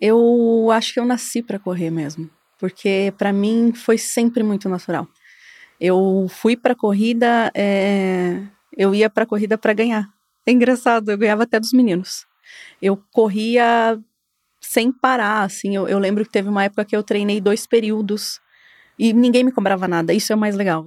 Eu acho que eu nasci para correr mesmo, porque para mim foi sempre muito natural. Eu fui para corrida, é... eu ia para corrida para ganhar. É engraçado, eu ganhava até dos meninos. Eu corria sem parar, assim. Eu, eu lembro que teve uma época que eu treinei dois períodos e ninguém me cobrava nada. Isso é o mais legal.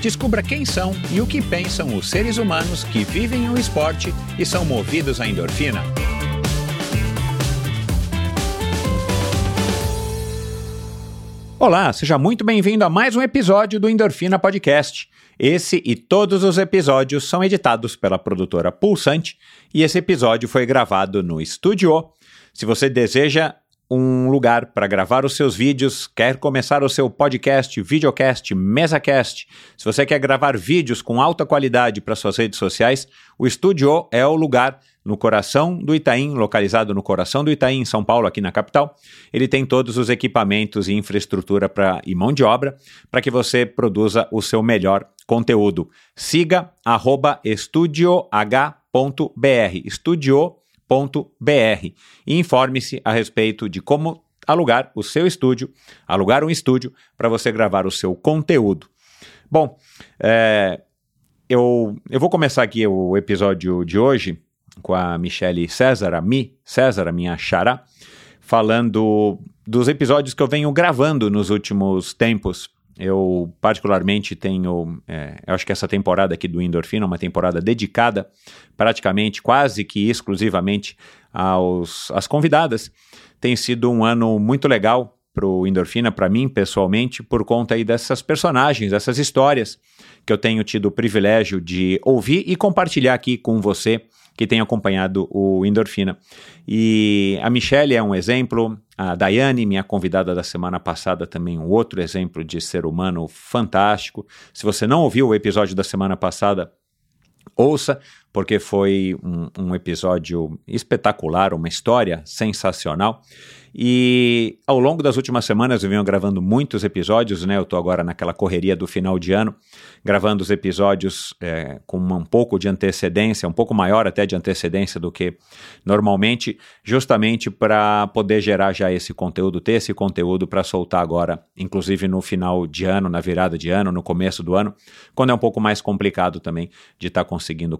Descubra quem são e o que pensam os seres humanos que vivem o esporte e são movidos à endorfina. Olá, seja muito bem-vindo a mais um episódio do Endorfina Podcast. Esse e todos os episódios são editados pela produtora Pulsante e esse episódio foi gravado no Estúdio. Se você deseja um lugar para gravar os seus vídeos, quer começar o seu podcast, videocast, mesacast, se você quer gravar vídeos com alta qualidade para suas redes sociais, o Estúdio é o lugar no coração do Itaim, localizado no coração do Itaim, em São Paulo, aqui na capital. Ele tem todos os equipamentos e infraestrutura para e mão de obra para que você produza o seu melhor conteúdo. Siga arroba estudioh.br, estudio.br e informe-se a respeito de como alugar o seu estúdio, alugar um estúdio para você gravar o seu conteúdo. Bom, é, eu, eu vou começar aqui o episódio de hoje com a Michele César, a Mi César, a minha xará, falando dos episódios que eu venho gravando nos últimos tempos eu, particularmente, tenho. É, eu acho que essa temporada aqui do Endorfina é uma temporada dedicada, praticamente, quase que exclusivamente, aos, às convidadas. Tem sido um ano muito legal para o Endorfina, para mim, pessoalmente, por conta aí dessas personagens, dessas histórias que eu tenho tido o privilégio de ouvir e compartilhar aqui com você que tem acompanhado o Endorfina. E a Michelle é um exemplo, a Daiane, minha convidada da semana passada, também um outro exemplo de ser humano fantástico. Se você não ouviu o episódio da semana passada, ouça, porque foi um, um episódio espetacular, uma história sensacional. E ao longo das últimas semanas eu venho gravando muitos episódios, né? Eu estou agora naquela correria do final de ano, gravando os episódios é, com um pouco de antecedência, um pouco maior até de antecedência do que normalmente, justamente para poder gerar já esse conteúdo, ter esse conteúdo para soltar agora, inclusive no final de ano, na virada de ano, no começo do ano, quando é um pouco mais complicado também de estar tá conseguindo,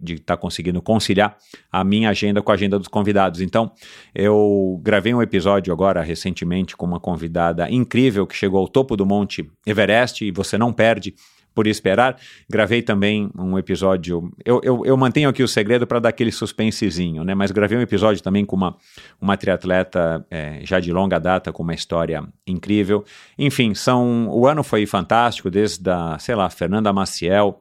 de tá conseguindo conciliar a minha agenda com a agenda dos convidados. Então, eu gravei um episódio episódio agora recentemente com uma convidada incrível que chegou ao topo do Monte Everest e você não perde por esperar. Gravei também um episódio. Eu, eu, eu mantenho aqui o segredo para dar aquele suspensezinho, né? Mas gravei um episódio também com uma, uma triatleta é, já de longa data, com uma história incrível. Enfim, são. O ano foi fantástico, desde a, sei lá, Fernanda Maciel.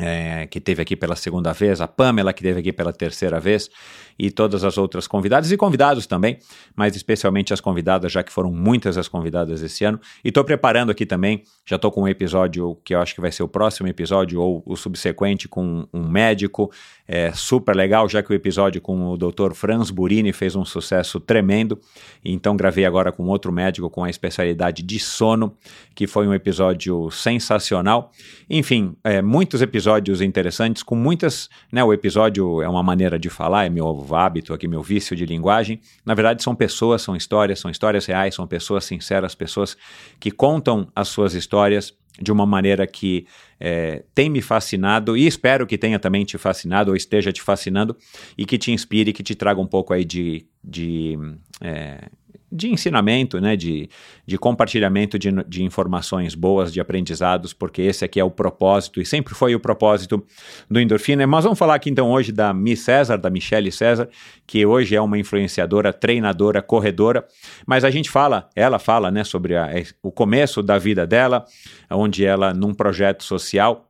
É, que teve aqui pela segunda vez, a Pamela, que teve aqui pela terceira vez, e todas as outras convidadas e convidados também, mas especialmente as convidadas, já que foram muitas as convidadas esse ano. E estou preparando aqui também, já estou com um episódio que eu acho que vai ser o próximo episódio ou o subsequente com um médico, é super legal, já que o episódio com o Dr. Franz Burini fez um sucesso tremendo. Então gravei agora com outro médico com a especialidade de sono, que foi um episódio sensacional. Enfim, é, muitos episódios interessantes, com muitas. Né, o episódio é uma maneira de falar, é meu hábito aqui, meu vício de linguagem. Na verdade, são pessoas, são histórias, são histórias reais, são pessoas sinceras, pessoas que contam as suas histórias de uma maneira que é, tem me fascinado e espero que tenha também te fascinado ou esteja te fascinando e que te inspire, que te traga um pouco aí de, de é, de ensinamento, né, de, de compartilhamento de, de informações boas, de aprendizados, porque esse aqui é o propósito e sempre foi o propósito do Endorfina. Mas vamos falar aqui então hoje da Miss César, da Michelle César, que hoje é uma influenciadora, treinadora, corredora, mas a gente fala, ela fala, né, sobre a, o começo da vida dela, onde ela, num projeto social,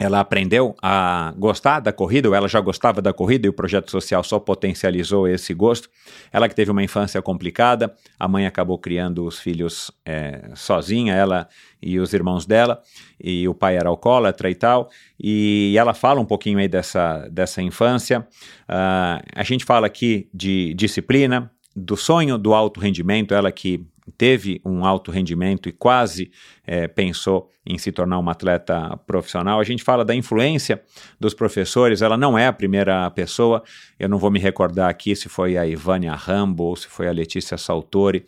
ela aprendeu a gostar da corrida, ou ela já gostava da corrida e o projeto social só potencializou esse gosto. Ela que teve uma infância complicada, a mãe acabou criando os filhos é, sozinha, ela e os irmãos dela, e o pai era alcoólatra e tal, e ela fala um pouquinho aí dessa, dessa infância. Uh, a gente fala aqui de disciplina, do sonho do alto rendimento, ela que teve um alto rendimento e quase é, pensou em se tornar uma atleta profissional. A gente fala da influência dos professores, ela não é a primeira pessoa, eu não vou me recordar aqui se foi a Ivânia Rambo ou se foi a Letícia Saltori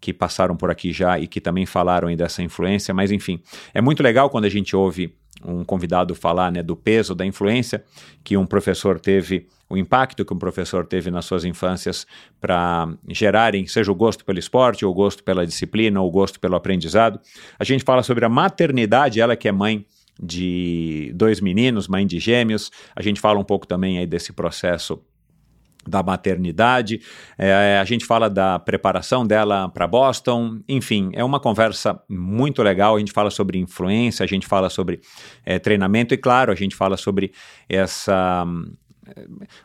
que passaram por aqui já e que também falaram aí dessa influência, mas enfim, é muito legal quando a gente ouve um convidado falar né, do peso, da influência que um professor teve, o impacto que um professor teve nas suas infâncias para gerarem, seja o gosto pelo esporte, ou o gosto pela disciplina, ou o gosto pelo aprendizado. A gente fala sobre a maternidade, ela que é mãe de dois meninos, mãe de gêmeos. A gente fala um pouco também aí desse processo da maternidade, é, a gente fala da preparação dela para Boston, enfim, é uma conversa muito legal. A gente fala sobre influência, a gente fala sobre é, treinamento. E, claro, a gente fala sobre essa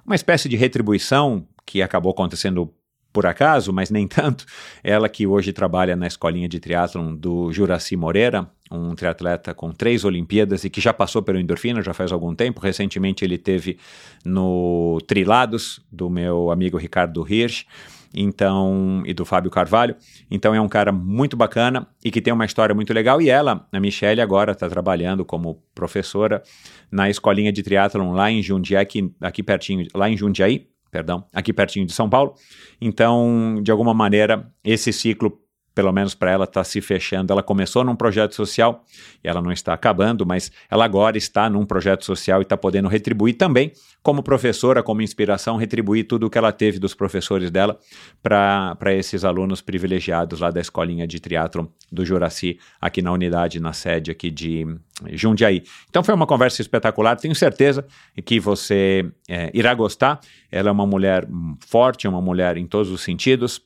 uma espécie de retribuição que acabou acontecendo por acaso, mas nem tanto. Ela que hoje trabalha na escolinha de triatlon do Juraci Moreira, um triatleta com três Olimpíadas e que já passou pelo endorfina já faz algum tempo. Recentemente ele teve no Trilados do meu amigo Ricardo Hirsch. Então, e do Fábio Carvalho. Então é um cara muito bacana e que tem uma história muito legal. E ela, a Michelle, agora está trabalhando como professora na escolinha de triatlon lá em Jundiaí, aqui, aqui pertinho, lá em Jundiaí, perdão, aqui pertinho de São Paulo. Então, de alguma maneira, esse ciclo pelo menos para ela, está se fechando. Ela começou num projeto social e ela não está acabando, mas ela agora está num projeto social e está podendo retribuir também, como professora, como inspiração, retribuir tudo o que ela teve dos professores dela para esses alunos privilegiados lá da escolinha de teatro do Juraci, aqui na unidade, na sede aqui de Jundiaí. Então foi uma conversa espetacular, tenho certeza que você é, irá gostar. Ela é uma mulher forte, é uma mulher em todos os sentidos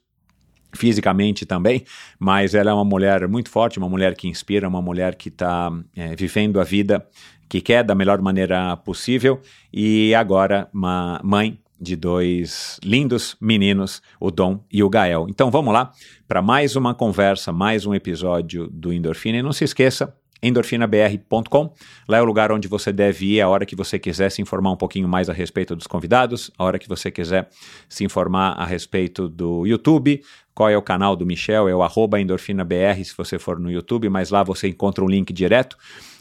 fisicamente também, mas ela é uma mulher muito forte, uma mulher que inspira, uma mulher que está é, vivendo a vida que quer da melhor maneira possível e agora uma mãe de dois lindos meninos, o Dom e o Gael. Então vamos lá para mais uma conversa, mais um episódio do Endorfina. E não se esqueça, endorfinabr.com. Lá é o lugar onde você deve ir a hora que você quiser se informar um pouquinho mais a respeito dos convidados, a hora que você quiser se informar a respeito do YouTube, qual é o canal do Michel, é o arroba endorfinabr se você for no YouTube, mas lá você encontra um link direto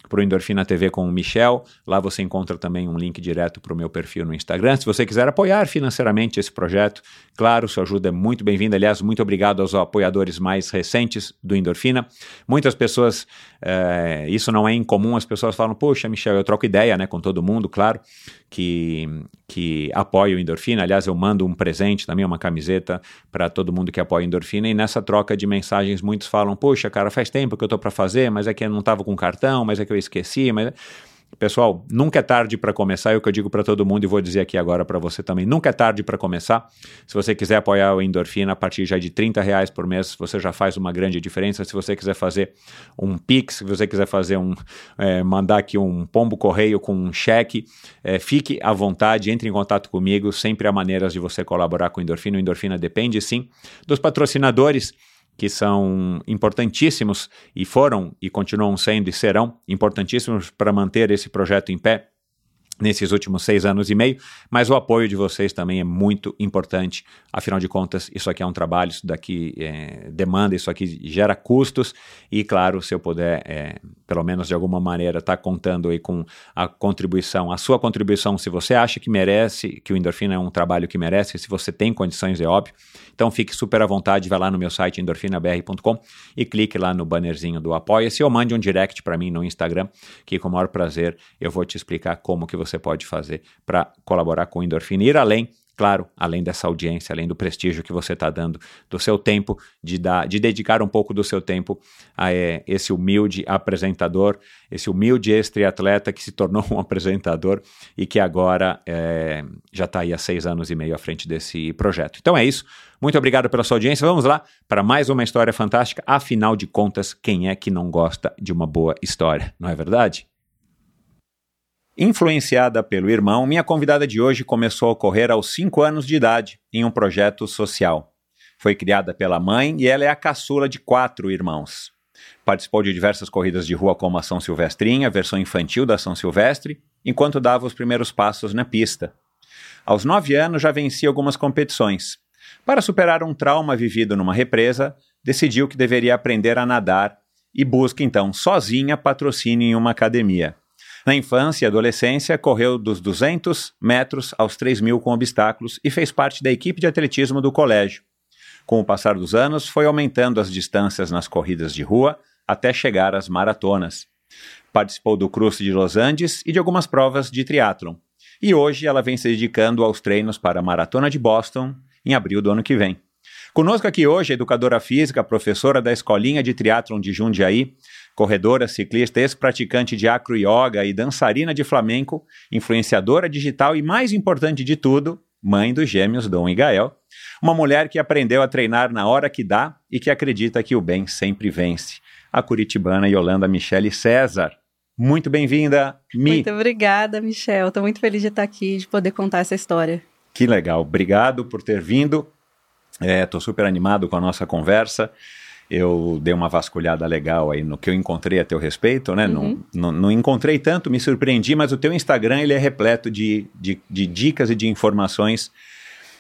para o Endorfina TV com o Michel. Lá você encontra também um link direto para o meu perfil no Instagram. Se você quiser apoiar financeiramente esse projeto, claro, sua ajuda é muito bem-vinda. Aliás, muito obrigado aos apoiadores mais recentes do Endorfina. Muitas pessoas, é, isso não é incomum, as pessoas falam, poxa, Michel, eu troco ideia né, com todo mundo, claro, que, que apoia o Endorfina. Aliás, eu mando um presente também, uma camiseta para todo mundo que apoia o Endorfina. E nessa troca de mensagens, muitos falam, poxa, cara, faz tempo que eu estou para fazer, mas é que eu não estava com cartão, mas é que eu esqueci, mas Pessoal, nunca é tarde para começar, é o que eu digo para todo mundo e vou dizer aqui agora para você também. Nunca é tarde para começar. Se você quiser apoiar o Endorfina a partir já de 30 reais por mês, você já faz uma grande diferença. Se você quiser fazer um Pix, se você quiser fazer um, é, mandar aqui um pombo correio com um cheque, é, fique à vontade, entre em contato comigo. Sempre há maneiras de você colaborar com o Endorfina. O Endorfina depende sim dos patrocinadores que são importantíssimos e foram e continuam sendo e serão importantíssimos para manter esse projeto em pé nesses últimos seis anos e meio, mas o apoio de vocês também é muito importante. Afinal de contas, isso aqui é um trabalho, isso daqui é, demanda, isso aqui gera custos e, claro, se eu puder, é, pelo menos de alguma maneira, estar tá contando aí com a contribuição, a sua contribuição, se você acha que merece, que o Endorfina é um trabalho que merece, se você tem condições, é óbvio. Então fique super à vontade, vai lá no meu site endorfinabr.com e clique lá no bannerzinho do Apoia-se ou mande um direct para mim no Instagram, que com o maior prazer eu vou te explicar como que você pode fazer para colaborar com o Endorfina. Ir além Claro, além dessa audiência, além do prestígio que você está dando, do seu tempo, de, dar, de dedicar um pouco do seu tempo a é, esse humilde apresentador, esse humilde ex-triatleta que se tornou um apresentador e que agora é, já está aí há seis anos e meio à frente desse projeto. Então é isso. Muito obrigado pela sua audiência. Vamos lá para mais uma história fantástica. Afinal de contas, quem é que não gosta de uma boa história, não é verdade? Influenciada pelo irmão, minha convidada de hoje começou a correr aos 5 anos de idade em um projeto social. Foi criada pela mãe e ela é a caçula de quatro irmãos. Participou de diversas corridas de rua como a São Silvestrinha, versão infantil da São Silvestre, enquanto dava os primeiros passos na pista. Aos nove anos já vencia algumas competições. Para superar um trauma vivido numa represa, decidiu que deveria aprender a nadar e busca então sozinha patrocínio em uma academia. Na infância e adolescência, correu dos 200 metros aos 3 mil com obstáculos e fez parte da equipe de atletismo do colégio. Com o passar dos anos, foi aumentando as distâncias nas corridas de rua até chegar às maratonas. Participou do Cruze de Los Andes e de algumas provas de triatlon. E hoje ela vem se dedicando aos treinos para a Maratona de Boston em abril do ano que vem. Conosco aqui hoje a educadora física, professora da Escolinha de Triatlon de Jundiaí, corredora, ciclista, ex-praticante de acro yoga e dançarina de flamenco, influenciadora digital e, mais importante de tudo, mãe dos gêmeos Dom e Gael. Uma mulher que aprendeu a treinar na hora que dá e que acredita que o bem sempre vence. A curitibana Yolanda Michele César. Muito bem-vinda, Mi. Muito obrigada, Michel. Estou muito feliz de estar aqui, de poder contar essa história. Que legal. Obrigado por ter vindo. Estou é, super animado com a nossa conversa eu dei uma vasculhada legal aí no que eu encontrei a teu respeito, né? Uhum. Não, não, não, encontrei tanto, me surpreendi, mas o teu Instagram ele é repleto de, de, de dicas e de informações.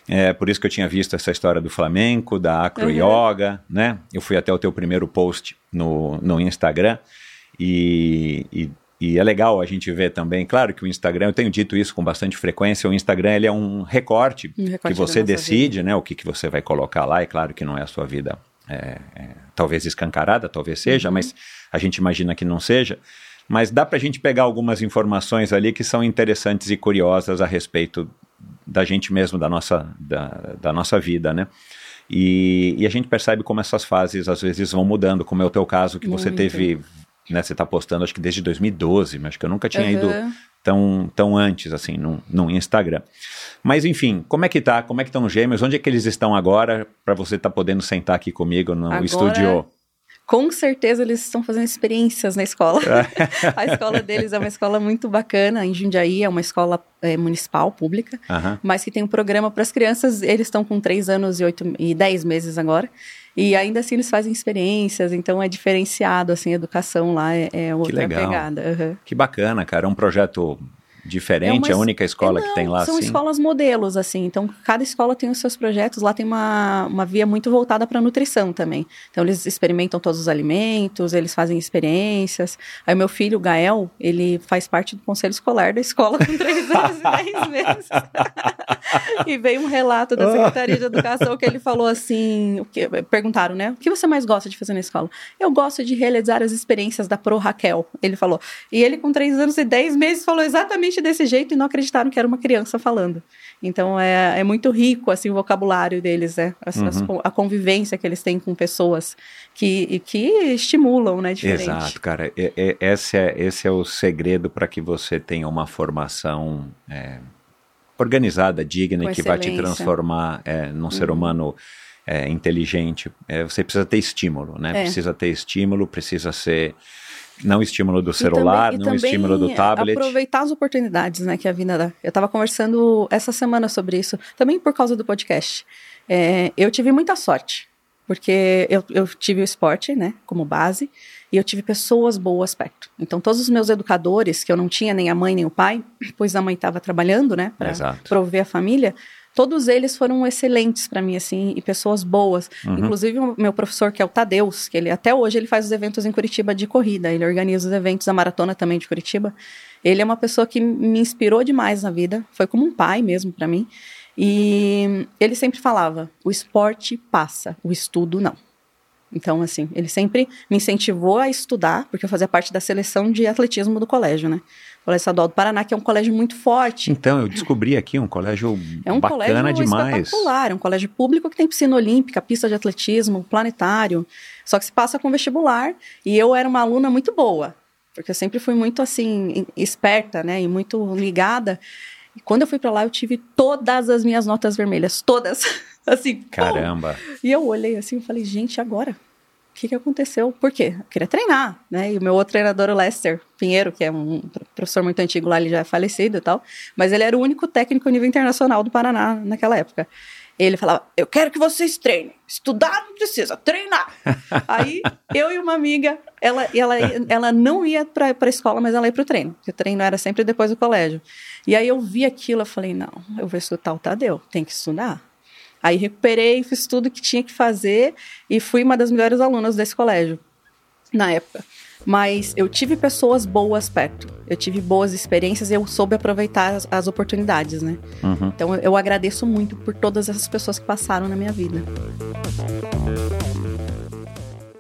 É, por isso que eu tinha visto essa história do flamenco, da acro uhum. yoga, né? Eu fui até o teu primeiro post no, no Instagram e, e, e, é legal a gente ver também, claro que o Instagram, eu tenho dito isso com bastante frequência, o Instagram ele é um recorte, um recorte que você decide, vida. né? O que, que você vai colocar lá, é claro que não é a sua vida é, é, talvez escancarada, talvez seja, uhum. mas a gente imagina que não seja. Mas dá para a gente pegar algumas informações ali que são interessantes e curiosas a respeito da gente mesmo, da nossa, da, da nossa vida, né? E, e, a gente percebe como essas fases às vezes vão mudando, como é o teu caso, que Muito. você teve, né, você está postando acho que desde 2012, mas acho que eu nunca tinha uhum. ido tão, tão antes, assim, no, no Instagram. Mas enfim, como é que tá? Como é que estão os gêmeos? Onde é que eles estão agora para você estar tá podendo sentar aqui comigo no agora, estúdio? Com certeza eles estão fazendo experiências na escola. a escola deles é uma escola muito bacana, em Jundiaí, é uma escola é, municipal, pública, uhum. mas que tem um programa para as crianças. Eles estão com 3 anos e, 8, e 10 meses agora. E ainda assim eles fazem experiências, então é diferenciado, assim, a educação lá é, é outra que legal. pegada. Uhum. Que bacana, cara. É um projeto diferente, é uma, a única escola não, que tem lá são assim? escolas modelos, assim. Então, cada escola tem os seus projetos. Lá tem uma, uma via muito voltada para nutrição também. Então, eles experimentam todos os alimentos, eles fazem experiências. Aí, meu filho, o Gael, ele faz parte do conselho escolar da escola com três anos e dez meses. e veio um relato da Secretaria de Educação que ele falou assim, o que, perguntaram, né? O que você mais gosta de fazer na escola? Eu gosto de realizar as experiências da Pro Raquel, ele falou. E ele, com três anos e dez meses, falou exatamente exatamente desse jeito e não acreditaram que era uma criança falando. Então é, é muito rico assim o vocabulário deles, né? As, uhum. as, a convivência que eles têm com pessoas que, que estimulam, né? Diferente. Exato, cara. É, é, esse, é, esse é o segredo para que você tenha uma formação é, organizada, digna e que vai te transformar é, num uhum. ser humano é, inteligente. É, você precisa ter estímulo, né? Precisa ter estímulo, precisa ser não estímulo do celular, e também, não estímulo do tablet. Aproveitar as oportunidades né, que a vida dá. Eu estava conversando essa semana sobre isso, também por causa do podcast. É, eu tive muita sorte, porque eu, eu tive o esporte né, como base e eu tive pessoas boas perto. Então, todos os meus educadores, que eu não tinha nem a mãe nem o pai, pois a mãe estava trabalhando, né, para prover a família, todos eles foram excelentes para mim, assim, e pessoas boas. Uhum. Inclusive o meu professor, que é o Tadeus, que ele até hoje ele faz os eventos em Curitiba de corrida, ele organiza os eventos da maratona também de Curitiba. Ele é uma pessoa que me inspirou demais na vida, foi como um pai mesmo para mim. E ele sempre falava: o esporte passa, o estudo não. Então, assim, ele sempre me incentivou a estudar, porque eu fazia parte da seleção de atletismo do colégio, né? Colégio Estadual do Paraná, que é um colégio muito forte. Então, eu descobri aqui um colégio é um bacana colégio demais. espetacular, é um colégio público que tem piscina olímpica, pista de atletismo, planetário, só que se passa com vestibular, e eu era uma aluna muito boa, porque eu sempre fui muito, assim, esperta, né, e muito ligada, e quando eu fui para lá, eu tive todas as minhas notas vermelhas, todas, assim. Caramba! Pô. E eu olhei assim e falei, gente, agora? Que, que aconteceu? Por quê? Eu queria treinar, né? E o meu outro treinador, o Lester Pinheiro, que é um professor muito antigo lá, ele já é falecido e tal, mas ele era o único técnico a nível internacional do Paraná naquela época. Ele falava: Eu quero que vocês treinem. Estudar não precisa, treinar. Aí eu e uma amiga, ela, ela, ela não ia para a escola, mas ela ia para o treino. Porque o treino era sempre depois do colégio. E aí eu vi aquilo, eu falei: Não, eu vou estudar o Tadeu, tem que estudar. Aí recuperei, fiz tudo que tinha que fazer e fui uma das melhores alunas desse colégio na época. Mas eu tive pessoas boas perto, eu tive boas experiências e eu soube aproveitar as, as oportunidades, né? Uhum. Então eu, agradeço muito por todas essas pessoas que passaram na minha vida.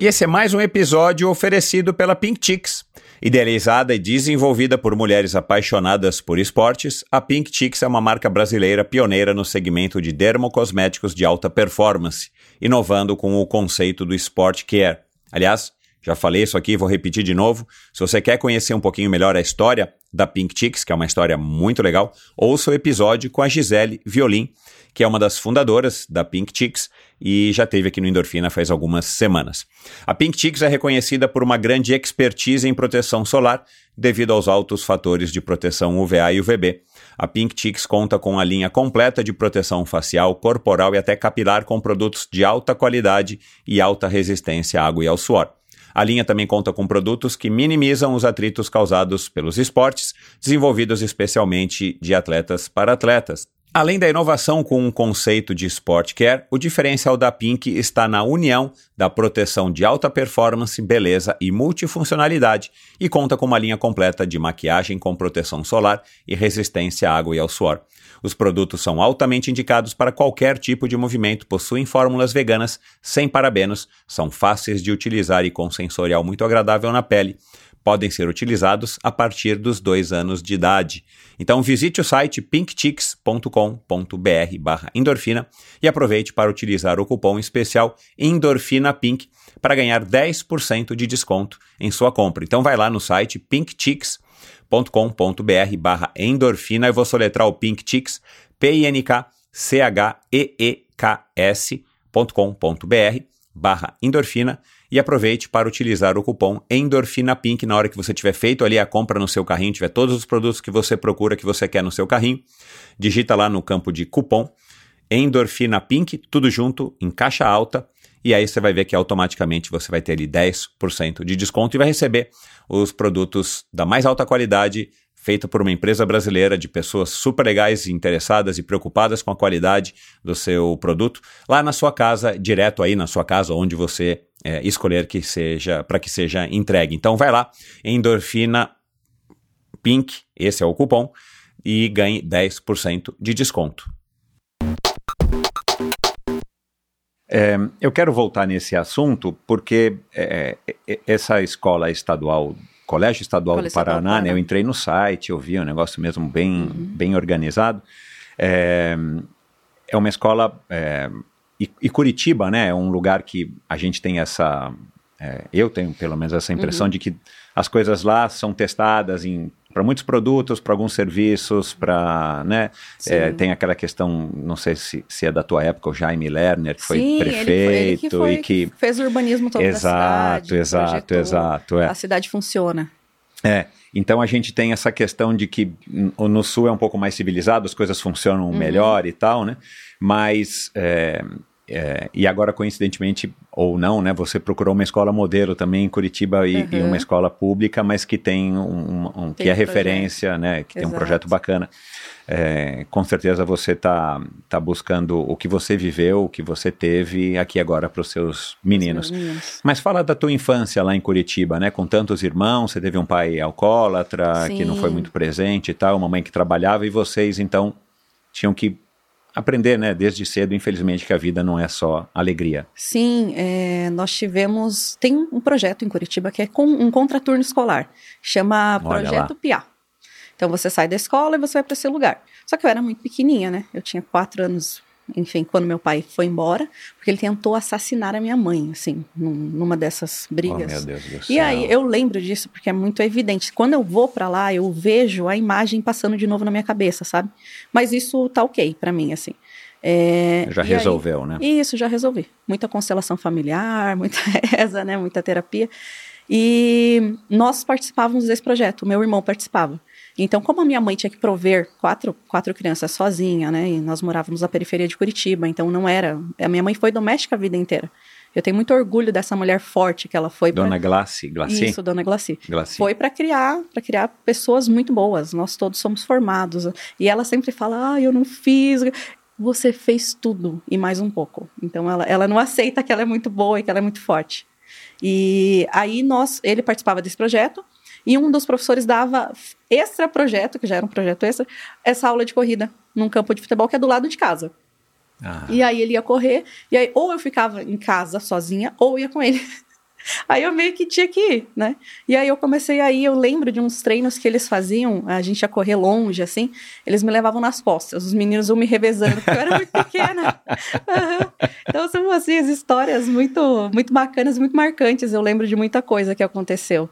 E esse é mais um episódio oferecido pela Pink Chicks. Idealizada e desenvolvida por mulheres apaixonadas por esportes, a Pink Chicks é uma marca brasileira pioneira no segmento de dermocosméticos de alta performance, inovando com o conceito do Sport Care. Aliás, já falei isso aqui, vou repetir de novo. Se você quer conhecer um pouquinho melhor a história da Pink Chicks, que é uma história muito legal, ouça o episódio com a Gisele Violin, que é uma das fundadoras da Pink Chicks e já teve aqui no Endorfina faz algumas semanas. A Pink Chicks é reconhecida por uma grande expertise em proteção solar devido aos altos fatores de proteção UVA e UVB. A Pink Chicks conta com a linha completa de proteção facial, corporal e até capilar com produtos de alta qualidade e alta resistência à água e ao suor. A linha também conta com produtos que minimizam os atritos causados pelos esportes, desenvolvidos especialmente de atletas para atletas. Além da inovação com um conceito de Sport Care, o diferencial da Pink está na união da proteção de alta performance, beleza e multifuncionalidade e conta com uma linha completa de maquiagem com proteção solar e resistência à água e ao suor. Os produtos são altamente indicados para qualquer tipo de movimento, possuem fórmulas veganas sem parabenos, são fáceis de utilizar e com sensorial muito agradável na pele podem ser utilizados a partir dos dois anos de idade. Então visite o site pinkchicks.com.br barra endorfina e aproveite para utilizar o cupom especial EndorfinaPink para ganhar 10% de desconto em sua compra. Então vai lá no site pinkchicks.com.br barra endorfina. Eu vou soletrar o Pink Chicks, P-I-N-K-C-H-E-E-K-S.com.br barra endorfina e aproveite para utilizar o cupom Endorfina Pink na hora que você tiver feito ali a compra no seu carrinho, tiver todos os produtos que você procura, que você quer no seu carrinho, digita lá no campo de cupom Endorfina Pink, tudo junto, em caixa alta, e aí você vai ver que automaticamente você vai ter ali 10% de desconto e vai receber os produtos da mais alta qualidade feita por uma empresa brasileira de pessoas super legais, interessadas e preocupadas com a qualidade do seu produto, lá na sua casa, direto aí na sua casa, onde você é, escolher que seja para que seja entregue. Então vai lá, endorfina Pink, esse é o cupom, e ganhe 10% de desconto. É, eu quero voltar nesse assunto porque é, é essa escola estadual Colégio Estadual Colégio do Paraná, Estadual né? Eu entrei no site, eu vi um negócio mesmo bem, uhum. bem organizado. É, é uma escola. É, e, e, Curitiba, né? É um lugar que a gente tem essa. É, eu tenho pelo menos essa impressão uhum. de que as coisas lá são testadas em para muitos produtos, para alguns serviços, para, né, é, tem aquela questão, não sei se, se é da tua época, o Jaime Lerner, que foi Sim, prefeito ele foi, ele que foi, e que fez o urbanismo todo exato, da cidade. Exato, exato, é. A cidade funciona. É, então a gente tem essa questão de que no sul é um pouco mais civilizado, as coisas funcionam uhum. melhor e tal, né? Mas é, é, e agora, coincidentemente, ou não, né? Você procurou uma escola modelo também em Curitiba e, uhum. e uma escola pública, mas que tem um, um tem que é referência, né? Que Exato. tem um projeto bacana. É, com certeza você está tá buscando o que você viveu, o que você teve aqui agora para os seus meninos. meninos. Mas fala da tua infância lá em Curitiba, né? Com tantos irmãos, você teve um pai alcoólatra Sim. que não foi muito presente e tal, uma mãe que trabalhava e vocês então tinham que aprender, né, desde cedo, infelizmente, que a vida não é só alegria. Sim, é, nós tivemos, tem um projeto em Curitiba que é com, um contraturno escolar, chama Olha Projeto lá. Piá. Então você sai da escola e você vai para esse lugar. Só que eu era muito pequenininha, né? Eu tinha quatro anos, enfim, quando meu pai foi embora, porque ele tentou assassinar a minha mãe, assim, numa dessas brigas. Oh, meu Deus do céu. E aí eu lembro disso porque é muito evidente. Quando eu vou para lá, eu vejo a imagem passando de novo na minha cabeça, sabe? Mas isso tá ok para mim, assim. É, Já resolveu, né? Aí, isso, já resolvi. Muita constelação familiar, muita reza, né? Muita terapia. E nós participávamos desse projeto, meu irmão participava. Então, como a minha mãe tinha que prover quatro, quatro crianças sozinha, né? E nós morávamos na periferia de Curitiba, então não era. A minha mãe foi doméstica a vida inteira. Eu tenho muito orgulho dessa mulher forte que ela foi. pra- Dona Glace, Glaci? Isso, Dona Glaci. Glaci. Foi para criar, para criar pessoas muito boas. Nós todos somos formados. E ela sempre fala: "Ah, eu não fiz". Você fez tudo e mais um pouco. Então ela, ela não aceita que ela é muito boa e que ela é muito forte. E aí nós, ele participava desse projeto e um dos professores dava extra projeto, que já era um projeto extra, essa aula de corrida num campo de futebol que é do lado de casa. Ah, E aí ele ia correr, e aí ou eu ficava em casa sozinha, ou ia com ele. Aí eu meio que tinha que ir, né? E aí eu comecei aí, eu lembro de uns treinos que eles faziam, a gente ia correr longe, assim, eles me levavam nas costas, os meninos iam me revezando, porque eu era muito pequena. Então são assim, as histórias muito, muito bacanas, muito marcantes, eu lembro de muita coisa que aconteceu.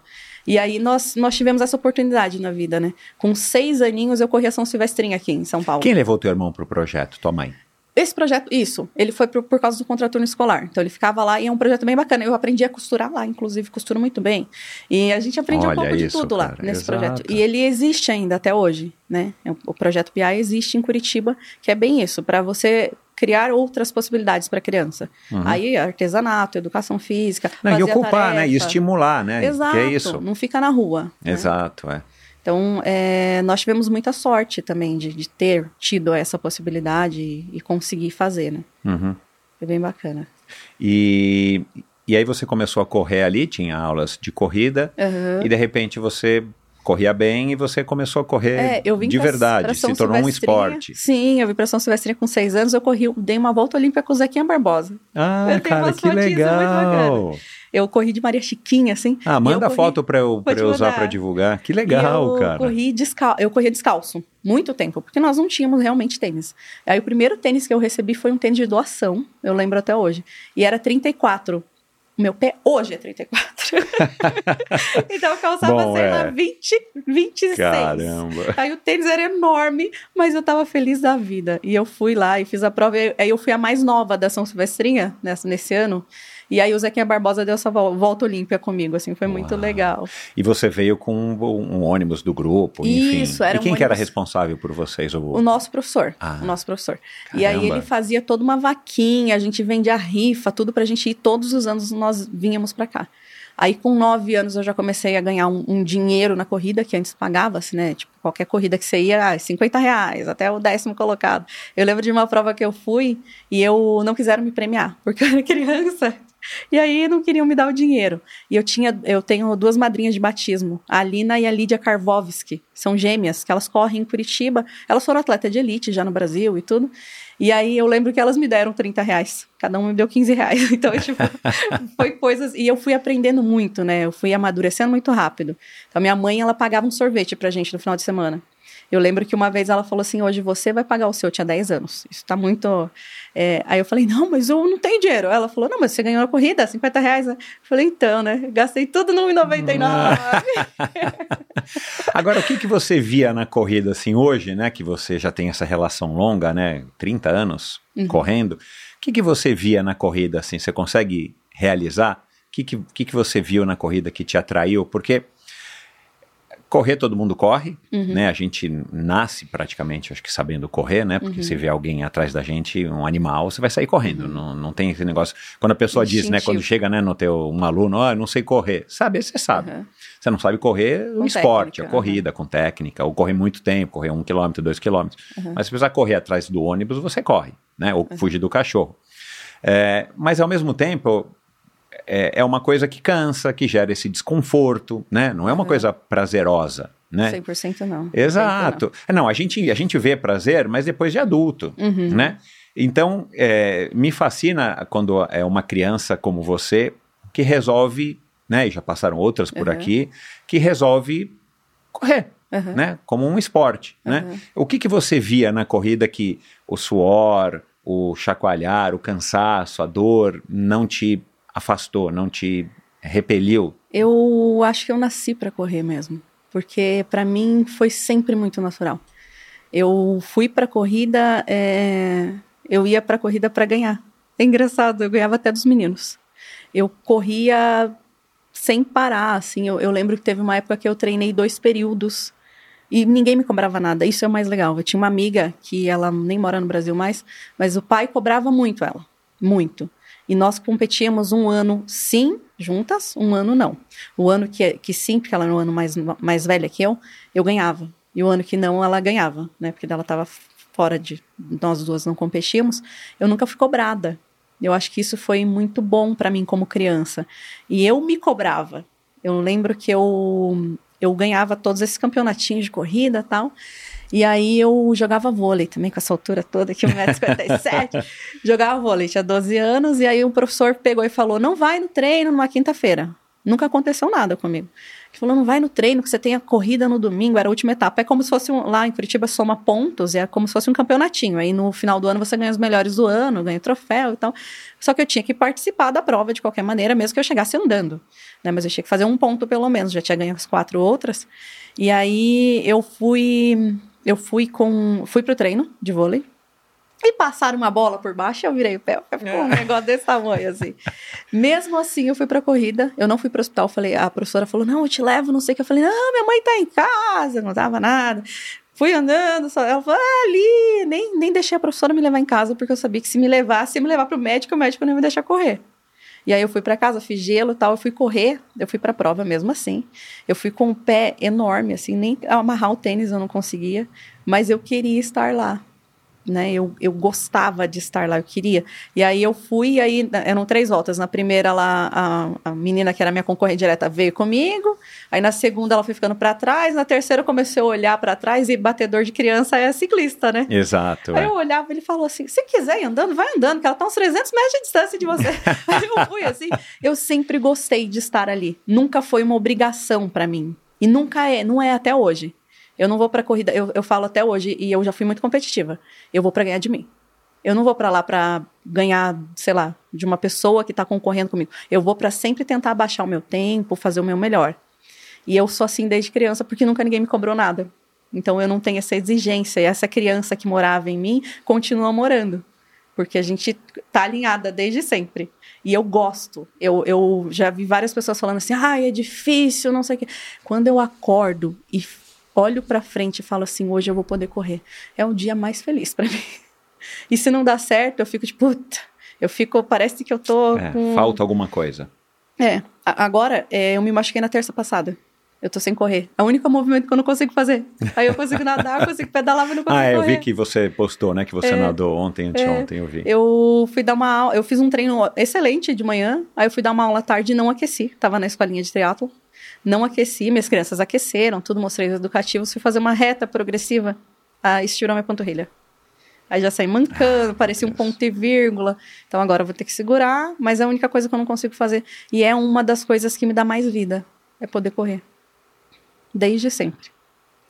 E aí nós, nós tivemos essa oportunidade na vida, né? Com seis aninhos eu corri a São Silvestrinha aqui em São Paulo. Quem levou teu irmão pro projeto? Tua mãe? Esse projeto, isso, ele foi por, por causa do contraturno escolar. Então ele ficava lá e é um projeto bem bacana. Eu aprendi a costurar lá, inclusive costuro muito bem. E a gente aprende Olha um pouco de isso, tudo lá cara, nesse exato. projeto. E ele existe ainda até hoje, né? O- O projeto PIA existe em Curitiba, que é bem isso, para você criar outras possibilidades para a criança. Aí artesanato, educação física, Uhum. Não, e ocupar, né? E estimular, né? Exato, Que é isso. não fica na rua. né? Exato, é. Então, é, nós tivemos muita sorte também de, de ter tido essa possibilidade e, e conseguir fazer, né? Uhum. Foi bem bacana. E, e aí você começou a correr ali, tinha aulas de corrida, Aham. e de repente você corria bem e você começou a correr É, eu vim de pra- verdade, pra se tornou um esporte. Sim, eu vim para São Silvestrinha com seis anos, eu corri, dei uma volta olímpica com o Zequinha Barbosa. Ah, Eu cara, que legal. Eu corri de Maria Chiquinha, assim. Ah, manda corri- foto pra eu, pra eu usar pra divulgar. Que legal, eu cara. Corri descal... Eu corria descalço, muito tempo, porque nós não tínhamos realmente tênis. Aí o primeiro tênis que eu recebi foi um tênis de doação, eu lembro até hoje. E era 34. O meu pé hoje é 34. então eu calçava, Bom, sei é. lá, 20, 26. Caramba. Aí o tênis era enorme, mas eu tava feliz da vida. E eu fui lá e fiz a prova. e Aí eu fui a mais nova da São Silvestrinha nessa, nesse ano. E aí o Zequinha Barbosa deu essa vol- volta olímpica comigo, assim, foi muito Uau. legal. E você veio com um, um ônibus do grupo, enfim. Isso, era e quem um que era responsável por vocês? O... O nosso professor. Ah. o nosso professor. E aí Caramba. ele fazia toda uma vaquinha, a gente vendia rifa, tudo pra gente ir. Todos os anos nós vínhamos pra cá. Aí com nove anos eu já comecei a ganhar um, um dinheiro na corrida, que antes pagava-se, né? Tipo, qualquer corrida que você ia, ah, 50 reais, até o décimo colocado. Eu lembro de uma prova que eu fui e eu não quiseram me premiar, porque eu era criança. E aí não queriam me dar o dinheiro. E eu tinha, eu tenho duas madrinhas de batismo, a Alina e a Lídia Karvovski. São gêmeas, que elas correm em Curitiba. Elas foram atleta de elite já no Brasil e tudo. E aí eu lembro que elas me deram 30 reais. Cada uma me deu 15 reais. Então, tipo, foi coisas. E eu fui aprendendo muito, né? Eu fui amadurecendo muito rápido. Então, minha mãe, ela pagava um sorvete pra gente no final de semana. Eu lembro que uma vez ela falou assim: hoje você vai pagar o seu, eu tinha 10 anos. Isso tá muito. é, Aí eu falei: não, mas eu não tenho dinheiro. Ela falou: não, mas você ganhou na corrida, 50 reais. Eu falei: então, né? Gastei tudo no 1,99. Agora, o que, que você via na corrida, assim, hoje, né? Que você já tem essa relação longa, né? 30 anos Uhum. correndo. O que, que você via na corrida, assim? Você consegue realizar? O que, que, que, que você viu na corrida que te atraiu? Porque correr todo mundo corre, Uhum. né? A gente nasce praticamente, acho que sabendo correr, né? Porque Uhum. se vê alguém atrás da gente, um animal, você vai sair correndo. Não, não tem esse negócio. Quando a pessoa diz, né? Instintivo. Quando chega, né, no teu um aluno, ó, eu não sei correr. Sabe, você sabe. Uhum. Você não sabe correr o esporte, técnica, a corrida, com técnica, ou correr muito tempo, correr um quilômetro, dois quilômetros. Uhum. Mas se precisar correr atrás do ônibus, você corre, né? Ou fugir do cachorro. É, mas ao mesmo tempo, é, é uma coisa que cansa, que gera esse desconforto, né? Não é uma Uhum. coisa prazerosa, né? 100% não. Exato. Não, a gente, a gente vê prazer, mas depois de adulto, Uhum. né? Então, é, me fascina quando é uma criança como você que resolve, né? E já passaram outras por Uhum. aqui, que resolve correr, Uhum. né? Como um esporte, né? Uhum. O que, que você via na corrida que o suor, o chacoalhar, o cansaço, a dor não te afastou, não te repeliu? Eu acho que eu nasci para correr mesmo, porque para mim foi sempre muito natural. Eu fui para corrida, é, Eu ia para corrida para ganhar. É engraçado, eu ganhava até dos meninos. Eu corria sem parar, assim. Eu, eu lembro que teve uma época que eu treinei dois períodos e ninguém me cobrava nada. Isso é o mais legal. Eu tinha uma amiga que ela nem mora no Brasil mais, mas o pai cobrava muito ela, muito. E nós competíamos um ano sim, juntas, um ano não. O ano que, que sim, porque ela era um ano mais, mais velha que eu, eu ganhava. E o ano que não, ela ganhava, né? Porque ela estava fora de. Nós duas não competíamos. Eu nunca fui cobrada. Eu acho que isso foi muito bom para mim como criança. E eu me cobrava. Eu lembro que eu, eu ganhava todos esses campeonatinhos de corrida tal. E aí eu jogava vôlei também, com essa altura toda aqui, 1,57m. jogava vôlei, tinha 12 anos, e aí o professor pegou e falou: não vai no treino numa quinta-feira. Nunca aconteceu nada comigo. Ele falou: não vai no treino, que você tem a corrida no domingo, era a última etapa. É como se fosse um, lá em Curitiba soma pontos, é como se fosse um campeonatinho. Aí no final do ano você ganha os melhores do ano, ganha troféu e tal. Só que eu tinha que participar da prova de qualquer maneira, mesmo que eu chegasse andando. Né? Mas eu tinha que fazer um ponto pelo menos, já tinha ganho as quatro outras. E aí eu fui eu fui com. Fui pro treino de vôlei. E passaram uma bola por baixo, eu virei o pé, ficou um negócio desse tamanho, assim. Mesmo assim, eu fui pra corrida, eu não fui pro hospital, falei, a professora falou, não, eu te levo, não sei o que, eu falei, não, minha mãe tá em casa, não tava nada. Fui andando, só, ela falou, ah, ali, nem, nem deixei a professora me levar em casa, porque eu sabia que se me levasse, ia me levar pro médico, o médico não ia me deixar correr. E aí eu fui para casa, fiz gelo e tal, eu fui correr, eu fui para a prova mesmo assim. Eu fui com um pé enorme, assim, nem amarrar o tênis eu não conseguia, mas eu queria estar lá né? Eu, eu gostava de estar lá, eu queria. E aí eu fui, aí eram três voltas. Na primeira, lá, a, a menina que era minha concorrente direta veio comigo. Aí na segunda, ela foi ficando para trás. Na terceira, eu comecei a olhar para trás e batedor de criança é ciclista, né? Exato. Aí é. eu olhava ele falou assim: se quiser ir andando, vai andando, que ela tá uns 300 metros de distância de você. aí eu fui assim. Eu sempre gostei de estar ali. Nunca foi uma obrigação para mim. E nunca é, não é até hoje. Eu não vou para corrida, eu, eu falo até hoje, e eu já fui muito competitiva. Eu vou para ganhar de mim. Eu não vou para lá para ganhar, sei lá, de uma pessoa que está concorrendo comigo. Eu vou para sempre tentar baixar o meu tempo, fazer o meu melhor. E eu sou assim desde criança porque nunca ninguém me cobrou nada. Então eu não tenho essa exigência. E essa criança que morava em mim continua morando. Porque a gente tá alinhada desde sempre. E eu gosto. Eu, eu já vi várias pessoas falando assim: ah, é difícil, não sei o quê. Quando eu acordo e olho para frente e falo assim, hoje eu vou poder correr. É o dia mais feliz para mim. E se não dá certo, eu fico tipo, puta, eu fico, parece que eu tô É, com... Falta alguma coisa. É, agora é, eu me machuquei na terça passada. Eu tô sem correr. É o único movimento que eu não consigo fazer. Aí eu consigo nadar, eu consigo pedalar, mas não consigo Ah, é, eu correr. vi que você postou, né? Que você É, nadou ontem, anteontem, eu vi. Eu fui dar uma aula, eu fiz um treino excelente de manhã, aí eu fui dar uma aula à tarde e não aqueci. Tava na escolinha de triatlo. Não aqueci, minhas crianças aqueceram, tudo mostrei os educativos, fui fazer uma reta progressiva, a estirou minha panturrilha. Aí já saí mancando, parecia um ponto e vírgula. Então agora eu vou ter que segurar, mas é a única coisa que eu não consigo fazer. E é uma das coisas que me dá mais vida, é poder correr. Desde sempre.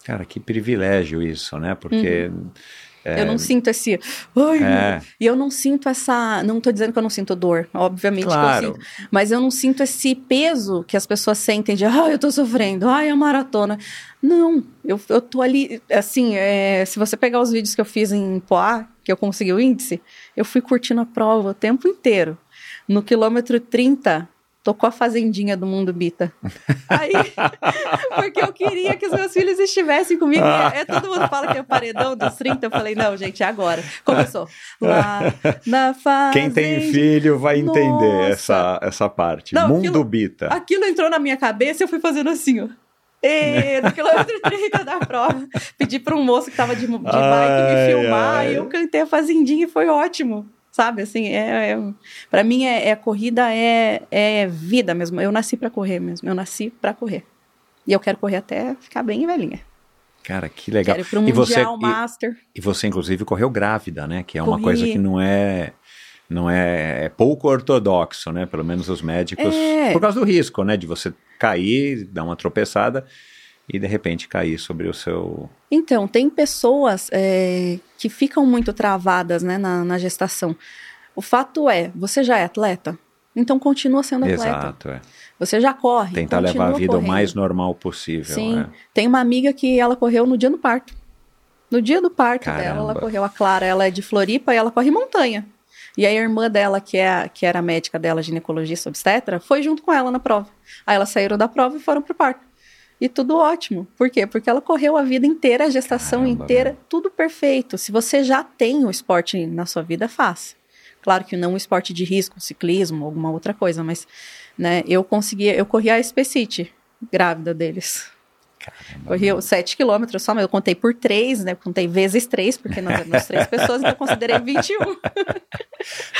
Cara, que privilégio isso, né? Porque. Eu não sinto esse. Ai, É. E eu não sinto essa. Não tô dizendo que eu não sinto dor, obviamente Claro. que eu sinto. Mas eu não sinto esse peso que as pessoas sentem de, ai, eu tô sofrendo, ai, a maratona. Não, eu, eu tô ali. Assim, é, se você pegar os vídeos que eu fiz em Poá, que eu consegui o índice, eu fui curtindo a prova o tempo inteiro. No quilômetro 30, tocou a fazendinha do Mundo Bita. Aí, porque eu queria que os meus filhos estivessem comigo. E é, todo mundo fala que é o paredão dos 30. Eu falei, não, gente, é agora. Começou. Lá na fazenda. Quem tem filho vai entender Nossa. essa, essa parte. Não, Mundo aquilo- Bita. Aquilo entrou na minha cabeça e eu fui fazendo assim, ó. E no quilômetro 30 da prova, pedi para um moço que tava de, de bike Ai, me filmar ai. e eu cantei a fazendinha e foi ótimo. Sabe, assim, é, é, para mim é, é corrida é, é vida mesmo. Eu nasci para correr mesmo. Eu nasci para correr. E eu quero correr até ficar bem velhinha. Cara, que legal. Quero ir pro e, você, Mundial, Master. e, e você, inclusive, correu grávida, né? Que é uma Corri. coisa que não é. Não é, é pouco ortodoxo, né? Pelo menos os médicos. É. Por causa do risco, né? De você cair, dar uma tropeçada e de repente cair sobre o seu. Então, tem pessoas é, que ficam muito travadas né, na, na gestação. O fato é, você já é atleta? Então continua sendo atleta. Exato, é. Você já corre. Tentar levar a vida correndo. o mais normal possível. Sim. né? Tem uma amiga que ela correu no dia do parto. No dia do parto Caramba. dela, ela correu. A Clara, ela é de Floripa e ela corre montanha. E aí a irmã dela, que, é, que era médica dela, ginecologista obstetra, foi junto com ela na prova. Aí elas saíram da prova e foram pro parto. E tudo ótimo. Por quê? Porque ela correu a vida inteira, a gestação Caramba, inteira, tudo perfeito. Se você já tem o esporte na sua vida, faça. Claro que não um esporte de risco, ciclismo, alguma outra coisa, mas né, eu conseguia, eu corri a Especite, grávida deles. Corri os 7 quilômetros só, mas eu contei por 3, né? Contei vezes 3, porque nós éramos três pessoas, então eu considerei 21.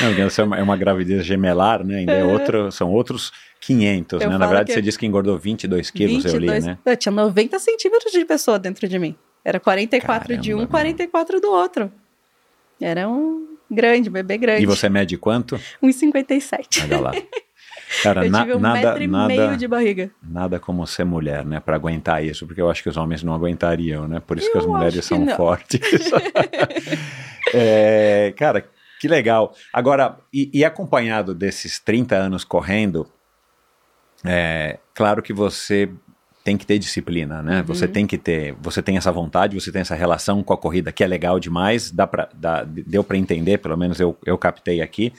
Não, essa é uma, é uma gravidez gemelar, né? Ainda é outro, são outros 500, Eu né? Na verdade, você disse que engordou 22 quilos, eu li, né? Eu tinha 90 centímetros de pessoa dentro de mim. Era 44 de Caramba, um, 44 do outro. Era um grande, bebê grande. E você mede quanto? 1,57. Olha lá. Cara, Eu na- tive um nada, metro e nada, meio de barriga. nada como ser mulher, né? Pra aguentar isso, porque eu acho que os homens não aguentariam, né? Por isso que Eu as mulheres que são não. fortes. É, cara, que legal. Agora, e, e acompanhado desses 30 anos correndo, é claro que você tem que ter disciplina, né? Uhum. Você tem que ter, você tem essa vontade, você tem essa relação com a corrida que é legal demais, dá pra, dá, deu para entender, pelo menos eu, eu captei aqui,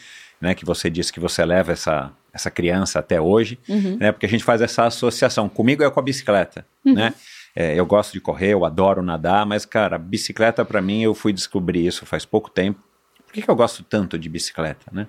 né? Que você disse que você leva essa, essa criança até hoje, Uhum. né? Porque a gente faz essa associação. Comigo é com a bicicleta, né? É, eu gosto de correr, eu adoro nadar, mas, cara, bicicleta para mim, eu fui descobrir isso faz pouco tempo. Por que, que eu gosto tanto de bicicleta, né?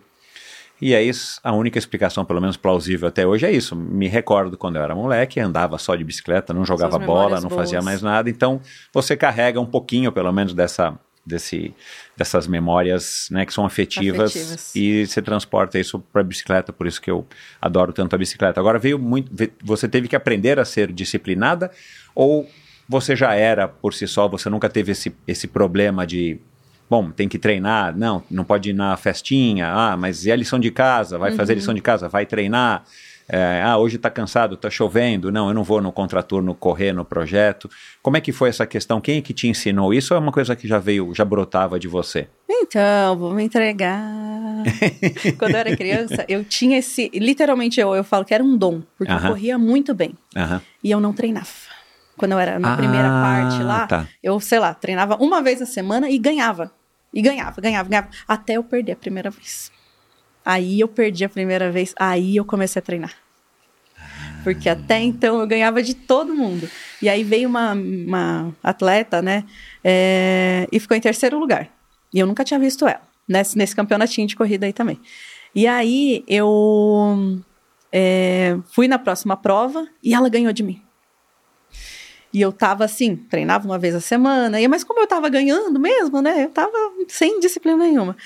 E aí, a única explicação, pelo menos plausível até hoje, é isso. Me recordo quando eu era moleque, andava só de bicicleta, não jogava bola, não fazia boas. mais nada. Então, você carrega um pouquinho, pelo menos, dessa, desse, dessas memórias né, que são afetivas, Afetivas. e você transporta isso para a bicicleta. Por isso que eu adoro tanto a bicicleta. Agora, veio muito. Você teve que aprender a ser disciplinada ou você já era por si só, você nunca teve esse, esse problema de Bom, tem que treinar, não, não pode ir na festinha, ah, mas e a lição de casa? Vai fazer lição de casa, vai treinar. É, ah, hoje está cansado, está chovendo, não, eu não vou no contraturno correr no projeto. Como é que foi essa questão? Quem é que te ensinou isso ou é uma coisa que já veio, já brotava de você? Então, vou me entregar. Quando eu era criança, eu tinha esse. Literalmente, eu, eu falo que era um dom, porque Aham. eu corria muito bem. Aham. E eu não treinava. Quando eu era na Ah, primeira parte lá, tá. eu, sei lá, treinava uma vez a semana e ganhava. E ganhava, ganhava, ganhava. Até eu perder a primeira vez. Aí eu perdi a primeira vez, aí eu comecei a treinar. Porque até então eu ganhava de todo mundo. E aí veio uma, uma atleta, né? é, e ficou em terceiro lugar. E eu nunca tinha visto ela. Nesse, nesse campeonatinho de corrida aí também. E aí eu é, fui na próxima prova e ela ganhou de mim. E eu tava assim, treinava uma vez a semana, mas como eu tava ganhando mesmo, né? Eu tava sem disciplina nenhuma.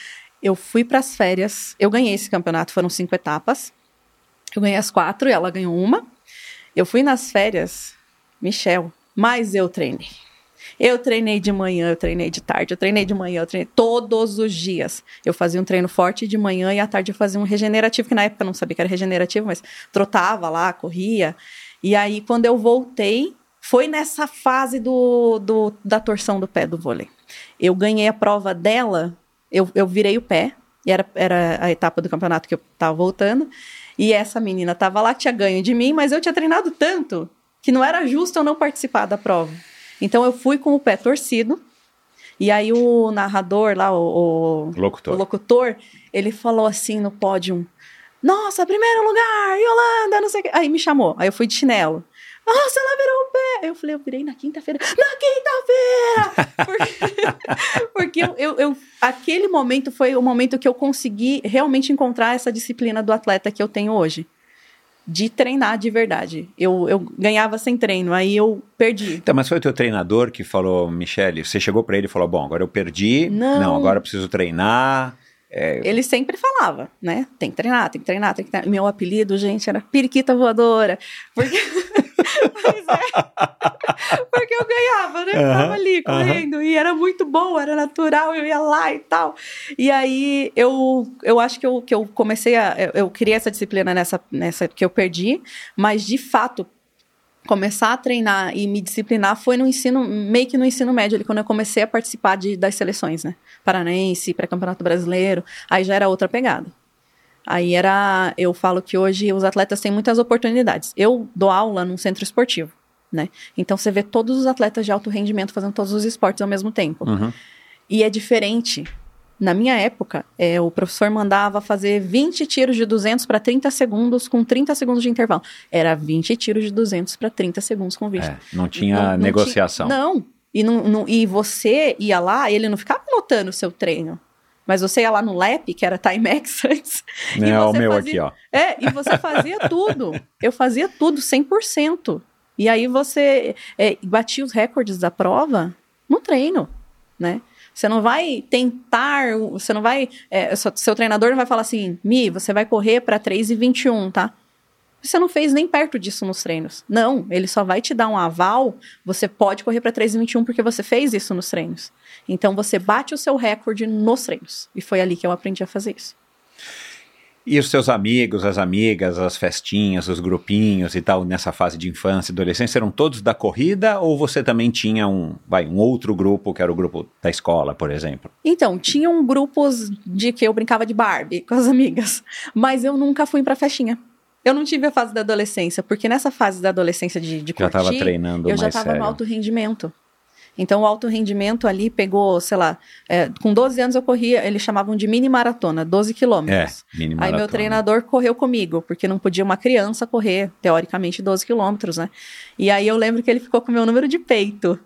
Eu fui para as férias, eu ganhei esse campeonato, foram cinco etapas. Eu ganhei as quatro e ela ganhou uma. Eu fui nas férias, Michel, mas eu treinei. Eu treinei de manhã, eu treinei de tarde, eu treinei de manhã, eu treinei todos os dias. Eu fazia um treino forte de manhã e à tarde eu fazia um regenerativo, que na época eu não sabia que era regenerativo, mas trotava lá, corria. E aí, quando eu voltei, foi nessa fase do, do- da torção do pé do vôlei. Eu ganhei a prova dela, eu, eu virei o pé, e era, era a etapa do campeonato que eu tava voltando. E essa menina tava lá, tinha ganho de mim, mas eu tinha treinado tanto que não era justo eu não participar da prova. Então eu fui com o pé torcido. E aí o narrador lá, o, o, Locutor. o locutor, ele falou assim no pódio: Nossa, primeiro lugar, Yolanda, não sei o quê. Aí me chamou. Aí eu fui de chinelo. Nossa, ela virou o pé. Eu falei, eu virei na quinta-feira. Na quinta-feira! Porque, porque eu, eu, eu- aquele momento foi o momento que eu consegui realmente encontrar essa disciplina do atleta que eu tenho hoje. De treinar de verdade. Eu, eu ganhava sem treino, aí eu perdi. Então, mas foi o teu treinador que falou, Michele, você chegou para ele e falou, bom, agora eu perdi, Não. agora eu preciso treinar. É, Ele sempre falava, né? Tem que treinar, tem que treinar, tem que treinar. Meu apelido, gente, era periquita voadora. Porque. Pois é. Porque eu ganhava, né? Aham, Tava ali correndo. E era muito bom, era natural, eu ia lá e tal. E aí eu, eu acho que eu, que eu comecei a. Eu, eu criei essa disciplina nessa, nessa que eu perdi, mas de fato. Começar a treinar e me disciplinar foi no ensino, meio que no ensino médio, ali, quando eu comecei a participar de, das seleções, né? Paranaense, pré-campeonato brasileiro, aí já era outra pegada. Aí era, eu falo que hoje os atletas têm muitas oportunidades. Eu dou aula num centro esportivo. né? Então você vê todos os atletas de alto rendimento fazendo todos os esportes ao mesmo tempo. Uhum. E é diferente. Na minha época, é, o professor mandava fazer 20 tiros de 200 para 30 segundos com 30 segundos de intervalo. Era 20 tiros de 200 para 30 segundos com 20. É, não tinha negociação. Tinha, não. E, não, não, e você ia lá, ele não ficava anotando o seu treino. Mas você ia lá no LAP, que era Timex antes. É o meu fazia, aqui, ó. É, e você fazia tudo. Eu fazia tudo, 100%. E aí você é, batia os recordes da prova no treino, né? Você não vai tentar, você não vai. É, seu, seu, treinador não vai falar assim, Mi, você vai correr para 3 e 21, tá? Você não fez nem perto disso nos treinos. Não, ele só vai te dar um aval. Você pode correr para 3 e 21 porque você fez isso nos treinos. Então você bate o seu recorde nos treinos. E foi ali que eu aprendi a fazer isso. E os seus amigos, as amigas, as festinhas, os grupinhos e tal, nessa fase de infância e adolescência, eram todos da corrida ou você também tinha um, vai, um outro grupo, que era o grupo da escola, por exemplo? Então, tinham grupos de que eu brincava de Barbie com as amigas, mas eu nunca fui pra festinha. Eu não tive a fase da adolescência, porque nessa fase da adolescência de, de já curtir, tava treinando eu já estava no alto rendimento. Então, o alto rendimento ali pegou, sei lá, é, com 12 anos eu corria, eles chamavam de mini maratona, 12 quilômetros. É, mini maratona. Aí meu treinador correu comigo, porque não podia uma criança correr, teoricamente, 12 quilômetros, né? E aí eu lembro que ele ficou com o meu número de peito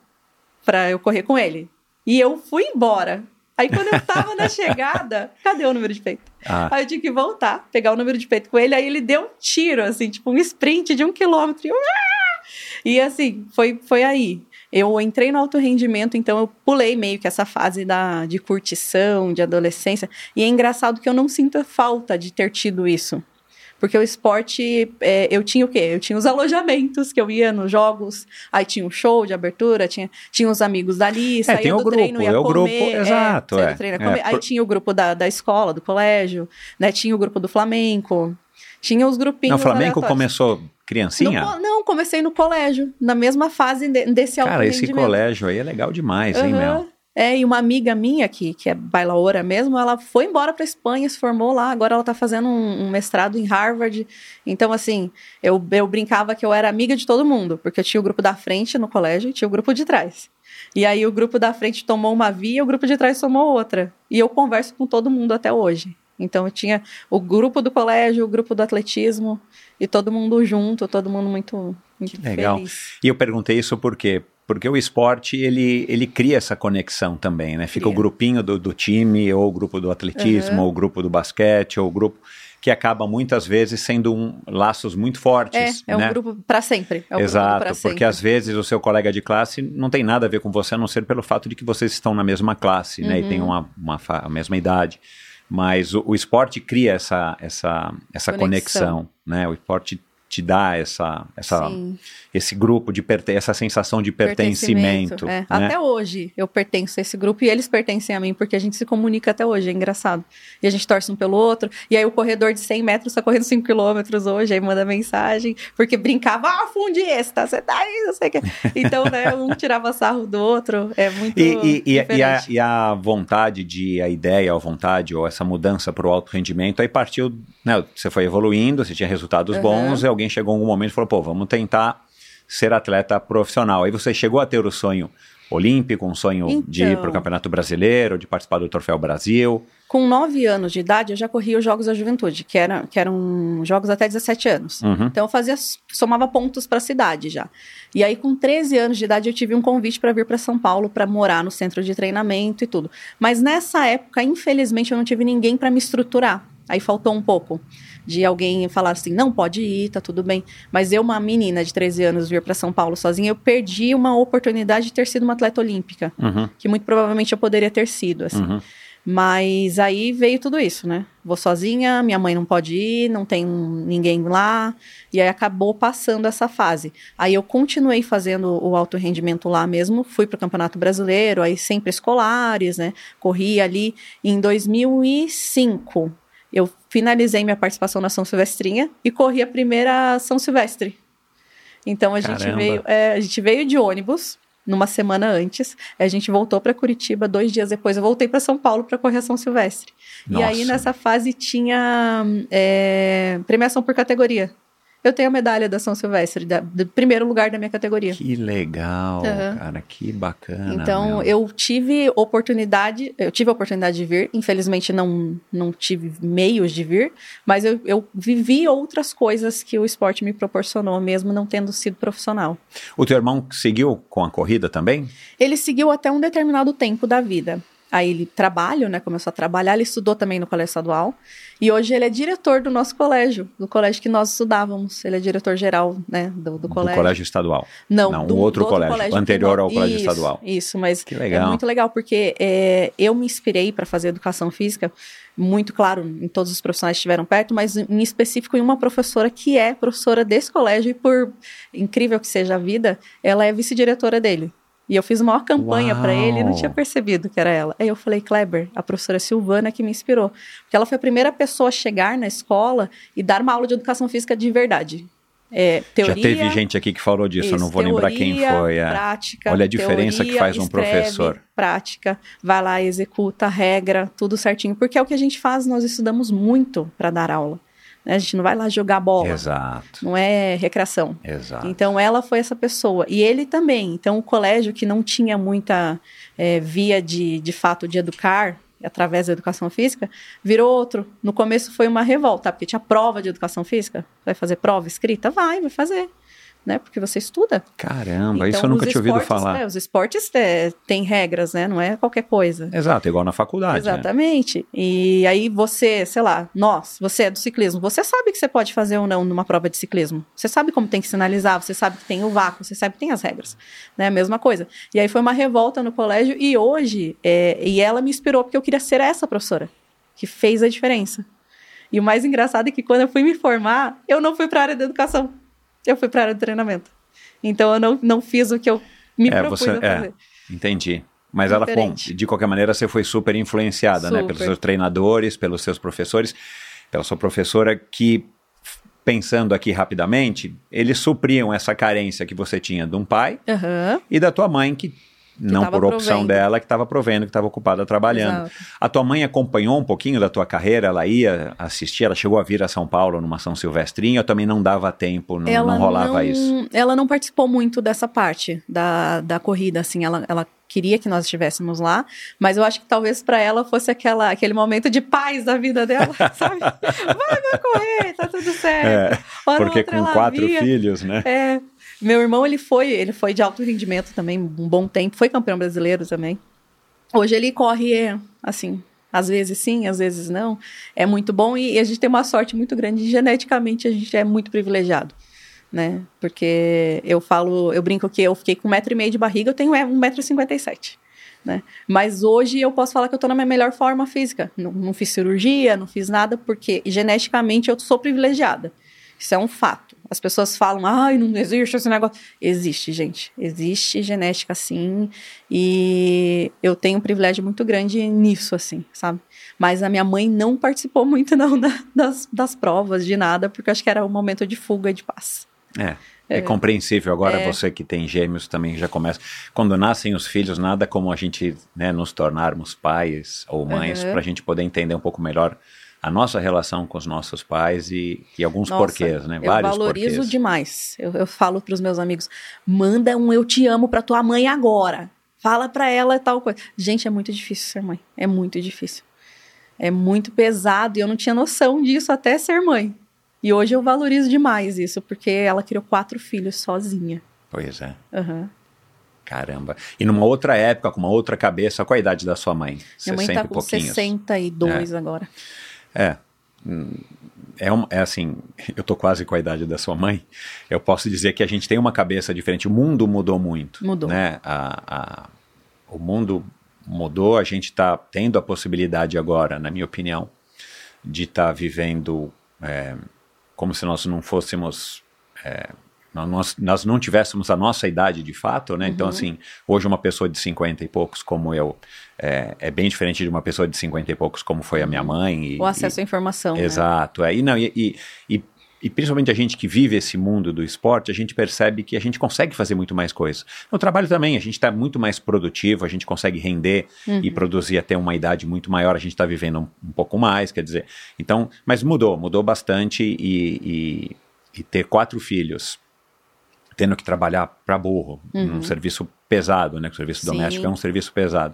para eu correr com ele. E eu fui embora. Aí quando eu tava na chegada, cadê o número de peito? Ah. Aí eu tinha que voltar, pegar o número de peito com ele, aí ele deu um tiro, assim, tipo um sprint de um quilômetro. E, eu, ah! e assim, foi, foi aí. Eu entrei no alto rendimento, então eu pulei meio que essa fase da, de curtição, de adolescência. E é engraçado que eu não sinto falta de ter tido isso. Porque o esporte, é, eu tinha o quê? Eu tinha os alojamentos que eu ia nos jogos, aí tinha um show de abertura, tinha, tinha os amigos dali, é, saía do grupo, treino, ia é o comer. Grupo, é, exato, é, treino, é, Aí por... tinha o grupo da, da escola, do colégio, né? Tinha o grupo do flamenco, tinha os grupinhos Não, o Flamengo começou criancinha? No, não, comecei no colégio, na mesma fase de, desse alto Cara, esse colégio aí é legal demais, uhum. hein, Mel? É, e uma amiga minha que, que é bailaora mesmo, ela foi embora para Espanha, se formou lá, agora ela tá fazendo um, um, mestrado em Harvard. Então, assim, eu, eu brincava que eu era amiga de todo mundo, porque eu tinha o grupo da frente no colégio e tinha o grupo de trás. E aí o grupo da frente tomou uma via e o grupo de trás tomou outra. E eu converso com todo mundo até hoje. Então eu tinha o grupo do colégio, o grupo do atletismo e todo mundo junto, todo mundo muito, muito legal. Feliz. E eu perguntei isso por quê? Porque o esporte, ele, ele cria essa conexão também, né? Fica cria. o grupinho do, do, time, ou o grupo do atletismo, uhum. ou o grupo do basquete, ou o grupo que acaba muitas vezes sendo um, laços muito fortes. É, é né? um grupo para sempre. É um Exato, porque sempre. às vezes o seu colega de classe não tem nada a ver com você, a não ser pelo fato de que vocês estão na mesma classe, uhum. né? E têm uhum. uma, uma a mesma idade. Mas o, o esporte cria essa, essa, essa conexão. conexão, né? O esporte te dá essa, essa esse grupo de essa sensação de pertencimento. pertencimento é. né? Até hoje eu pertenço a esse grupo e eles pertencem a mim porque a gente se comunica até hoje, é engraçado. E a gente torce um pelo outro. E aí o corredor de 100 metros está correndo 5 quilômetros hoje, aí manda mensagem porque brincava, ah, fundi esse, tá? Você tá aí, não sei o que. Então, né, um tirava sarro do outro, é muito e, e, e, a, e a vontade de, a ideia, a vontade ou essa mudança para o alto rendimento, aí partiu, né, você foi evoluindo, você tinha resultados uhum. bons e alguém chegou em algum momento e falou, pô, vamos tentar ser atleta profissional. Aí você chegou a ter o sonho olímpico, um sonho então, de ir para o então. Campeonato Brasileiro, de participar do Troféu Brasil? Com nove anos de idade, eu já corria os Jogos da Juventude, que, era, que eram jogos até 17 anos. Uhum. Então eu fazia, somava pontos para a cidade já. E aí, com 13 anos de idade, eu tive um convite para vir para São Paulo para morar no centro de treinamento e tudo. Mas nessa época, infelizmente, eu não tive ninguém para me estruturar. Aí faltou um pouco de alguém falar assim, não, pode ir, tá tudo bem. Mas eu, uma menina de 13 anos, vir para São Paulo sozinha, eu perdi uma oportunidade de ter sido uma atleta olímpica, uhum. que muito provavelmente eu poderia ter sido, assim. Uhum. Mas aí veio tudo isso, né? Vou sozinha, minha mãe não pode ir, não tem ninguém lá, e aí acabou passando essa fase. Aí eu continuei fazendo o alto rendimento lá mesmo, fui para o Campeonato Brasileiro, aí sempre escolares, né? Corri ali em 2005 eu finalizei minha participação na São Silvestrinha e corri a primeira São Silvestre. Então a gente veio, é, a gente veio de ônibus numa semana antes, a gente voltou para Curitiba dois dias depois. Eu voltei para São Paulo para correr a São Silvestre. Nossa. E aí nessa fase tinha é, premiação por categoria. Eu tenho a medalha da São Silvestre, da, do primeiro lugar da minha categoria. Que legal, Aham. cara, que bacana. Então, meu. eu tive oportunidade, eu tive a oportunidade de vir, infelizmente não, não tive meios de vir, mas eu, eu vivi outras coisas que o esporte me proporcionou, mesmo não tendo sido profissional. O teu irmão seguiu com a corrida também? Ele seguiu até um determinado tempo da vida. Aí ele trabalha, né? Começou a trabalhar, ele estudou também no colégio estadual. E hoje ele é diretor do nosso colégio, do colégio que nós estudávamos. Ele é diretor geral, né? Do, do colégio. Do colégio estadual. Não, Não, do, o outro do colégio, que anterior ao colégio Isso, estadual. Isso, mas Que legal. é muito legal porque é, eu me inspirei para fazer educação física, muito claro, em todos os profissionais que estiveram perto, mas em específico em uma professora que é professora desse colégio e por incrível que seja a vida, ela é vice-diretora dele. E eu fiz uma maior campanha para ele e não tinha percebido que era ela. Aí eu falei, Kleber, a professora Silvana que me inspirou. Porque ela foi a primeira pessoa a chegar na escola e dar uma aula de educação física de verdade. É, teoria, Já teve gente aqui que falou disso, eu não isso, vou lembrar quem teoria, foi. é. Prática, Olha a diferença que teoria, faz um escreve, professor. Prática, vai lá, executa, regra, tudo certinho. Porque é o que a gente faz, nós estudamos muito para dar aula. Né? A gente não vai lá jogar bola, Exato, não é recreação. exato. Então ela foi essa pessoa. E ele também. Então o colégio que não tinha muita eh, via de, de fato de educar através da educação física, virou outro. No começo foi uma revolta, porque tinha prova de educação física. Vai fazer prova escrita? Vai, vai fazer. Né? Porque você estuda. Caramba, isso Então, eu nunca os tinha ouvido falar. né, os esportes é, têm regras, né? Não é qualquer coisa. Exato, igual na faculdade. né? Exatamente. E aí você, sei lá, nós, você é do ciclismo, você sabe que você pode fazer ou não numa prova de ciclismo. Você sabe como tem que sinalizar, você sabe que tem o vácuo, você sabe que tem as regras. Né? Mesma coisa. E aí foi uma revolta no colégio e hoje, é, e ela me inspirou porque eu queria ser essa professora, que fez a diferença. E o mais engraçado é que quando eu fui me formar, eu não fui para a área da educação. Eu fui para a área do treinamento. Então eu não, não fiz o que eu me É, propus você- a é. fazer. Entendi. Mas ela, bom, de qualquer maneira, você foi super influenciada, né? Super. Pelos seus treinadores, pelos seus professores, pela sua professora, que, pensando aqui rapidamente, eles supriam essa carência que você tinha de um pai Aham. e da tua mãe, que, não por opção provendo. dela, que estava provendo, que estava ocupada trabalhando. Exato. A tua mãe acompanhou um pouquinho da tua carreira? Ela ia assistir? Ela chegou a vir a São Paulo numa São Silvestrinha ou também não dava tempo, não, não rolava não- isso? Ela não participou muito dessa parte da, da corrida, assim, ela, ela queria que nós estivéssemos lá, mas eu acho que talvez para ela fosse aquela, aquele momento de paz da vida dela, sabe? Vai, vai correr, tá tudo certo. Ou Porque com quatro via. filhos, né? É, meu irmão, ele foi, ele foi de alto rendimento também, um bom tempo, foi campeão brasileiro também. Hoje ele corre, é, assim, às vezes sim, às vezes não. É muito bom e a gente tem uma sorte muito grande. Geneticamente, a gente é muito privilegiado, né? Porque eu falo, eu brinco que eu fiquei com um metro e meio de barriga, eu tenho é, um metro e cinquenta e sete. Né? Mas hoje eu posso falar que eu tô na minha melhor forma física. Não, não fiz cirurgia, não fiz nada, porque geneticamente eu sou privilegiada. Isso é um fato. As pessoas falam, ai, não existe esse negócio. Existe, gente. Existe genética, sim. E eu tenho um privilégio muito grande nisso, assim, sabe? Mas a minha mãe não participou muito, não, da- das, das provas, de nada, porque eu acho que era um momento de fuga e de paz. É. É compreensível. Agora É. você que tem gêmeos também já começa. Quando nascem os filhos, nada como a gente né, nos tornarmos pais ou mães Uhum. para a gente poder entender um pouco melhor a nossa relação com os nossos pais e, e alguns Nossa, porquês, né? Eu Vários valorizo porquês. demais. Eu, eu falo para os meus amigos: manda um eu te amo para tua mãe agora. Fala para ela tal coisa. Gente, é muito difícil ser mãe. É muito difícil. É muito pesado e eu não tinha noção disso até ser mãe. E hoje eu valorizo demais isso, porque ela criou quatro filhos sozinha. Pois é. Aham. Caramba. E numa outra época, com uma outra cabeça, qual a idade da sua mãe? Minha mãe 60 tá e com pouquinhos. 62 agora. É. É, um- é assim, eu tô quase com a idade da sua mãe. Eu posso dizer que a gente tem uma cabeça diferente. O mundo mudou muito. Mudou. Né? A, a- o mundo mudou. A gente está tendo a possibilidade agora, na minha opinião, de estar vivendo é, como se nós não fôssemos. é, nós, nós não tivéssemos a nossa idade de fato, né? Uhum. Então, assim, hoje uma pessoa de 50 e poucos como eu é, é bem diferente de uma pessoa de 50 e poucos como foi a minha mãe. E, O acesso à informação. né? Exato. É. E, não, e, e, e- e principalmente a gente que vive esse mundo do esporte, a gente percebe que a gente consegue fazer muito mais coisas. No trabalho também, a gente está muito mais produtivo, a gente consegue render e produzir até uma idade muito maior, a gente está vivendo um, um pouco mais, quer dizer. Então, mas mudou, mudou bastante e, e, e ter quatro filhos, tendo que trabalhar para burro, Uhum. num serviço pesado, né? O serviço Sim. doméstico é um serviço pesado.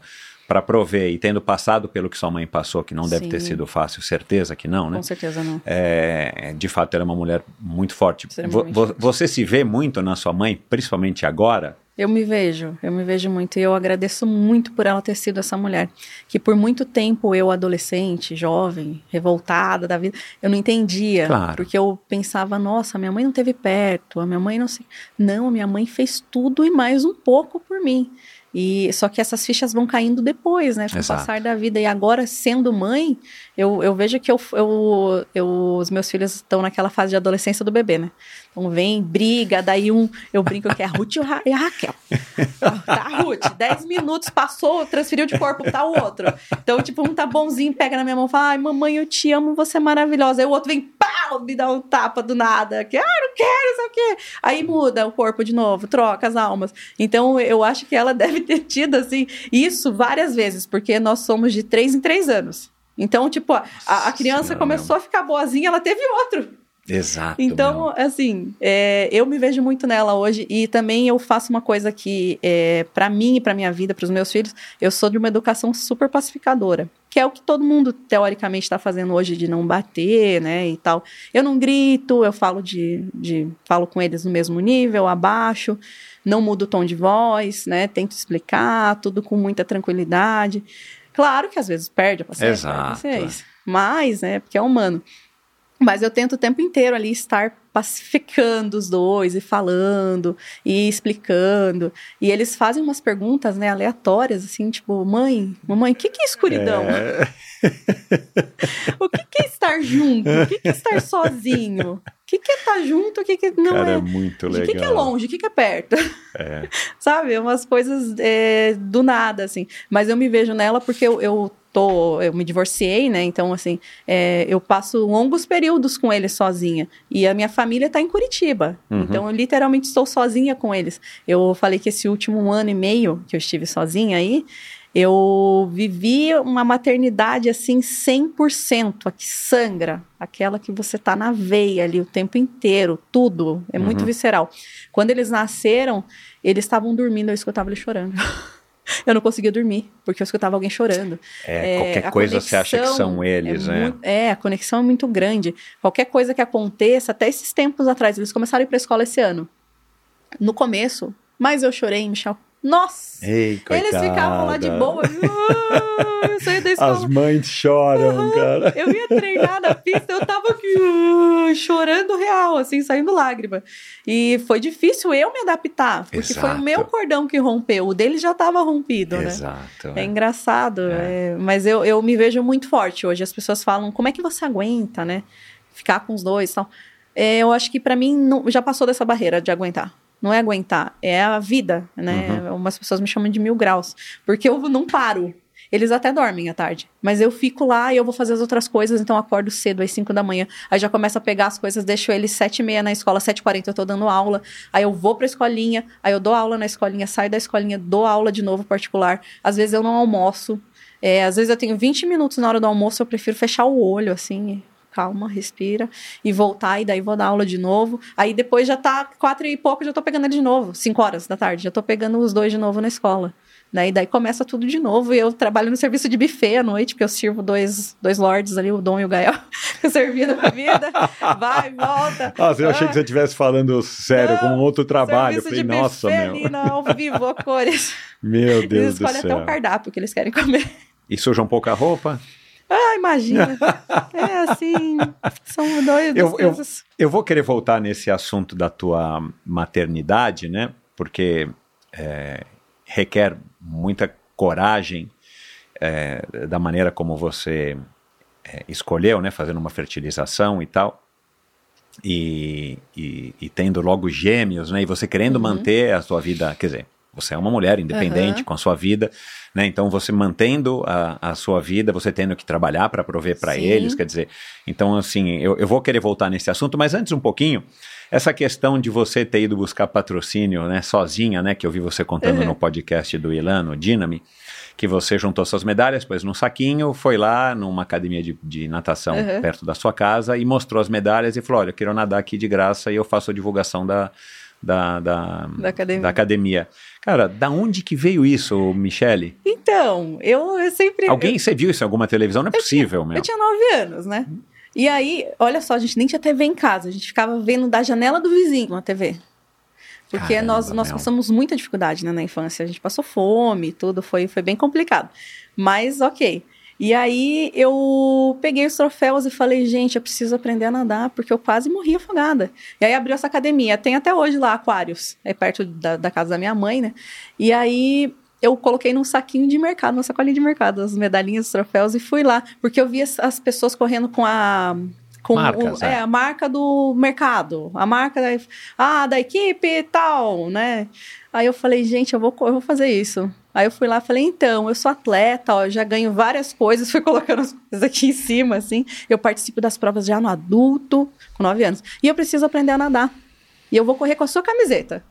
Para prover e tendo passado pelo que sua mãe passou, que não deve ter Sim. sido fácil, certeza que não, né? Com certeza não. É, de fato, ela é uma mulher muito forte. Vo- Extremamente vo- forte. você se vê muito na sua mãe, principalmente agora? Eu me vejo, eu me vejo muito e eu agradeço muito por ela ter sido essa mulher. Que por muito tempo eu, adolescente, jovem, revoltada da vida, eu não entendia. Claro. Porque eu pensava, nossa, minha mãe não teve perto, a minha mãe não sei. Não, minha mãe fez tudo e mais um pouco por mim. E só que essas fichas vão caindo depois, né? Com o passar da vida. E agora, sendo mãe, eu, eu vejo que eu, eu, eu- os meus filhos estão naquela fase de adolescência do bebê, né? Então vem, briga, daí um, eu brinco que é a Ruth e a Raquel. Tá, a Ruth, 10 minutos passou, transferiu de corpo, tá o outro. Então, tipo, um tá bonzinho, pega na minha mão e fala: Ai, mamãe, eu te amo, você é maravilhosa. Aí o outro vem, pau, me dá um tapa do nada. Que, ah, não quero, sei o quê. Aí muda o corpo de novo, troca as almas. Então, eu acho que ela deve ter tido, assim, isso várias vezes, porque nós somos de três em três anos. Então, tipo, a, a criança Senhora, começou a ficar boazinha, ela teve outro. Exato. Então, assim, é, eu me vejo muito nela hoje e também eu faço uma coisa que, é, para mim e para minha vida, para os meus filhos, eu sou de uma educação super pacificadora, que é o que todo mundo teoricamente está fazendo hoje de não bater, né, e tal. Eu não grito, eu falo de, de falo com eles no mesmo nível, abaixo, não mudo o tom de voz, né, tento explicar tudo com muita tranquilidade. Claro que às vezes perde a paciência, a Exato, paciência, mas, né, porque é humano. Mas eu tento o tempo inteiro ali estar pacificando os dois e falando e explicando. E eles fazem umas perguntas, né, aleatórias, assim, tipo, mãe, mamãe, o que, que é escuridão? o que, que é estar junto? O que, que é estar sozinho? O que, que é estar junto? O que, que não Cara, é? é muito O legal. que, que é longe? O que, que é perto? Sabe? Umas coisas é, do nada, assim. Mas eu me vejo nela porque eu, eu tô. Eu me divorciei, né? Então, assim, é, eu passo longos períodos com eles sozinha. E a minha família tá em Curitiba. Uhum. Então, eu literalmente estou sozinha com eles. Eu falei que esse último ano e meio que eu estive sozinha aí. Eu vivi uma maternidade assim 100%, a que sangra, aquela que você tá na veia ali o tempo inteiro, tudo, é muito Uhum. visceral. Quando eles nasceram, eles estavam dormindo, eu escutava eles chorando. eu não conseguia dormir, porque eu escutava alguém chorando. É, É, qualquer a coisa você acha que são eles, é, né? muito- é, a conexão é muito grande. Qualquer coisa que aconteça, até esses tempos atrás, eles começaram a ir pra escola esse ano. No começo, mas eu chorei, Michel. Nossa! Ei, Eles ficavam lá de boa. Eu saía da escola. As mães choram, cara. Eu ia treinar na pista, eu tava aqui, ah, chorando real, assim, saindo lágrima. E foi difícil eu me adaptar, porque foi Exato. o meu cordão que rompeu, o dele já tava rompido, né? Exato. É engraçado, é, mas eu, eu me vejo muito forte hoje. As pessoas falam, como é que você aguenta, né? Ficar com os dois e tal. É, eu acho que pra mim não- já passou dessa barreira de aguentar. Não é aguentar, é a vida, né? Uhum. Umas pessoas me chamam de mil graus. Porque eu não paro. Eles até dormem à tarde. Mas eu fico lá e eu vou fazer as outras coisas, então acordo cedo, às 5 da manhã. Aí já começo a pegar as coisas, deixo eles sete e meia na escola, sete e quarenta eu tô dando aula. Aí eu vou pra escolinha, aí eu dou aula na escolinha, saio da escolinha, dou aula de novo particular. Às vezes eu não almoço. É, às vezes eu tenho 20 minutos na hora do almoço, eu prefiro fechar o olho, assim, calma, respira, e voltar, e daí vou dar aula de novo. Aí depois já tá quatro e pouco, já tô pegando ele de novo, cinco horas da tarde, já tô pegando os dois de novo na escola. Daí, daí começa tudo de novo, e eu trabalho no serviço de buffet à noite, porque eu sirvo dois, dois lords ali, o Dom e o Gael, servindo comida, vai, volta. Ah, eu achei que você estivesse falando sério, Não, com um outro trabalho. Eu falei, de nossa, meu. ali na ao vivo, a cores. Meu Eles Deus do escolhem até céu. o cardápio que eles querem comer. E suja um pouco a roupa? Ah, imagina. É assim, são dois Eu- eu-. Eu vou querer voltar nesse assunto da tua maternidade, né? Porque é, requer muita coragem é, da maneira como você é, escolheu, né? Fazendo uma fertilização e tal. E, e- e tendo logo gêmeos, né? E você querendo Uhum. manter a sua vida, quer dizer, você é uma mulher independente Aham. com a sua vida, né? Então você mantendo a, a sua vida, você tendo que trabalhar para prover para eles, quer dizer, então assim, eu, eu vou querer voltar nesse assunto, mas antes um pouquinho, essa questão de você ter ido buscar patrocínio, né, sozinha, né, que eu vi você contando Uhum. no podcast do Ilano, Dinami, que você juntou suas medalhas, pôs num saquinho, foi lá numa academia de, de natação Uhum. perto da sua casa e mostrou as medalhas e falou: Olha, eu quero nadar aqui de graça e eu faço a divulgação da, da, da, Da academia. da academia. Cara, da onde que veio isso, Michele? Então, eu, eu sempre. Alguém, você viu isso em alguma televisão? Não é possível, meu. Eu tinha nove anos, né? E aí, olha só, a gente nem tinha TV em casa, a gente ficava vendo da janela do vizinho uma TV. Porque Caramba, nós, nós meu. passamos muita dificuldade né, na infância, a gente passou fome, tudo, foi, foi bem complicado. Mas ok. E aí eu peguei os troféus e falei, gente, eu preciso aprender a nadar, porque eu quase morri afogada. E aí abriu essa academia, tem até hoje lá aquários, é perto da, da casa da minha mãe, né? E aí eu coloquei num saquinho de mercado, numa sacolinha de mercado, as medalhinhas, os troféus, e fui lá, porque eu vi as, as pessoas correndo com a. Com Marcas, o, é. é, a marca do mercado, a marca da, ah, da equipe e tal, né? Aí eu falei, gente, eu vou, eu vou fazer isso. Aí eu fui lá e falei, então, eu sou atleta, ó, eu já ganho várias coisas, fui colocando as coisas aqui em cima, assim. Eu participo das provas já no adulto, com nove anos. E eu preciso aprender a nadar. E eu vou correr com a sua camiseta.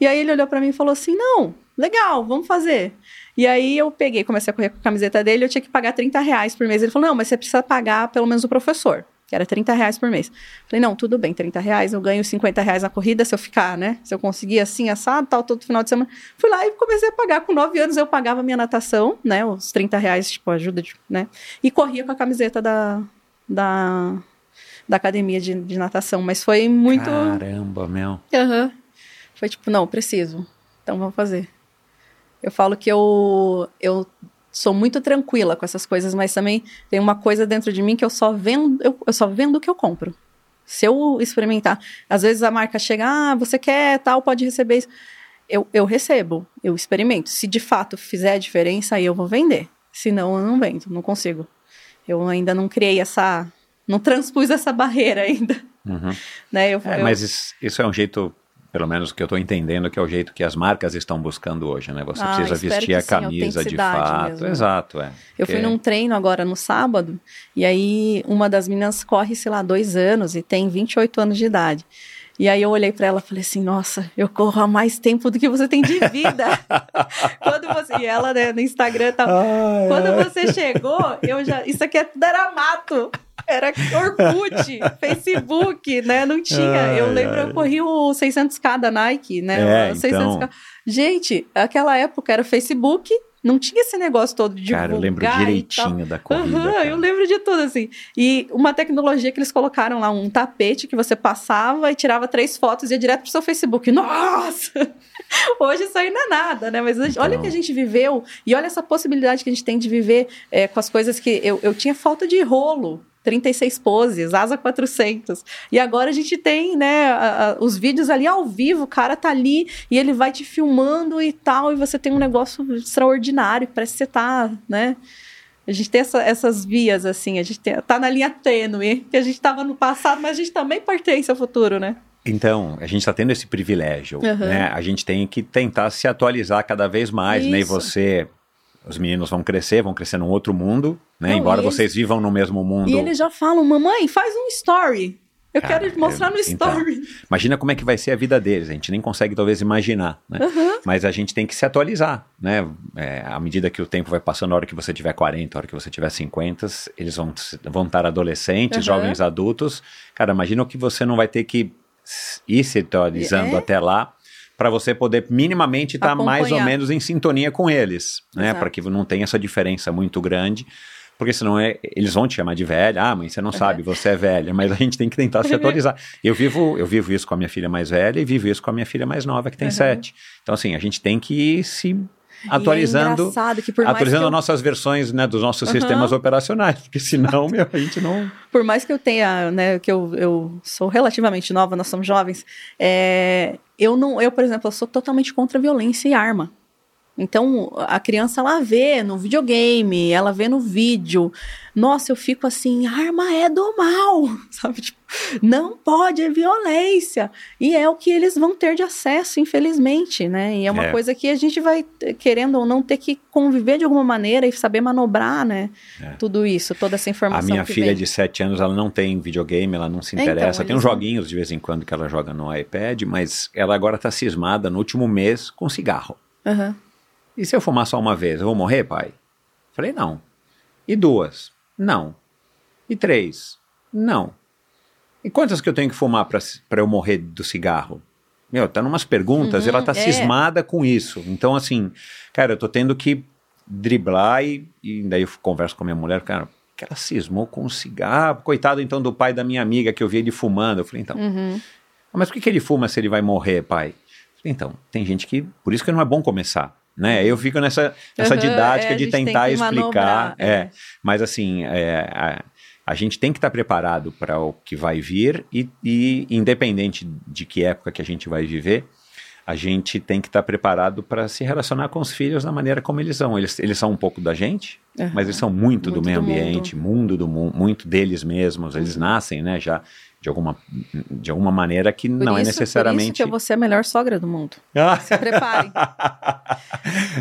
E aí ele olhou pra mim e falou assim: não, legal, vamos fazer. E aí eu peguei, comecei a correr com a camiseta dele, eu tinha que pagar 30 reais por mês. Ele falou: não, mas você precisa pagar pelo menos o professor, que era 30 reais por mês. Falei, não, tudo bem, 30 reais, eu ganho 50 reais na corrida se eu ficar, né? Se eu conseguir assim, assado, tal, todo final de semana. Fui lá e comecei a pagar. Com 9 anos eu pagava minha natação, né? Os 30 reais, tipo, ajuda, de, né? E corria com a camiseta da. da da academia de, de natação, mas foi muito. Caramba, meu. Aham. Foi tipo, não, preciso. Então vamos fazer. Eu falo que eu, eu sou muito tranquila com essas coisas, mas também tem uma coisa dentro de mim que eu só vendo, eu, eu só vendo o que eu compro. Se eu experimentar, às vezes a marca chega, ah, você quer tal, pode receber isso. Eu, eu recebo, eu experimento. Se de fato fizer a diferença, aí eu vou vender. Se não, eu não vendo, não consigo. Eu ainda não criei essa. Não transpus essa barreira ainda. Uhum. Né? Eu, É, eu- mas isso, isso é um jeito, pelo menos que eu estou entendendo, que é o jeito que as marcas estão buscando hoje, né? Você Ah, precisa vestir a sim, camisa de fato. mesmo. Exato, é. Eu fui num treino agora no sábado, e aí uma das meninas corre, sei lá, dois anos e tem 28 anos de idade. E aí eu olhei pra ela e falei assim, nossa, eu corro há mais tempo do que você tem de vida. Quando você. E ela, né, no Instagram tá. Ai, Quando ai. você chegou, eu já. Isso aqui é tudo era mato. Era Orkut, Facebook, né? Não tinha. Ai, eu lembro, ai. eu corri o 600k da Nike, né? É, o 600K. então. Gente, aquela época era Facebook, não tinha esse negócio todo de Cara, eu lembro direitinho da corrida. Cara. eu lembro de tudo, assim. E uma tecnologia que eles colocaram lá, um tapete que você passava e tirava três fotos e ia direto pro seu Facebook. Nossa! Hoje isso aí não é nada, né? Mas gente- olha Então. o que a gente viveu e olha essa possibilidade que a gente tem de viver é, com as coisas que... Eu, eu tinha falta de rolo. 36 poses, asa 400. E agora a gente tem, né, a- a- os vídeos ali ao vivo, o cara tá ali e ele vai te filmando e tal, e você tem um negócio extraordinário, parece que você tá, né? A gente tem essa- essas vias, assim, a gente tem- tá na linha tênue, que a gente tava no passado, mas a gente também pertence ao futuro, né? Então, a gente está tendo esse privilégio, Aham. né? A gente tem que tentar se atualizar cada vez mais, né? E Isso. você, os meninos vão crescer, vão crescer num outro mundo, né? Não, Embora eles- vocês vivam no mesmo mundo. E eles já falam, mamãe, faz um story. Eu Cara, quero mostrar no então, story. Imagina como é que vai ser a vida deles. A gente nem consegue talvez imaginar, né? Mas a gente tem que se atualizar, né? É, à medida que o tempo vai passando, a hora que você tiver 40, a hora que você tiver 50, eles vão, vão estar adolescentes, Uhum. jovens adultos. Cara, imagina o que você não vai ter que ir se atualizando É. até lá para você poder minimamente estar mais ou menos em sintonia com eles, né? Para que não tenha essa diferença muito grande. Porque senão é, eles vão te chamar de velha. Ah, mãe, você não sabe, você é velha. Mas a gente tem que tentar se atualizar. Eu vivo, eu vivo isso com a minha filha mais velha e vivo isso com a minha filha mais nova, que tem Uhum. sete. Então, assim, a gente tem que ir se É atualizando, engraçado que por atualizando que eu- as nossas versões né, dos nossos Aham. sistemas operacionais. Porque senão, meu, a gente não. por mais que eu tenha, né, que eu, eu sou relativamente nova, nós somos jovens, é, eu não, eu, por exemplo, eu sou totalmente contra violência e arma. Então, a criança, ela vê no videogame, ela vê no vídeo. Nossa, eu fico assim, arma é do mal, sabe? Tipo, não pode, é violência. E é o que eles vão ter de acesso, infelizmente, né? E é uma É. coisa que a gente vai, querendo ou não, ter que conviver de alguma maneira e saber manobrar, né? É. Tudo isso, toda essa A informação minha que filha vem. de 7 anos, ela não tem videogame, ela não se É, então, interessa. tem uns joguinhos de vez em quando que ela joga no iPad, mas ela agora tá cismada no último mês com cigarro. Aham. E se eu fumar só uma vez, eu vou morrer, pai? Falei, não. E duas? Não. E três? Não. E quantas que eu tenho que fumar para eu morrer do cigarro? Meu, tá numas perguntas Uhum, ela tá é. cismada com isso. Então, assim, cara, eu tô tendo que driblar e, e daí eu converso com a minha mulher, cara, que ela cismou com o cigarro. Coitado, então, do pai da minha amiga que eu vi ele fumando. Eu falei, então, Uhum. "Ah, mas por que, que ele fuma se ele vai morrer, pai? Falei, então, tem gente que. Por isso que não é bom começar. Né? Eu fico nessa, nessa Uhum, didática é, de tentar explicar. É, é. mas assim, é, a, a gente tem que estar preparado para o que vai vir e, e, independente de que época que a gente vai viver, a gente tem que estar preparado para se relacionar com os filhos da maneira como eles são. Eles, eles são um pouco da gente, Uhum. mas eles são muito, do Muito meio do mundo. ambiente, mundo do mundo, muito deles mesmos. Eles nascem, né, já de alguma, de alguma maneira que Por não é isso- Por necessariamente. isso que eu vou ser a melhor sogra do mundo. Ah, Se preparem.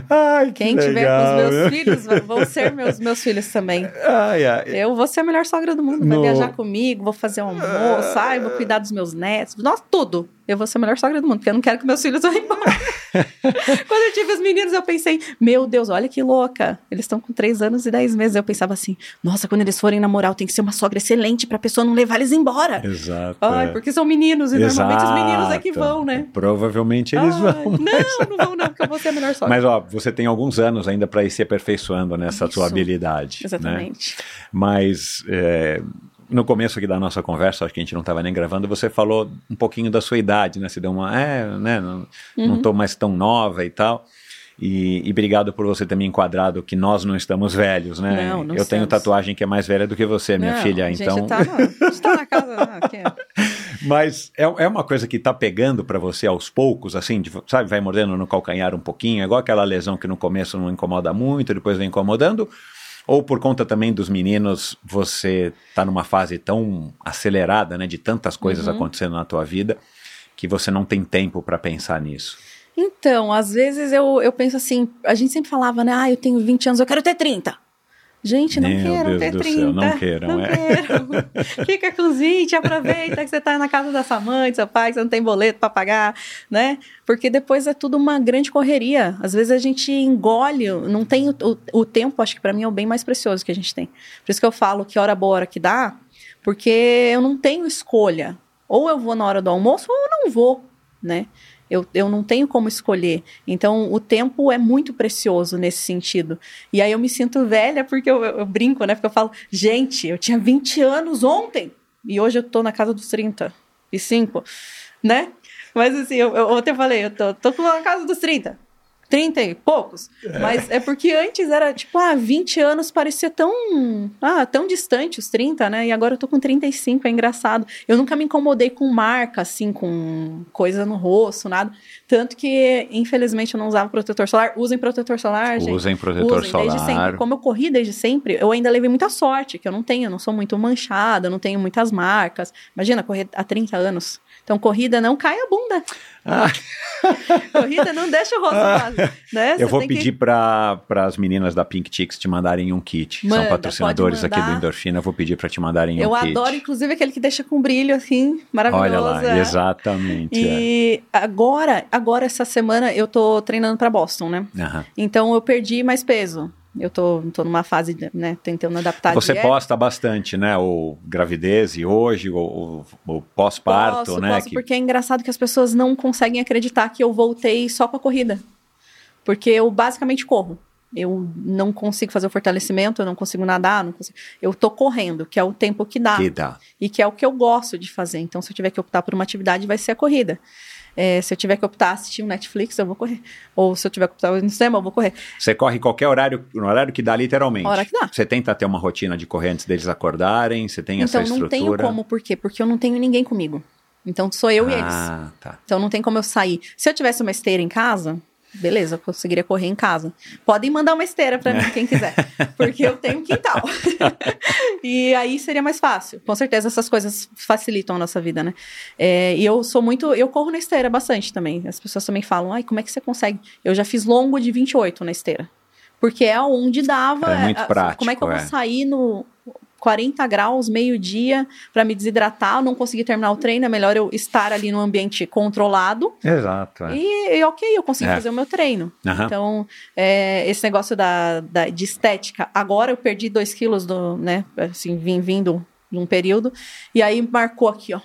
Ai, que Quem tiver legal, com os meus filhos vão ser meus, meus filhos também. Ai, ai. Eu vou ser a melhor sogra do mundo. Vai No- viajar comigo, vou fazer um almoço, ai, vou cuidar dos meus netos. Nossa, tudo. Eu vou ser a melhor sogra do mundo, porque eu não quero que meus filhos vão embora. Quando eu tive os meninos, eu pensei, meu Deus, olha que louca. Eles estão com 3 anos e 10 meses. Eu pensava assim, nossa, quando eles forem namorar, eu tenho que ser uma sogra excelente pra pessoa não levar eles embora. Exato. Ai, é. porque são meninos e normalmente os meninos é que Exato. vão, né? Provavelmente eles Ai, vão. Não, não vão não, porque eu vou ser a melhor sogra. Mas ó, você tem alguns anos ainda para ir se aperfeiçoando nessa Isso. sua habilidade. Né? Exatamente. Mas é, no começo aqui da nossa conversa, acho que a gente não estava nem gravando, você falou um pouquinho da sua idade, né? Você deu uma, é, né? Não, Uhum. não tô mais tão nova e tal. E, e obrigado por você ter me enquadrado que nós não estamos velhos, né? Não, não Eu tenho estamos. tatuagem que é mais velha do que você, minha Não, filha, gente então. Tá, gente tá na casa. ah, aqui. Mas é, é uma coisa que tá pegando pra você aos poucos, assim, de- sabe, vai mordendo no calcanhar um pouquinho, é igual aquela lesão que no começo não incomoda muito, depois vem incomodando. Ou por conta também dos meninos, você tá numa fase tão acelerada, né, de tantas coisas Uhum. acontecendo na tua vida, que você não tem tempo pra pensar nisso. Então, às vezes eu, eu penso assim, a gente sempre falava, né? Ah, eu tenho 20 anos, eu quero ter 30. Gente, não Meu quero Deus ter do 30. céu, não queiram, não é. quero. Fica com os 20, aproveita que você tá na casa da sua mãe, do seu pai, que você não tem boleto pra pagar, né? Porque depois é tudo uma grande correria. Às vezes a gente engole, não tem o, o, o tempo, acho que pra mim é o bem mais precioso que a gente tem. Por isso que eu falo que hora boa, hora que dá, porque eu não tenho escolha. Ou eu vou na hora do almoço ou eu não vou, né? Eu, eu não tenho como escolher. Então, o tempo é muito precioso nesse sentido. E aí eu me sinto velha porque eu, eu- eu brinco, né? Porque eu falo, gente, eu tinha 20 anos ontem e hoje eu tô na casa dos 35, né? Mas assim, eu, eu falei, eu tô, tô na casa dos 30. 30 e poucos. Mas é porque antes era tipo, ah, 20 anos parecia tão, ah, tão distante os 30, né? E agora eu tô com 35, é engraçado. Eu nunca me incomodei com marca, assim, com coisa no rosto, nada. Tanto que, infelizmente, eu não usava protetor solar. Usem protetor solar, gente. Usem protetor Usem solar. desde sempre. Como eu corri desde sempre, eu ainda levei muita sorte, que eu não tenho, eu não sou muito manchada, não tenho muitas marcas. Imagina, correr há 30 anos. Então, corrida não cai a bunda. Ah, Corrida não deixa o rosto quase, né? eu vou tem que- pedir para as meninas da Pink Chicks te mandarem um kit. Manda, São patrocinadores aqui do. Endorfina. Eu vou pedir para te mandarem Eu um kit. adoro, inclusive, aquele que deixa com brilho, assim, maravilhoso. Olha lá, é. exatamente. E agora, agora, essa semana, eu tô treinando pra Boston, né? é. Aham. Então, eu perdi mais peso. Eu tô, tô numa fase, né, tentando adaptar Você posta bastante, né? O gravidez e hoje, o, o- o pós-parto, Posso, né? posso, que- porque é engraçado que as pessoas não conseguem acreditar que eu voltei só com a corrida. Porque eu basicamente corro. Eu não consigo fazer o fortalecimento, eu não consigo nadar, não consigo. Eu tô correndo, que é o tempo que dá. que dá. E que é o que eu gosto de fazer. Então, se eu tiver que optar por uma atividade, vai ser a corrida. É, se eu tiver que optar assistir um Netflix, eu vou correr. Ou se eu tiver que optar no cinema, eu vou correr. Você corre qualquer horário, no horário que dá, literalmente. A hora que dá. Você tenta ter uma rotina de correr antes deles acordarem, você tem essa então, não estrutura. tenho como, por quê? Porque eu não tenho ninguém comigo. Então, sou eu e eles. Ah, tá. Então não tem como eu sair. Se eu tivesse uma esteira em casa, beleza, eu conseguiria correr em casa. Podem mandar uma esteira pra mim, quem quiser, porque eu tenho um quintal. e aí seria mais fácil. Com certeza essas coisas facilitam a nossa vida, né? É, e eu sou muito, eu corro na esteira bastante também. As pessoas também falam, ai, como é que você consegue? Eu já fiz longo de 28 na esteira. Porque é onde dava. É muito a- prático, Como é que eu é. vou sair no 40 graus, meio-dia, para me desidratar, eu não consegui terminar o treino, é melhor eu estar ali no ambiente controlado. Exato. é. E, e ok, eu consegui É. fazer o meu treino. Aham. Então, é, esse negócio da, da- de estética, agora eu perdi 2 quilos do, né, assim, vim vindo de um período, e aí marcou aqui, ó.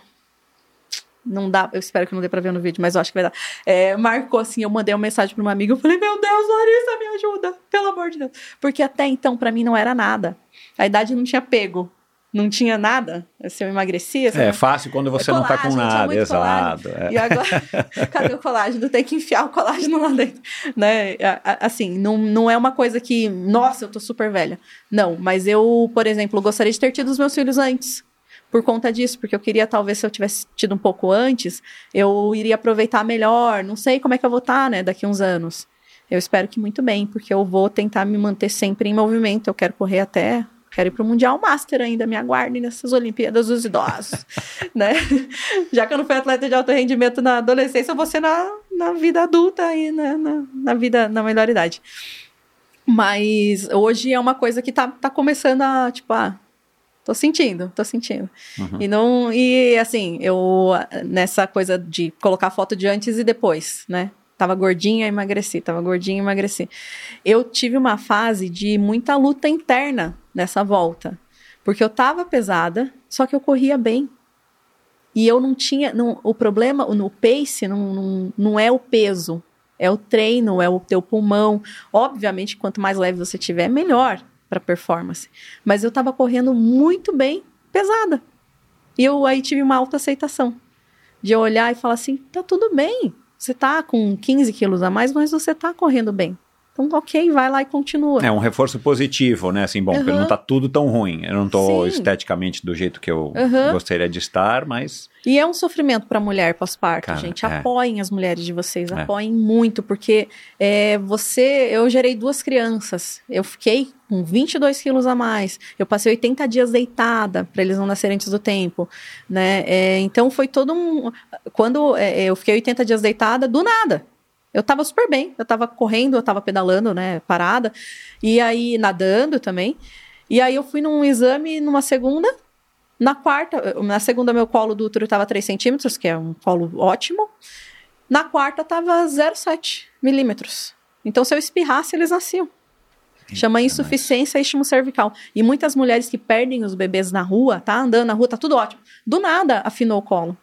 Não dá, eu espero que não dê pra ver no vídeo, mas eu acho que vai dar. É, marcou assim, eu mandei uma mensagem pra uma amiga, eu falei, meu Deus, Larissa, me ajuda, pelo amor de Deus. Porque até então, pra mim, não era nada. A idade não tinha pego, não tinha nada. Se eu emagrecia, eu É fácil quando você não tá com colágeno, nada, exato. é. e agora, cadê o colágeno? Tem que enfiar o colágeno lá dentro, né? Assim, não, não é uma coisa que, nossa, eu tô super velha. Não, mas eu, por exemplo, gostaria de ter tido os meus filhos antes. Por conta disso, porque eu queria, talvez, se eu tivesse tido um pouco antes, eu iria aproveitar melhor. Não sei como é que eu vou estar, né, daqui uns anos. Eu espero que muito bem, porque eu vou tentar me manter sempre em movimento. Eu quero correr até. Quero ir para o Mundial Master ainda, me aguardem nessas Olimpíadas dos Idosos, né? Já que eu não fui atleta de alto rendimento na adolescência, eu vou ser na, na vida adulta e na, na, na vida, na melhor idade. Mas hoje é uma coisa que tá, tá começando a, tipo, ah, tô sentindo, tô sentindo. Uhum. E não, e assim, eu, nessa coisa de colocar foto de antes e depois, né? Tava gordinha, emagreci, tava gordinha, emagreci. Eu tive uma fase de muita luta interna nessa volta. Porque eu tava pesada, só que eu corria bem. E eu não tinha. Não, o problema no pace não, não, não é o peso, é o treino, é o teu pulmão. Obviamente, quanto mais leve você tiver, melhor para performance. Mas eu tava correndo muito bem, pesada. E eu aí tive uma alta aceitação. De olhar e falar assim: tá tudo bem. Você tá com 15 quilos a mais, mas você tá correndo bem. Então, ok, vai lá e continua. É um reforço positivo, né? Assim, bom, Uhum. não tá tudo tão ruim. Eu não tô Sim. esteticamente do jeito que eu Uhum. gostaria de estar, mas E é um sofrimento para a mulher pós-parto, gente. é. Apoiem as mulheres de vocês, É. apoiem muito, porque é, você. Eu gerei duas crianças. Eu fiquei com 22 quilos a mais. Eu passei 80 dias deitada para eles não nascerem antes do tempo, né? É, então foi todo um. Quando é, eu fiquei 80 dias deitada, do nada. Eu tava super bem, eu tava correndo, eu tava pedalando, né, parada, e aí nadando também. E aí eu fui num exame numa segunda, na quarta, na segunda, meu colo do útero estava 3 centímetros, que é um colo ótimo. Na quarta, estava 0,7 milímetros. Então, se eu espirrasse, eles nasciam. Chama insuficiência istmo cervical. E muitas mulheres que perdem os bebês na rua, tá andando na rua, tá tudo ótimo. Do nada, afinou o colo.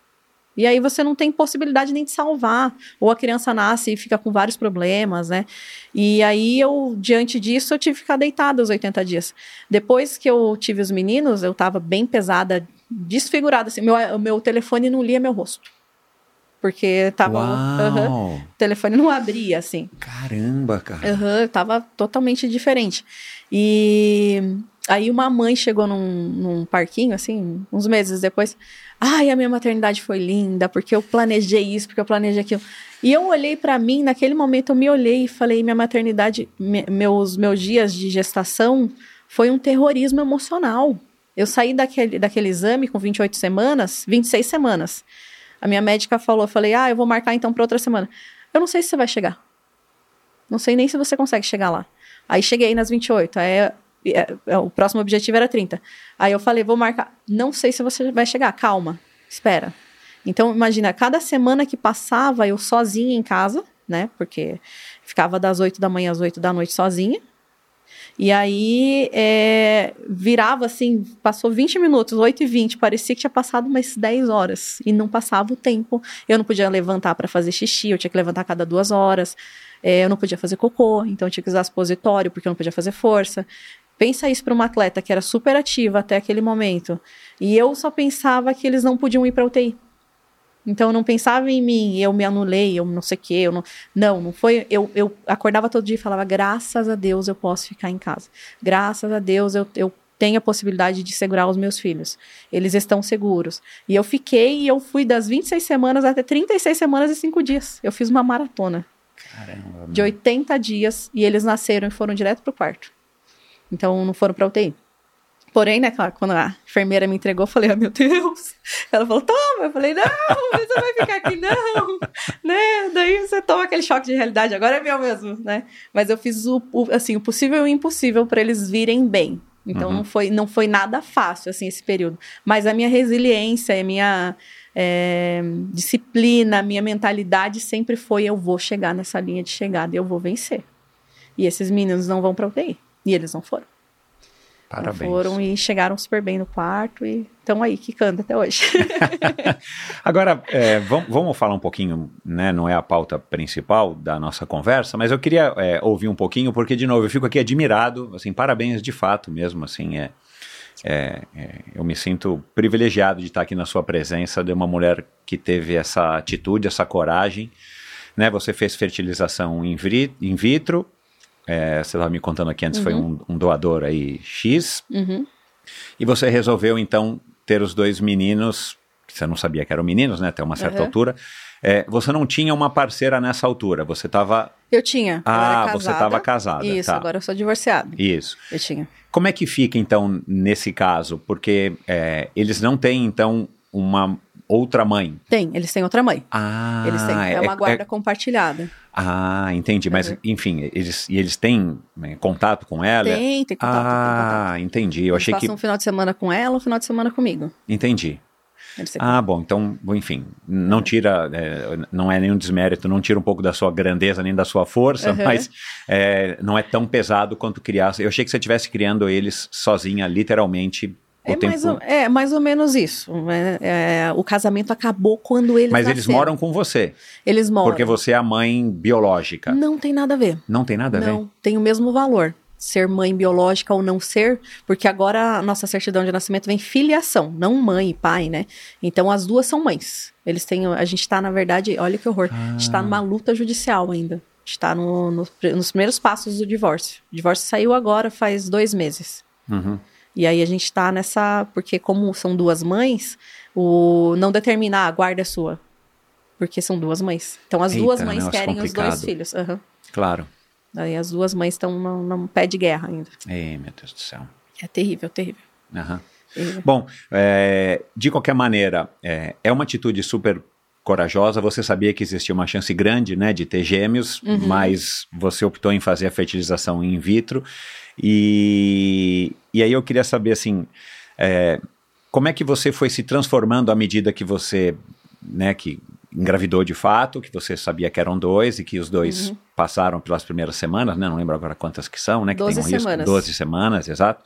E aí você não tem possibilidade nem de salvar. Ou a criança nasce e fica com vários problemas, né? E aí eu, diante disso, eu tive que ficar deitada os 80 dias. Depois que eu tive os meninos, eu tava bem pesada, desfigurada. Assim, meu, meu telefone não lia meu rosto. Porque tava. Uau! o telefone não abria, assim. Caramba, cara. Eu tava totalmente diferente. E aí uma mãe chegou num, num parquinho, assim, uns meses depois. Ai, a minha maternidade foi linda, porque eu planejei isso, porque eu planejei aquilo. E eu olhei pra mim, naquele momento eu me olhei e falei, minha maternidade, me- meus, meus dias de gestação foi um terrorismo emocional. Eu saí daquele, daquele exame com 28 semanas, 26 semanas. A minha médica falou, eu falei, ah, eu vou marcar então pra outra semana. Eu não sei se você vai chegar. Não sei nem se você consegue chegar lá. Aí cheguei nas 28. Aí o próximo objetivo era 30. Aí eu falei, vou marcar. Não sei se você vai chegar. Calma, espera. Então, imagina, cada semana que passava, eu sozinha em casa, né? Porque ficava das 8 da manhã às 8 da noite sozinha. E aí é, virava assim, passou 20 minutos, 8 e 20, parecia que tinha passado umas 10 horas. E não passava o tempo. Eu não podia levantar para fazer xixi, eu tinha que levantar a cada duas horas. É, eu não podia fazer cocô, então eu tinha que usar supositório, porque eu não podia fazer força. Pensa isso para uma atleta que era super ativa até aquele momento. E eu só pensava que eles não podiam ir para UTI. Então eu não pensava em mim, eu me anulei, eu não sei o quê, eu não. Não, não foi. Eu, eu acordava todo dia e falava, graças a Deus eu posso ficar em casa. Graças a Deus eu, eu tenho a possibilidade de segurar os meus filhos. Eles estão seguros. E eu fiquei e eu fui das 26 semanas até 36 semanas e 5 dias. Eu fiz uma maratona Caramba. de 80 dias e eles nasceram e foram direto pro quarto. Então não foram pra UTI. Porém, né, quando a enfermeira me entregou, eu falei, ah, meu Deus. Ela falou, toma. Eu falei, não, você vai ficar aqui, não. né? Daí você toma aquele choque de realidade, agora é meu mesmo, né? Mas eu fiz o, o- assim, o possível e o impossível para eles virem bem. Então Uhum. não, foi, não foi nada fácil, assim, esse período. Mas a minha resiliência, a minha é, disciplina, a minha mentalidade sempre foi: eu vou chegar nessa linha de chegada e eu vou vencer. E esses meninos não vão pra UTI. E eles não foram. Não Parabéns. foram e chegaram super bem no quarto e estão aí, quicando até hoje. Agora, é, vamos, vamos falar um pouquinho, né? Não é a pauta principal da nossa conversa, mas eu queria é, ouvir um pouquinho, porque, de novo, eu fico aqui admirado, assim, parabéns de fato mesmo, assim, é, é, é, eu me sinto privilegiado de estar aqui na sua presença, de uma mulher que teve essa atitude, essa coragem, né? Você fez fertilização in vitro, é, você estava me contando aqui antes, foi um, um doador aí X, Uhum. e você resolveu, então, ter os dois meninos, que você não sabia que eram meninos, né? Até uma certa Uhum. altura. É, você não tinha uma parceira nessa altura, você estava. Eu tinha. eu Ah, era você estava casada. Isso, tá. agora eu sou divorciada. Isso. Eu tinha. Como é que fica, então, nesse caso? Porque é, eles não têm, então, uma outra mãe. Tem, eles têm outra mãe. Ah, Eles têm. É, uma guarda compartilhada. Ah, entendi. Mas, Uhum. enfim, eles, e eles têm né, contato com ela? Tem, tem contato, tem contato. ah, entendi. Eu Eles achei que. um final de semana com ela, um final de semana comigo. Entendi. Ah, bom, então, enfim, não tira, é, não é nenhum desmérito, não tira um pouco da sua grandeza nem da sua força, Uhum. mas é, não é tão pesado quanto criar. Eu achei que você estivesse criando eles sozinha, literalmente, o É tempo. mais, ou, é mais ou menos isso. É, é, o casamento acabou quando eles mas eles nasceram. moram com você, Eles moram. porque você é a mãe biológica. Não tem nada a ver. Não tem nada a ver? Não, tem o mesmo valor. Ser mãe biológica ou não ser, porque agora a nossa certidão de nascimento vem filiação, não mãe e pai, né? Então as duas são mães. Eles têm. A gente tá, na verdade, olha que horror. A gente tá numa luta judicial ainda. A gente tá no, no- nos primeiros passos do divórcio. O divórcio saiu agora faz dois meses. Uhum. E aí a gente tá nessa. Porque, como são duas mães, o não determinar a guarda é sua. Porque são duas mães. Então as duas Eita, mães querem os dois complicado. filhos. Aham. Claro. Aí as duas mães estão num, pé de guerra ainda. Ei, meu Deus do céu. É terrível, terrível. Aham. terrível. Bom, é, de qualquer maneira, é, é uma atitude super corajosa. Você sabia que existia uma chance grande, né, de ter gêmeos, mas você optou em fazer a fertilização in vitro. E, e aí eu queria saber, assim, é, como é que você foi se transformando à medida que você, né, que engravidou de fato, que você sabia que eram dois e que os dois passaram pelas primeiras semanas, né? Não lembro agora quantas que são, né? Que tem Doze um risco. semanas. 12 semanas, exato.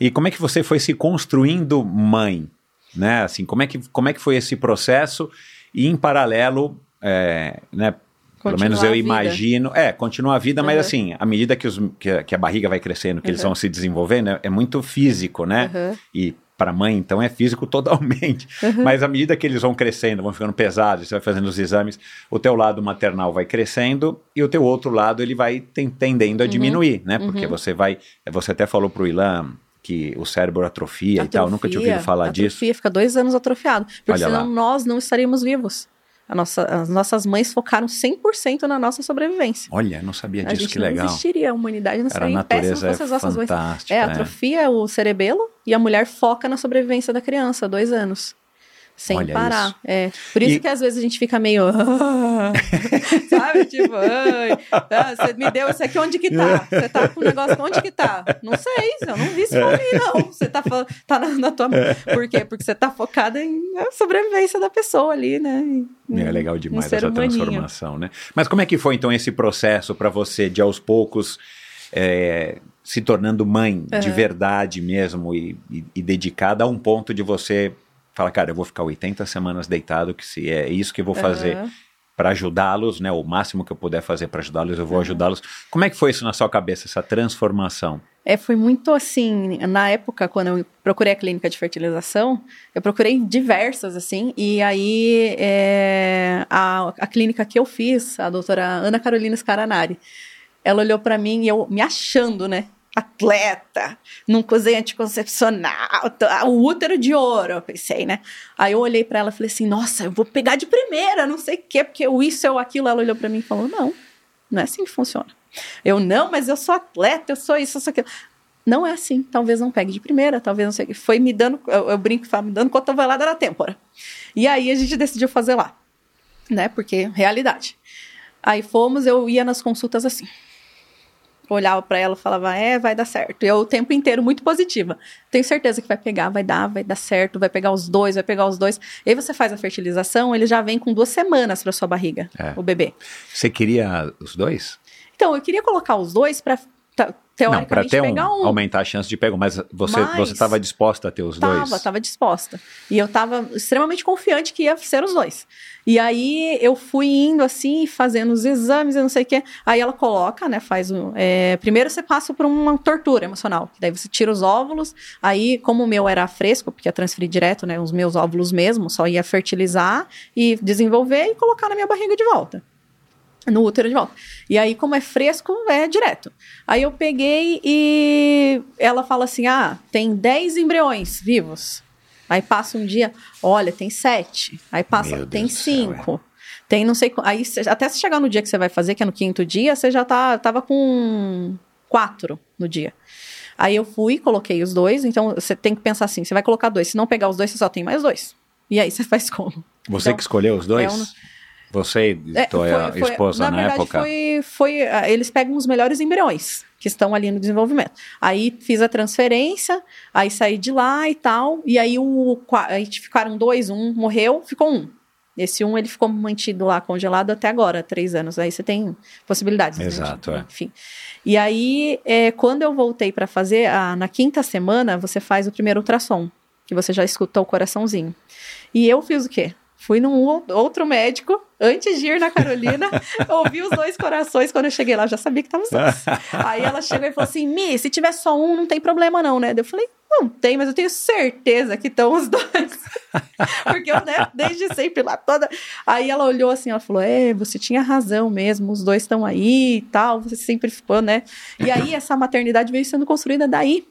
E como é que você foi se construindo mãe, né? Assim, como é que, como é que foi esse processo? E em paralelo, é, né? Pelo Continuar menos eu a imagino. É, continua a vida, mas Uhum. assim, à medida que, os, que, a, que a barriga vai crescendo, que eles Uhum. vão se desenvolvendo, é, é muito físico, né? Uhum. E para mãe, então, é físico totalmente. Mas à medida que eles vão crescendo, vão ficando pesados, você vai fazendo os exames, o teu lado maternal vai crescendo e o teu outro lado ele vai ten- tendendo a Uhum. diminuir, né? Porque você vai. Você até falou pro Ilan que o cérebro atrofia, e tal. Nunca tinha ouvido falar atrofia, disso. fica dois anos atrofiado. Porque Olha senão lá. nós não estaríamos vivos. A nossa, as nossas mães focaram 100% na nossa sobrevivência. Olha, não sabia a disso, gente que não legal. existiria, a humanidade não Cara, a seria não natureza é as nossas mães. É, é. atrofia o cerebelo e a mulher foca na sobrevivência da criança, dois anos. Sem Olha parar. isso. É. Por isso E- que às vezes a gente fica meio. sabe? Tipo, ah, você me deu isso aqui, onde que tá? Você tá com o negócio, onde que tá? Não sei, eu não vi isso É. ali, não. Você tá, tá na, na tua mão. Por quê? Porque você tá focada em a sobrevivência da pessoa ali, né? Em- É legal em demais essa humaninho. transformação, né? Mas como é que foi então esse processo para você de aos poucos é, se tornando mãe de Aham. verdade mesmo e, e- e dedicada a um ponto de você falar, cara, eu vou ficar 80 semanas deitado, que se é isso que eu vou fazer para ajudá-los, né? O máximo que eu puder fazer para ajudá-los, eu vou ajudá-los. Como é que foi isso na sua cabeça, essa transformação? É, foi muito assim, na época, quando eu procurei a clínica de fertilização, eu procurei diversas, assim, e aí é, a, a clínica que eu fiz, a doutora Ana Carolina Scaranari, ela olhou pra mim e eu me achando, né? Atleta, num cozinho anticoncepcional, tá, o útero de ouro, eu pensei, né? Aí eu olhei pra ela e falei assim, nossa, eu vou pegar de primeira, não sei o quê, porque o isso ou aquilo. Ela olhou pra mim e falou, não, não é assim que funciona. Eu, não, mas eu sou atleta, eu sou isso, eu sou aquilo. Não é assim, talvez não pegue de primeira, talvez não sei o que. Foi me dando, eu, eu brinco e falo, me dando cotovelada na têmpora. E aí a gente decidiu fazer lá, né? Porque realidade. Aí fomos, eu ia nas consultas assim. Olhava pra ela e falava, é, vai dar certo. E eu o tempo inteiro muito positiva. Tenho certeza que vai pegar, vai dar, vai dar certo, vai pegar os dois, vai pegar os dois. E aí você faz a fertilização, ele já vem com duas semanas pra sua barriga, É. o bebê. Você queria os dois? Então, eu queria colocar os dois pra, ta- Não, para teoricamente, ter um, um. aumentar a chance de pegar, um, mas você Mas- você estava disposta a ter os Tava, dois? tava disposta. E eu tava extremamente confiante que ia ser os dois. E aí eu fui indo assim, fazendo os exames e não sei o quê. Aí ela coloca, né? Faz o. é, primeiro você passa por uma tortura emocional. Daí você tira os óvulos. Aí, como o meu era fresco, porque ia transferir direto, né? Os meus óvulos mesmo, só ia fertilizar e desenvolver e colocar na minha barriga de volta. No útero de volta. E aí, como é fresco, é direto. Aí eu peguei e ela fala assim: ah, tem 10 embriões vivos. Aí passa um dia, olha, tem 7. Aí passa, Meu tem Deus do céu, 5. Tem não sei. Aí até se chegar no dia que você vai fazer, que é no quinto dia, você já tá, tava com 4 no dia. Aí eu fui, coloquei os dois. Então você tem que pensar assim: você vai colocar dois. Se não pegar os dois, você só tem mais dois. E aí você faz como? Você Então, que escolheu os dois? é um- Você e É, foi- foi- esposa na, na, verdade, época? Foi, foi, ah, eles pegam os melhores embriões que estão ali no desenvolvimento. Aí fiz a transferência, aí saí de lá e tal. E aí o aí ficaram dois, um morreu, ficou um. Esse um ele ficou mantido lá congelado até agora, três anos. Aí você tem possibilidades. né, de- Exato, é. Enfim. E aí, é, quando eu voltei para fazer, a- na quinta semana, você faz o primeiro ultrassom, que você já escutou o coraçãozinho. E eu fiz o quê? Fui num ou- outro médico, antes de ir na Carolina, ouvi os dois corações. Quando eu cheguei lá, eu já sabia que tava os dois. Aí ela chegou e falou assim: Mi, se tiver só um, não tem problema, não, né? Eu falei: não tem, mas eu tenho certeza que estão os dois. Porque eu, né, desde sempre lá toda. Aí ela olhou assim, ela falou: É, você tinha razão mesmo, os dois estão aí e tal, você sempre ficou, né? E aí essa maternidade veio sendo construída daí.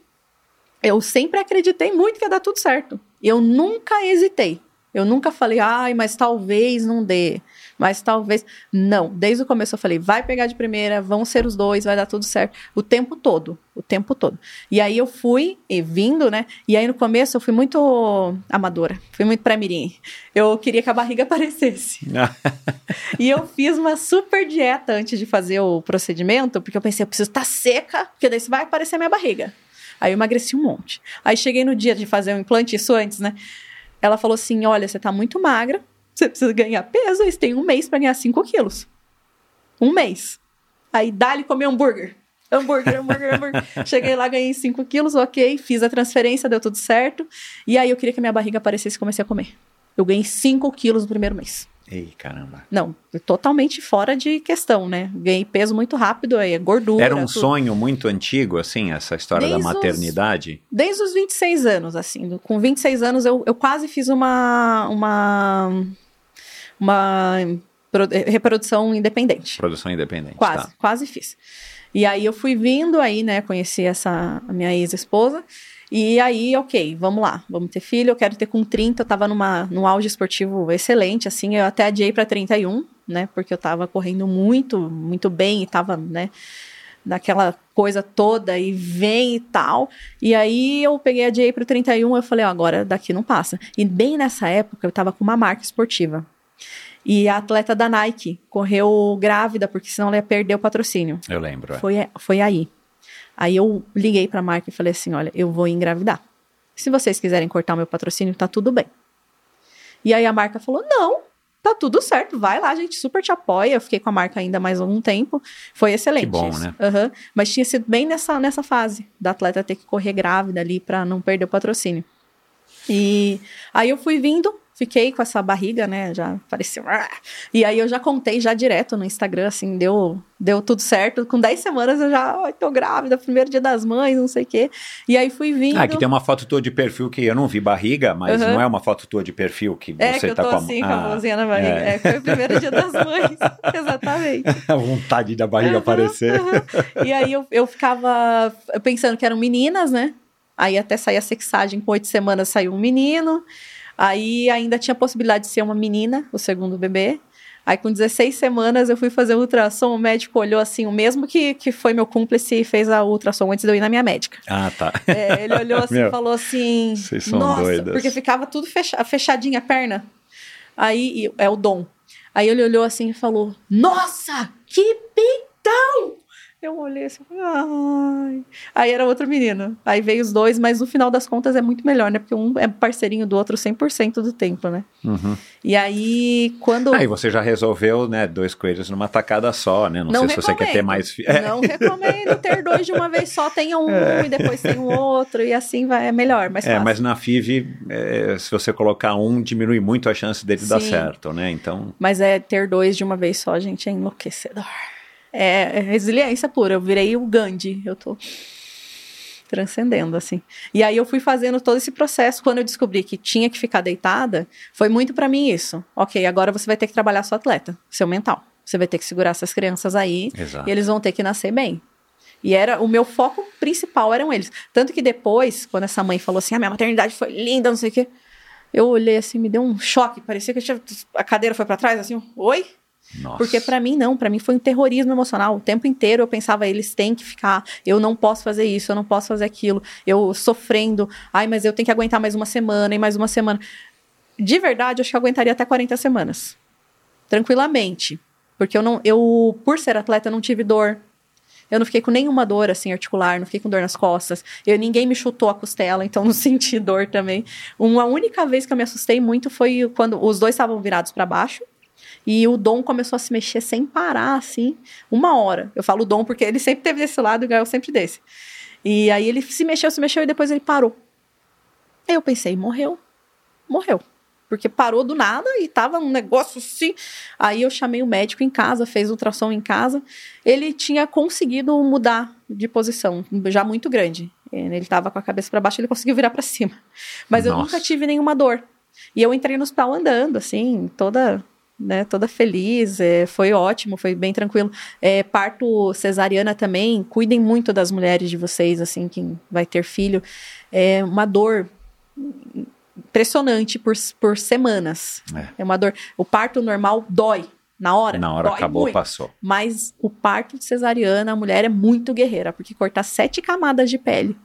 Eu sempre acreditei muito que ia dar tudo certo. Eu nunca hesitei. Eu nunca falei, ai, mas talvez não dê. Mas talvez. Não. Desde o começo eu falei, vai pegar de primeira, vão ser os dois, vai dar tudo certo. O tempo todo. O tempo todo. E aí eu fui, e vindo, né? E aí no começo eu fui muito amadora. Fui muito pré-mirim. Eu queria que a barriga aparecesse. E eu fiz uma super dieta antes de fazer o procedimento, porque eu pensei, eu preciso estar seca, porque daí vai aparecer minha barriga. Aí eu emagreci um monte. Aí cheguei no dia de fazer o implante, isso antes, né? Ela falou assim: olha, você tá muito magra, você precisa ganhar peso, e você tem um mês pra ganhar 5 quilos. Um mês. Aí dá-lhe comer hambúrguer. Hambúrguer, hambúrguer, hambúrguer. Cheguei lá, ganhei 5 quilos, ok, fiz a transferência, deu tudo certo. E aí eu queria que a minha barriga aparecesse e comecei a comer. Eu ganhei 5 quilos no primeiro mês. Ei, caramba. Não, totalmente fora de questão, né? Ganhei peso muito rápido, aí é gordura. Era um tudo. sonho muito antigo, assim, essa história Desde da os- maternidade? Desde os 26 anos, assim. Com 26 anos, eu, eu quase fiz uma. Uma. Uma eh, reprodução independente. Produção independente. Quase, tá. quase fiz. E aí eu fui vindo, aí, né, conheci essa a minha ex-esposa. E aí, ok, vamos lá, vamos ter filho, eu quero ter com 30, eu tava numa, num auge esportivo excelente, assim, eu até adiei pra 31, né, porque eu tava correndo muito, muito bem e tava, né, daquela coisa toda e vem e tal. E aí eu peguei a adiei pro 31, eu falei, ó, agora daqui não passa. E bem nessa época eu tava com uma marca esportiva. E a atleta da Nike correu grávida, porque senão ela ia perder o patrocínio. Eu lembro. é. Foi, foi aí. Aí eu liguei pra marca e falei assim: olha, eu vou engravidar. Se vocês quiserem cortar o meu patrocínio, tá tudo bem. E aí a marca falou: não, tá tudo certo, vai lá, a gente super te apoia. Eu fiquei com a marca ainda mais algum tempo. Foi excelente. Que bom, isso. né? Aham. Mas tinha sido bem nessa, nessa fase da atleta ter que correr grávida ali pra não perder o patrocínio. E aí eu fui vindo, fiquei com essa barriga, né? Já parecia. E aí eu já contei já direto no Instagram, assim, deu, deu tudo certo. Com 10 semanas eu já, ai, tô grávida, primeiro dia das mães, não sei o quê. E aí fui vindo. Ah, aqui tem uma foto tua de perfil que eu não vi barriga, mas Uhum. não é uma foto tua de perfil que É, você que eu tá tô com a assim, com ah, a mãozinha na barriga. é. É. foi o primeiro dia das mães. Exatamente. a vontade da barriga Aham, aparecer. aham. E aí eu, eu ficava pensando que eram meninas, né? Aí até sair a sexagem, com oito semanas saiu um menino. Aí ainda tinha a possibilidade de ser uma menina, o segundo bebê. Aí com 16 semanas eu fui fazer o ultrassom, o médico olhou assim, o mesmo que, que foi meu cúmplice e fez a ultrassom antes de eu ir na minha médica. Ah, tá. É, ele olhou assim e falou assim: vocês são Nossa, doidas." porque ficava tudo fecha, fechadinha a perna. Aí é o dom. Aí ele olhou assim e falou: Nossa, que peitão! Eu olhei assim, ai. Aí era outro menino. Aí veio os dois, mas no final das contas é muito melhor, né? Porque um é parceirinho do outro 100% do tempo, né? Uhum. E aí, quando. Aí você já resolveu, né, dois coelhos numa tacada só, né? Não, Não sei se você quer ter mais. É. Não recomendo ter dois de uma vez só. Tenha um e depois tem o outro, e assim vai, é melhor, mais É, fácil. mas na FIV, é, se você colocar um, diminui muito a chance dele dar Sim. certo, né? Então, Mas é ter dois de uma vez só, gente, é enlouquecedor. É, é resiliência pura. Eu virei o Gandhi. Eu tô transcendendo, assim. E aí eu fui fazendo todo esse processo. Quando eu descobri que tinha que ficar deitada, foi muito pra mim isso. Ok, agora você vai ter que trabalhar seu atleta, seu mental. Você vai ter que segurar essas crianças aí exato. e eles vão ter que nascer bem. E era o meu foco principal eram eles. Tanto que depois, quando essa mãe falou assim: "A minha maternidade foi linda, não sei o quê", eu olhei assim, me deu um choque, parecia que eu tinha, a cadeira foi pra trás assim, oi? Nossa. Porque pra mim não, pra mim foi um terrorismo emocional. O tempo inteiro eu pensava, eles têm que ficar, eu não posso fazer isso, eu não posso fazer aquilo. Eu sofrendo, ai, mas eu tenho que aguentar mais uma semana e mais uma semana. De verdade, eu acho que eu aguentaria até 40 semanas. Tranquilamente. Porque eu não, eu, por ser atleta, eu não tive dor. Eu não fiquei com nenhuma dor assim articular, não fiquei com dor nas costas. Eu ninguém me chutou a costela, então não senti dor também. Uma única vez que eu me assustei muito foi quando os dois estavam virados para baixo. E o Dom começou a se mexer sem parar, assim, uma hora. Eu falo Dom porque ele sempre teve desse lado e o Gael sempre desse. E aí ele se mexeu, se mexeu e depois ele parou. Aí eu pensei, morreu. Morreu. Porque parou do nada e tava um negócio assim. Aí eu chamei o médico em casa, fez ultrassom em casa. Ele tinha conseguido mudar de posição, já muito grande. Ele tava com a cabeça para baixo, ele conseguiu virar para cima. Mas eu Nossa. nunca tive nenhuma dor. E eu entrei no hospital andando, assim, toda né, toda feliz, é, foi ótimo, foi bem tranquilo. É, parto cesariana também, cuidem muito das mulheres de vocês, assim, quem vai ter filho. É uma dor impressionante por, por semanas. É. É. uma dor. O parto normal dói na hora. Na hora acabou, muito. passou. Mas o parto de cesariana, a mulher é muito guerreira, porque cortar sete camadas de pele,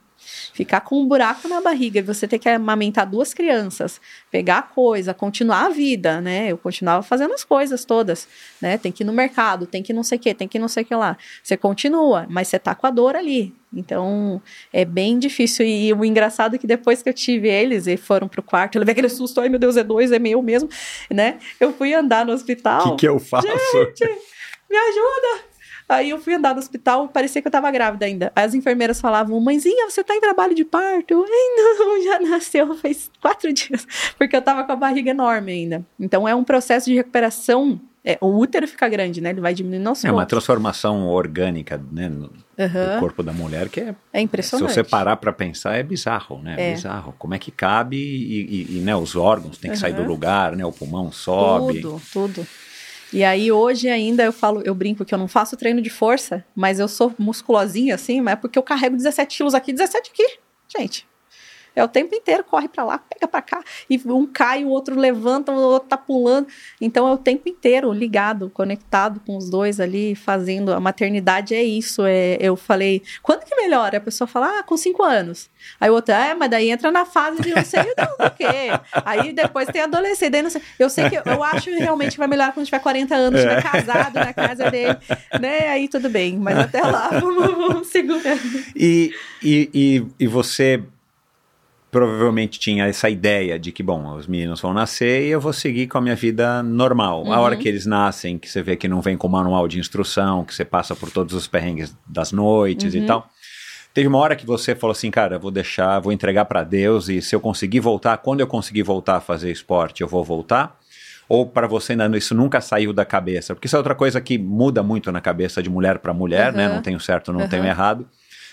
ficar com um buraco na barriga e você ter que amamentar duas crianças, pegar a coisa, continuar a vida, né? Eu continuava fazendo as coisas todas, né? Tem que ir no mercado, tem que não sei o que, tem que não sei o que lá. Você continua, mas você tá com a dor ali. Então, é bem difícil. E o engraçado é que depois que eu tive eles e foram pro quarto, eu levei aquele susto, ai meu Deus, é dois, é meu mesmo, né? Eu fui andar no O hospital. que, que eu faço? me ajuda! Aí eu fui andar no hospital, parecia que eu tava grávida ainda. Aí as enfermeiras falavam, mãezinha, você tá em trabalho de parto? Eu, Ai, não, já nasceu faz quatro dias. Porque eu tava com a barriga enorme ainda. Então é um processo de recuperação. é, o útero fica grande, né? Ele vai diminuindo aos É uma transformação orgânica, né? No, no corpo da mulher que é É Se impressionante. você parar para pensar, é bizarro, né? É. Bizarro. Como é que cabe e, e- e, né, os órgãos têm que sair do lugar, né? O pulmão sobe. Tudo, tudo. E aí hoje ainda eu falo, eu brinco que eu não faço treino de força, mas eu sou musculosinha assim, mas é porque eu carrego 17 quilos aqui, 17 aqui. Gente, é o tempo inteiro, corre pra lá, pega pra cá, e um cai, o outro levanta, o outro tá pulando. Então é o tempo inteiro ligado, conectado com os dois ali, fazendo. A maternidade é isso. É, eu falei, quando que melhora? A pessoa fala, ah, com cinco anos. Aí o outro, é, mas daí entra na fase de não sei o quê. Aí depois tem adolescente, daí não sei. Eu sei que eu acho que realmente vai melhorar quando tiver 40 anos, estiver casado na casa dele, né? Aí tudo bem, mas até lá vamos, vamos segurando. E, e, e, e você provavelmente tinha essa ideia de que, bom, os meninos vão nascer e eu vou seguir com a minha vida normal. A Uhum. hora que eles nascem, que você vê que não vem com manual de instrução, que você passa por todos os perrengues das noites Uhum. e tal. Teve uma hora que você falou assim, cara, eu vou deixar, vou entregar para Deus e se eu conseguir voltar, quando eu conseguir voltar a fazer esporte, eu vou voltar? Ou para você ainda isso nunca saiu da cabeça? Porque isso é outra coisa que muda muito na cabeça de mulher para mulher, né? Uhum. Não tenho certo, não Uhum. tenho errado.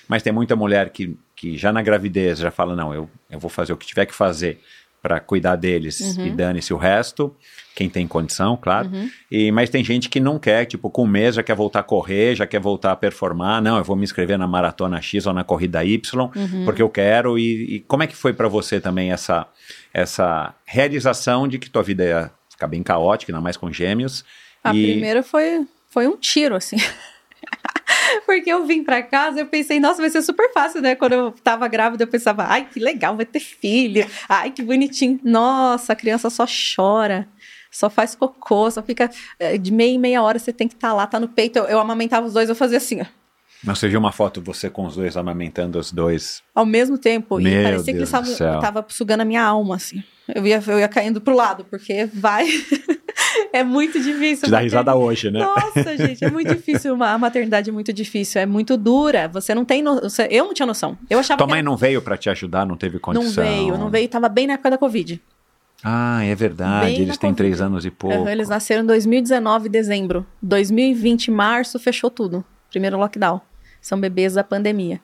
Mas tem muita mulher que, que já na gravidez já fala, não, eu, eu vou fazer o que tiver que fazer para cuidar deles Uhum. e dane-se o resto, quem tem condição, claro. E, mas tem gente que não quer, tipo, com um mês já quer voltar a correr, já quer voltar a performar. Não, eu vou me inscrever na maratona X ou na corrida Y, Uhum. porque eu quero. E, e como é que foi para você também essa, essa realização de que tua vida ia ficar bem caótica, ainda mais com gêmeos? A e primeira foi, foi um tiro, assim. Porque eu vim pra casa, eu pensei, nossa, vai ser super fácil, né? Quando eu tava grávida, eu pensava, ai, que legal, vai ter filho. Ai, que bonitinho. Nossa, a criança só chora, só faz cocô, só fica eh, de meia em meia hora, você tem que estar lá, tá no peito. Eu, eu amamentava os dois, eu fazia assim, ó. Mas você viu uma foto você com os dois amamentando os dois. Ao mesmo tempo, Meu e parecia que Deus eles céu. estavam tava sugando a minha alma, assim. Eu ia, eu ia caindo pro lado, porque vai. é muito difícil. Te dá risada hoje, né? Nossa, gente, é muito difícil. uma- A maternidade é muito difícil, é muito dura. Você não tem. No... Eu não tinha noção. Eu achava Tua mãe era- não veio pra te ajudar, não teve não condição. veio, não veio, tava bem na época da Covid. Ah, é verdade. Bem Eles têm três anos e pouco. Eles nasceram em 2019, dezembro. 2020, março, fechou tudo. Primeiro lockdown. São bebês da pandemia.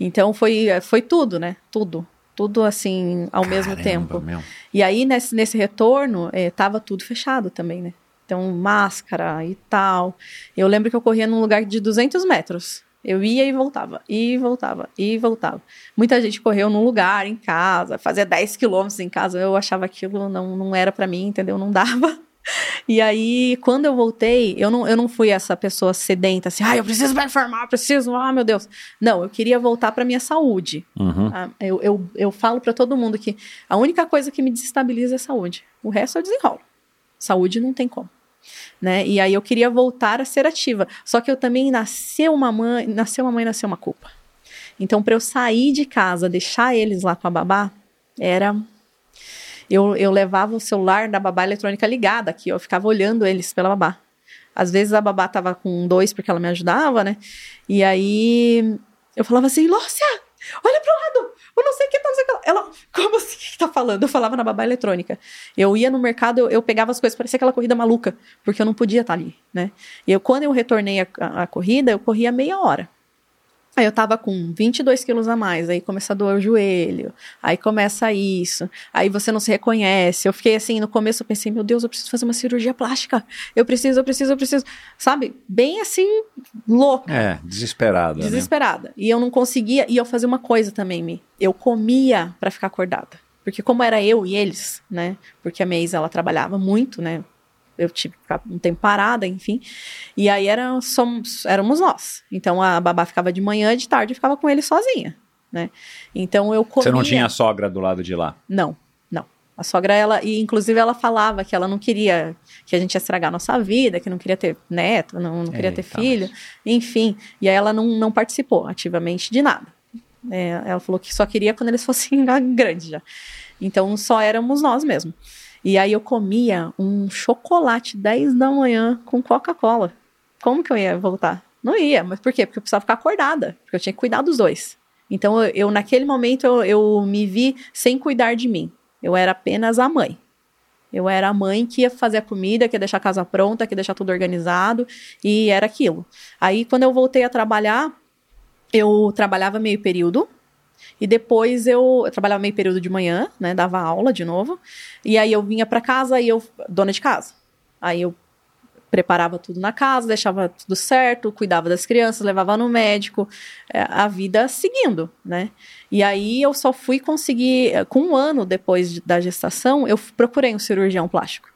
Então foi, foi tudo, né? Tudo. Tudo assim, ao mesmo Caramba, tempo. meu. E aí, nesse, nesse retorno, eh, tava tudo fechado também, né? Então, máscara e tal. Eu lembro que eu corria num lugar de 200 metros. Eu ia e voltava, e voltava, e voltava. Muita gente correu num lugar, em casa, fazia 10 quilômetros em casa. Eu achava aquilo não, não era pra mim, entendeu? Não dava. E aí, quando eu voltei, eu não, eu não fui essa pessoa sedenta, assim, ah, eu preciso performar, preciso, ah, meu Deus. Não, eu queria voltar pra minha saúde. Uhum. Ah, Eu, eu, eu falo pra todo mundo que a única coisa que me desestabiliza é saúde. O resto eu desenrolo. Saúde não tem como. Né? E aí eu queria voltar a ser ativa. Só que eu também nasceu uma mãe, nasceu uma mãe, nasceu uma culpa. Então, para eu sair de casa, deixar eles lá com a babá, era. Eu, eu levava o celular da babá eletrônica ligada aqui, eu ficava olhando eles pela babá. Às vezes a babá tava com dois porque ela me ajudava, né? E aí eu falava assim, Lúcia, olha pro lado, eu não sei o que tá, não sei o que. lá." Ela, como assim, que tá falando? Eu falava na babá eletrônica. Eu ia no mercado, eu, eu pegava as coisas, parecia aquela corrida maluca, porque eu não podia estar ali, né? E eu, quando eu retornei a, a- a corrida, eu corria meia hora. Aí eu tava com 22 quilos a mais, aí começa a doer o joelho, aí começa isso, aí você não se reconhece. Eu fiquei assim, no começo eu pensei, meu Deus, eu preciso fazer uma cirurgia plástica. Eu preciso, eu preciso, eu preciso. Sabe? Bem assim, louca. É, desesperada. né? Desesperada. E eu não conseguia. E eu fazia uma coisa também, Mi. Eu comia pra ficar acordada. Porque como era eu e eles, né? Porque a minha ex, ela trabalhava muito, né? Eu tive que ficar um tempo parada, enfim. E aí era, somos, éramos nós. Então a babá ficava de manhã e de tarde eu ficava com ele sozinha, né? Então eu comia... Você não tinha a sogra do lado de lá. Não, não. A sogra, ela, e inclusive ela falava que ela não queria que a gente ia estragar a nossa vida, que não queria ter neto, não, não queria ter Eita, filho, enfim. E aí ela não, não participou ativamente de nada. É, ela falou que só queria quando eles fossem grandes já. Então só éramos nós mesmo. E aí eu comia um chocolate 10 da manhã com Coca-Cola. Como que eu ia voltar? Não ia, mas por quê? Porque eu precisava ficar acordada, porque eu tinha que cuidar dos dois. Então eu, eu, naquele momento eu, eu me vi sem cuidar de mim. Eu era apenas a mãe. Eu era a mãe que ia fazer a comida, que ia deixar a casa pronta, que ia deixar tudo organizado, e era aquilo. Aí, quando eu voltei a trabalhar, eu trabalhava meio período, e depois eu, eu trabalhava meio período de manhã, né, dava aula de novo, e aí eu vinha para casa e eu, dona de casa. Aí eu preparava tudo na casa, deixava tudo certo, cuidava das crianças, levava no médico, é, a vida seguindo, né? E aí eu só fui conseguir, com um ano depois de- da gestação, eu procurei um cirurgião plástico.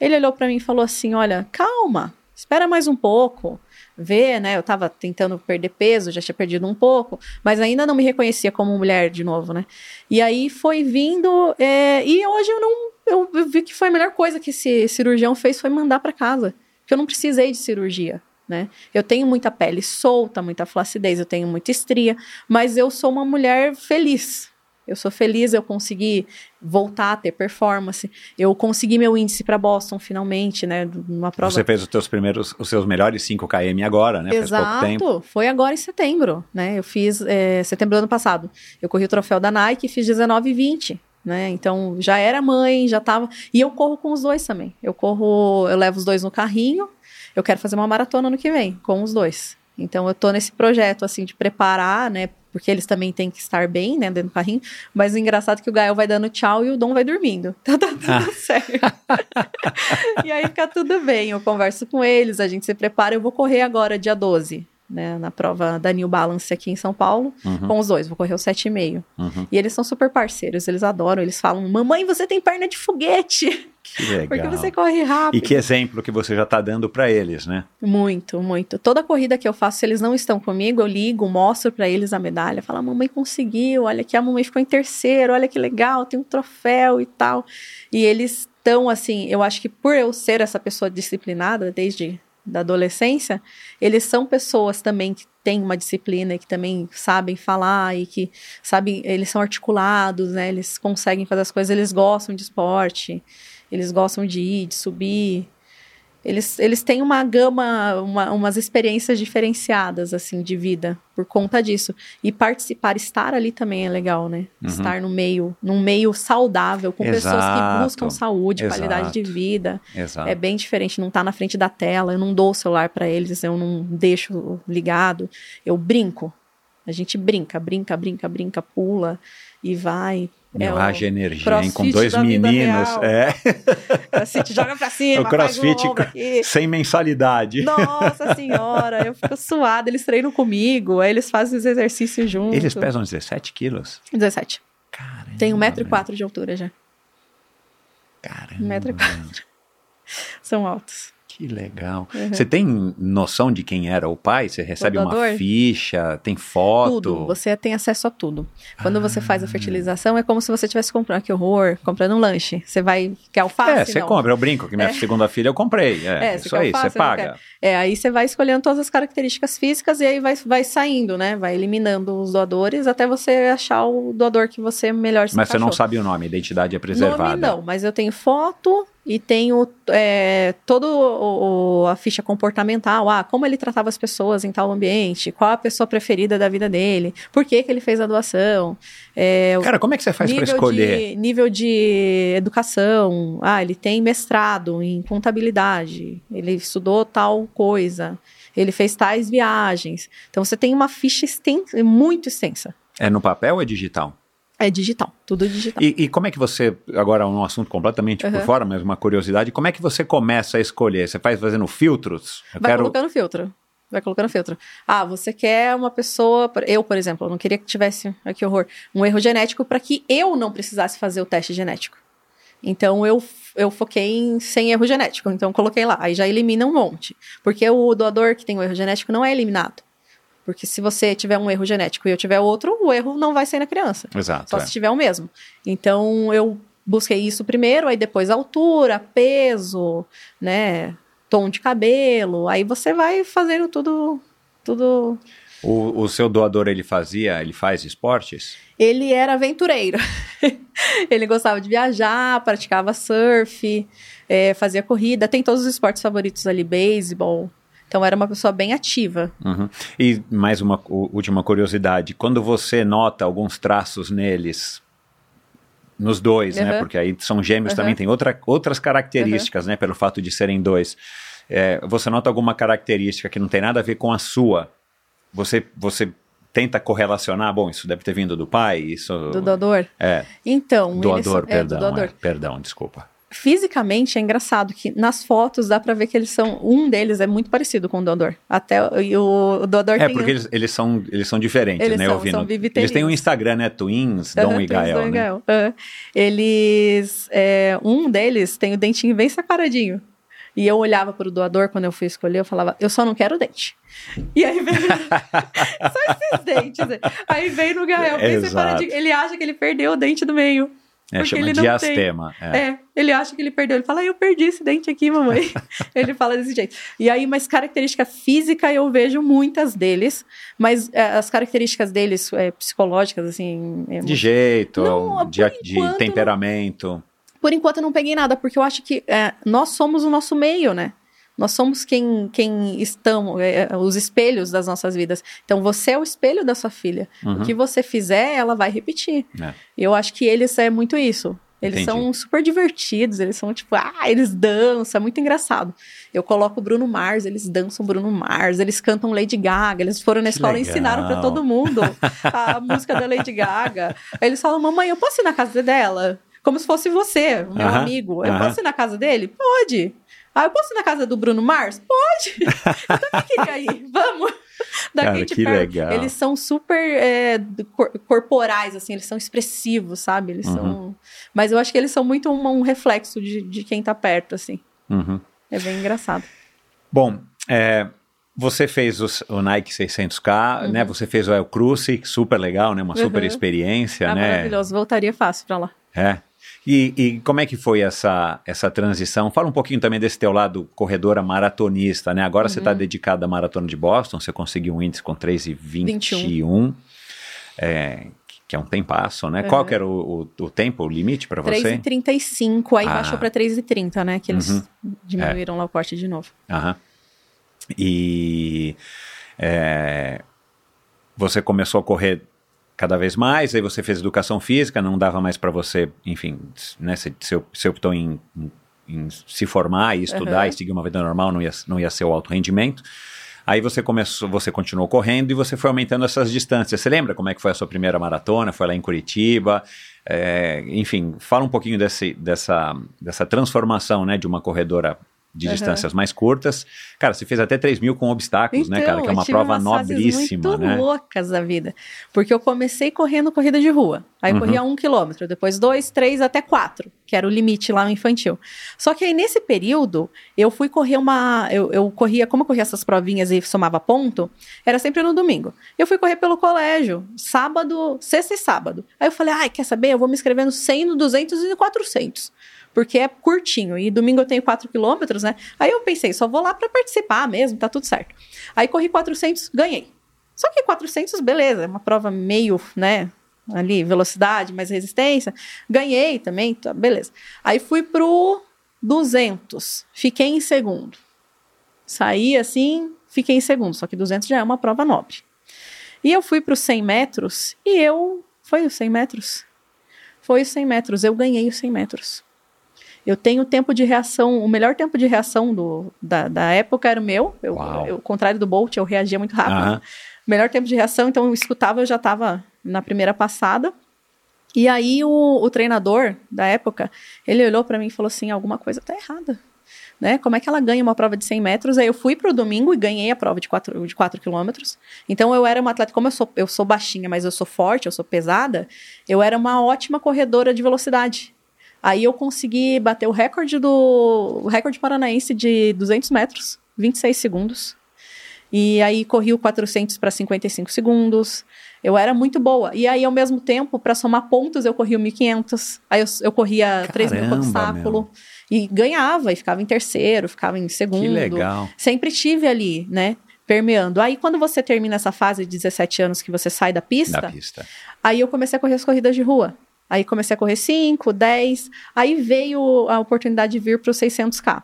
Ele olhou para mim e falou assim: Olha, calma, espera mais um pouco, vê, né? Eu tava tentando perder peso, já tinha perdido um pouco, mas ainda não me reconhecia como mulher de novo, né? E aí foi vindo, é, e hoje eu não. Eu, eu vi que foi a melhor coisa que esse cirurgião fez foi mandar para casa. Porque eu não precisei de cirurgia, né? Eu tenho muita pele solta, muita flacidez, eu tenho muita estria, mas eu sou uma mulher feliz. Eu sou feliz, eu consegui voltar a ter performance. Eu consegui meu índice para Boston finalmente, né? Numa prova. Você fez os teus primeiros, os seus melhores 5 km agora, né? Exato, foi agora em setembro, né? Eu fiz é, setembro do ano passado. Eu corri o troféu da Nike e fiz 19 e 20, né? Então já era mãe, já tava. E eu corro com os dois também. Eu corro, eu levo os dois no carrinho. Eu quero fazer uma maratona no que vem com os dois. Então eu tô nesse projeto assim de preparar, né? Porque eles também têm que estar bem, né, dentro do carrinho. Mas o engraçado é que o Gael vai dando tchau e o Dom vai dormindo. Então tá tudo Ah. certo. e aí fica tudo bem. Eu converso com eles, a gente se prepara. Eu vou correr agora, dia 12, né? Na prova da New Balance aqui em São Paulo, Uhum, com os dois. Vou correr os 7,5. uhum. E eles são super parceiros, eles adoram. Eles falam: Mamãe, você tem perna de foguete. Porque você corre rápido. E que exemplo que você já está dando para eles, né? Muito, muito. Toda corrida que eu faço, se eles não estão comigo, eu ligo, mostro pra eles a medalha, falo, "A mamãe conseguiu, olha aqui, a mamãe ficou em terceiro, olha que legal, tem um troféu e tal. E eles estão assim, eu acho que por eu ser essa pessoa disciplinada desde da adolescência, eles são pessoas também que têm uma disciplina e que também sabem falar e que sabem, eles são articulados, né? Eles conseguem fazer as coisas, eles gostam de esporte, eles gostam de ir, de subir. Eles, eles têm uma gama, uma, umas experiências diferenciadas, assim, de vida, por conta disso. E participar, estar ali também é legal, né? Uhum. Estar no meio, num meio saudável, com pessoas que Exato. buscam saúde, Exato. qualidade de vida. Exato. É bem diferente, não tá na frente da tela, eu não dou o celular para eles, eu não deixo ligado, eu brinco. A gente brinca, brinca, brinca, brinca, pula e vai. Meu, é haja energia, hein? Com dois meninos. É. crossfit, joga pra cima, o crossfit sem mensalidade. Nossa senhora, eu fico suada, eles treinam comigo, aí eles fazem os exercícios juntos. Eles pesam 17 quilos. 17. Caramba. Tem velho. 1,4m de altura já. Caramba. 1,4m. São altos. Que legal. Uhum. Você tem noção de quem era o pai? Você recebe uma ficha, tem foto? Tudo, você tem acesso a tudo. Quando você faz Ah. a fertilização, é como se você estivesse comprando, que horror, comprando um lanche. Você vai, quer alface? É, você Não. compra. Eu brinco que minha É. segunda filha eu comprei. É, É, isso você aí, você alface, não paga. É, aí você vai escolhendo todas as características físicas e aí vai, vai saindo, né? Vai eliminando os doadores até você achar o doador que você melhor se Mas você não encaixou. sabe o nome, a identidade é preservada. Nome não, mas eu tenho foto e tenho é, todo o, o- a ficha comportamental, ah, como ele tratava as pessoas em tal ambiente, qual a pessoa preferida da vida dele, por que, que ele fez a doação, é, o Cara, como é que você faz nível escolher? De, nível de educação, ah, ele tem mestrado em contabilidade, ele estudou tal coisa, ele fez tais viagens. Então você tem uma ficha extensa, muito extensa. É no papel ou é digital? É digital, tudo digital. E, e como é que você, agora um assunto completamente por Uhum. fora, mas uma curiosidade, como é que você começa a escolher? Você faz fazendo filtros? Eu Vai quero... colocando filtro. Vai colocando filtro. Ah, você quer uma pessoa. Eu, por exemplo, eu não queria que tivesse. Ai, que horror. Um erro genético para que eu não precisasse fazer o teste genético. Então eu, eu foquei em sem erro genético. Então coloquei lá. Aí já elimina um monte. Porque o doador que tem o erro genético não é eliminado. Porque se você tiver um erro genético e eu tiver outro, o erro não vai sair na criança. Exato. Só é. se tiver o mesmo. Então eu busquei isso primeiro, aí depois altura, peso, né, tom de cabelo. Aí você vai fazendo tudo, tudo. O, o seu doador, ele fazia, ele faz esportes? Ele era aventureiro. ele gostava de viajar, praticava surf, eh, fazia corrida, tem todos os esportes favoritos ali, beisebol. Então era uma pessoa bem ativa. Uhum. E mais uma última curiosidade, quando você nota alguns traços neles, nos dois, né? Uhum. Porque aí são gêmeos Uhum. também, tem outra, outras características, né? Pelo fato de serem dois. É, você nota alguma característica que não tem nada a ver com a sua? Você, você tenta correlacionar? Bom, isso deve ter vindo do pai, isso... Do doador. É, Então, eles- doador, é, do perdão, doador. é, perdão, desculpa. Fisicamente é engraçado que nas fotos dá pra ver que eles são. Um deles é muito parecido com o doador. Até o- o, o doador É, porque um- eles, eles, são, eles são diferentes, Eles né? são- vi são eles têm um Instagram, né? Twins, Aham, Dom e Twins Gael, Dom né? Gael. Aham. Eles. é, um deles tem o dentinho bem separadinho. E eu olhava pro doador quando eu fui escolher, eu falava, eu só não quero dente. E aí veio. só esses dentes. Aí veio no Gael, bem separadinho. Ele acha que ele perdeu o dente do meio. É, Porque chama ele diastema. É. É, ele acha que ele perdeu. Ele fala, ah, eu perdi esse dente aqui, mamãe. ele fala desse jeito. E aí, mas característica física, eu vejo muitas deles, mas é, as características deles é, psicológicas, assim. é, De jeito, Não, de, de temperamento. Por enquanto eu não peguei nada, porque eu acho que é, nós somos o nosso meio, né? Nós somos quem, quem estamos, é, é, os espelhos das nossas vidas. Então você é o espelho da sua filha. Uhum. O que você fizer, ela vai repetir. É. Eu acho que eles é muito isso. Eles Entendi. são super divertidos, eles são tipo, ah, eles dançam, é muito engraçado. Eu coloco o Bruno Mars, eles dançam Bruno Mars, eles cantam Lady Gaga, eles foram na Que escola e ensinaram pra todo mundo a música da Lady Gaga. Aí eles falam, mamãe, eu posso ir na casa dela? Como se fosse você, meu Aham, amigo. Eu aham. posso ir na casa dele? Pode. Ah, eu posso ir na casa do Bruno Mars? Pode. Eu também queria ir. Vamos. Da Cara, Katy que Perry. legal. Eles são super é, cor- corporais, assim, eles são expressivos, sabe? Eles Uhum. são. Mas eu acho que eles são muito um, um reflexo de, de quem tá perto, assim. Uhum. É bem engraçado. Bom, é, você fez os- o Nike 600K, né? Você fez o El Cruce, super legal, né? Uma super Uhum. experiência, É né? maravilhoso. Voltaria fácil pra lá. É. E, e como é que foi essa, essa transição? Fala um pouquinho também desse teu lado corredora maratonista, né? Agora você está dedicada à maratona de Boston, você conseguiu um índice com 3,21, é, que é um tempasso, né? Qual Uhum. que era o, o, o tempo, o limite para você? 3,35, aí Ah. baixou pra 3,30, né? Que eles Uhum. diminuíram lá o corte de novo. Aham. E é, você começou a correr cada vez mais, aí você fez educação física, não dava mais para você, enfim, né, você, você, optou em, em- em se formar e estudar Aham. e seguir uma vida normal, não ia, não ia ser o alto rendimento. Aí você começou, você continuou correndo e você foi aumentando essas distâncias. Você lembra como é que foi a sua primeira maratona? Foi lá em Curitiba? É, enfim, fala um pouquinho desse, dessa, dessa transformação, né, de uma corredora de Aham. distâncias mais curtas. Cara, você fez até 3 mil com obstáculos, né, cara? Que é eu uma prova nobríssima, muito né? loucas da vida. Porque eu comecei correndo corrida de rua. Aí eu Uhum. corria um quilômetro, depois dois, três, até quatro, que era o limite lá no infantil. Só que aí nesse período, eu fui correr uma. Eu, eu corria, como eu corria essas provinhas e somava ponto, era sempre no domingo. Eu fui correr pelo colégio, sábado, sexta e sábado. Aí eu falei, ai, quer saber? Eu vou me inscrever no 100, no 200 e no 400 porque é curtinho. E domingo eu tenho 4 quilômetros, né? Aí eu pensei, só vou lá para participar mesmo, tá tudo certo. Aí corri 400, ganhei. Só que 400, beleza, é uma prova meio, né? Ali, velocidade, mais resistência. Ganhei também, tá, beleza. Aí fui pro 200, fiquei em segundo. Saí assim, fiquei em segundo, só que 200 já é uma prova nobre. E eu fui pro 100 metros e eu. Foi os 100 metros? Foi os 100 metros, eu ganhei os 100 metros. Eu tenho tempo de reação, o melhor tempo de reação do, da, da época era o meu. Eu, eu, contrário do Bolt, eu reagia muito rápido. Aham. Melhor tempo de reação, então eu escutava, eu já estava na primeira passada. E aí o, o treinador da época, ele olhou para mim e falou assim, alguma coisa tá errada. Né? Como é que ela ganha uma prova de 100 metros? Aí eu fui pro domingo e ganhei a prova de 4, de 4 quilômetros. Então eu era uma atleta, como eu sou, eu sou baixinha, mas eu sou forte, eu sou pesada, eu era uma ótima corredora de velocidade. Aí eu consegui bater o recorde do o recorde paranaense de 200 metros, 26 segundos. E aí corri o 400 para 55 segundos. Eu era muito boa. E aí, ao mesmo tempo, para somar pontos, eu corria o 1.500. Aí eu, eu corria 3 mil obstáculo. E ganhava, e ficava em terceiro, ficava em segundo. Que legal. Sempre tive ali, né? Permeando. Aí, quando você termina essa fase de 17 anos que você sai da pista, Da pista. Aí eu comecei a correr as corridas de rua. Aí comecei a correr 5, 10. Aí veio a oportunidade de vir para os 600K.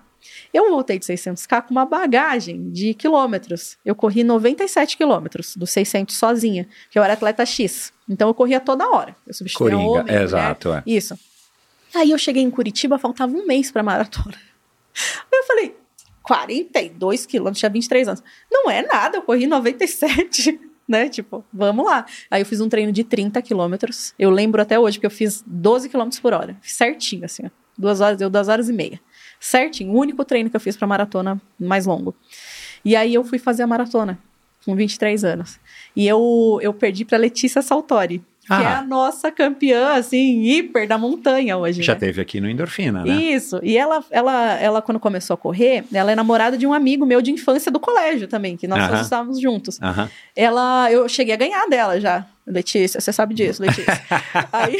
Eu voltei de 600K com uma bagagem de quilômetros. Eu corri 97 quilômetros dos 600 sozinha, que eu era atleta X. Então eu corria toda hora. Eu substituía Coringa, homem, exato, é. Isso. Aí eu cheguei em Curitiba, faltava um mês para maratona. Aí eu falei, 42 quilômetros, tinha 23 anos. Não é nada, eu corri 97, né? Tipo, vamos lá. Aí eu fiz um treino de 30 quilômetros. Eu lembro até hoje que eu fiz 12 quilômetros por hora. Certinho, assim, ó. Duas horas, deu duas horas e meia. Certinho, o único treino que eu fiz pra maratona mais longo. E aí eu fui fazer a maratona, com 23 anos. E eu, eu perdi pra Letícia Saltori, que Ah. é a nossa campeã, assim, hiper da montanha hoje. Já né? teve aqui no Endorfina, né? Isso. E ela, ela, ela, quando começou a correr, ela é namorada de um amigo meu de infância do colégio também, que nós Aham. todos estávamos juntos. Aham. Ela, eu cheguei a ganhar dela já. Letícia, você sabe disso, Letícia. Aí,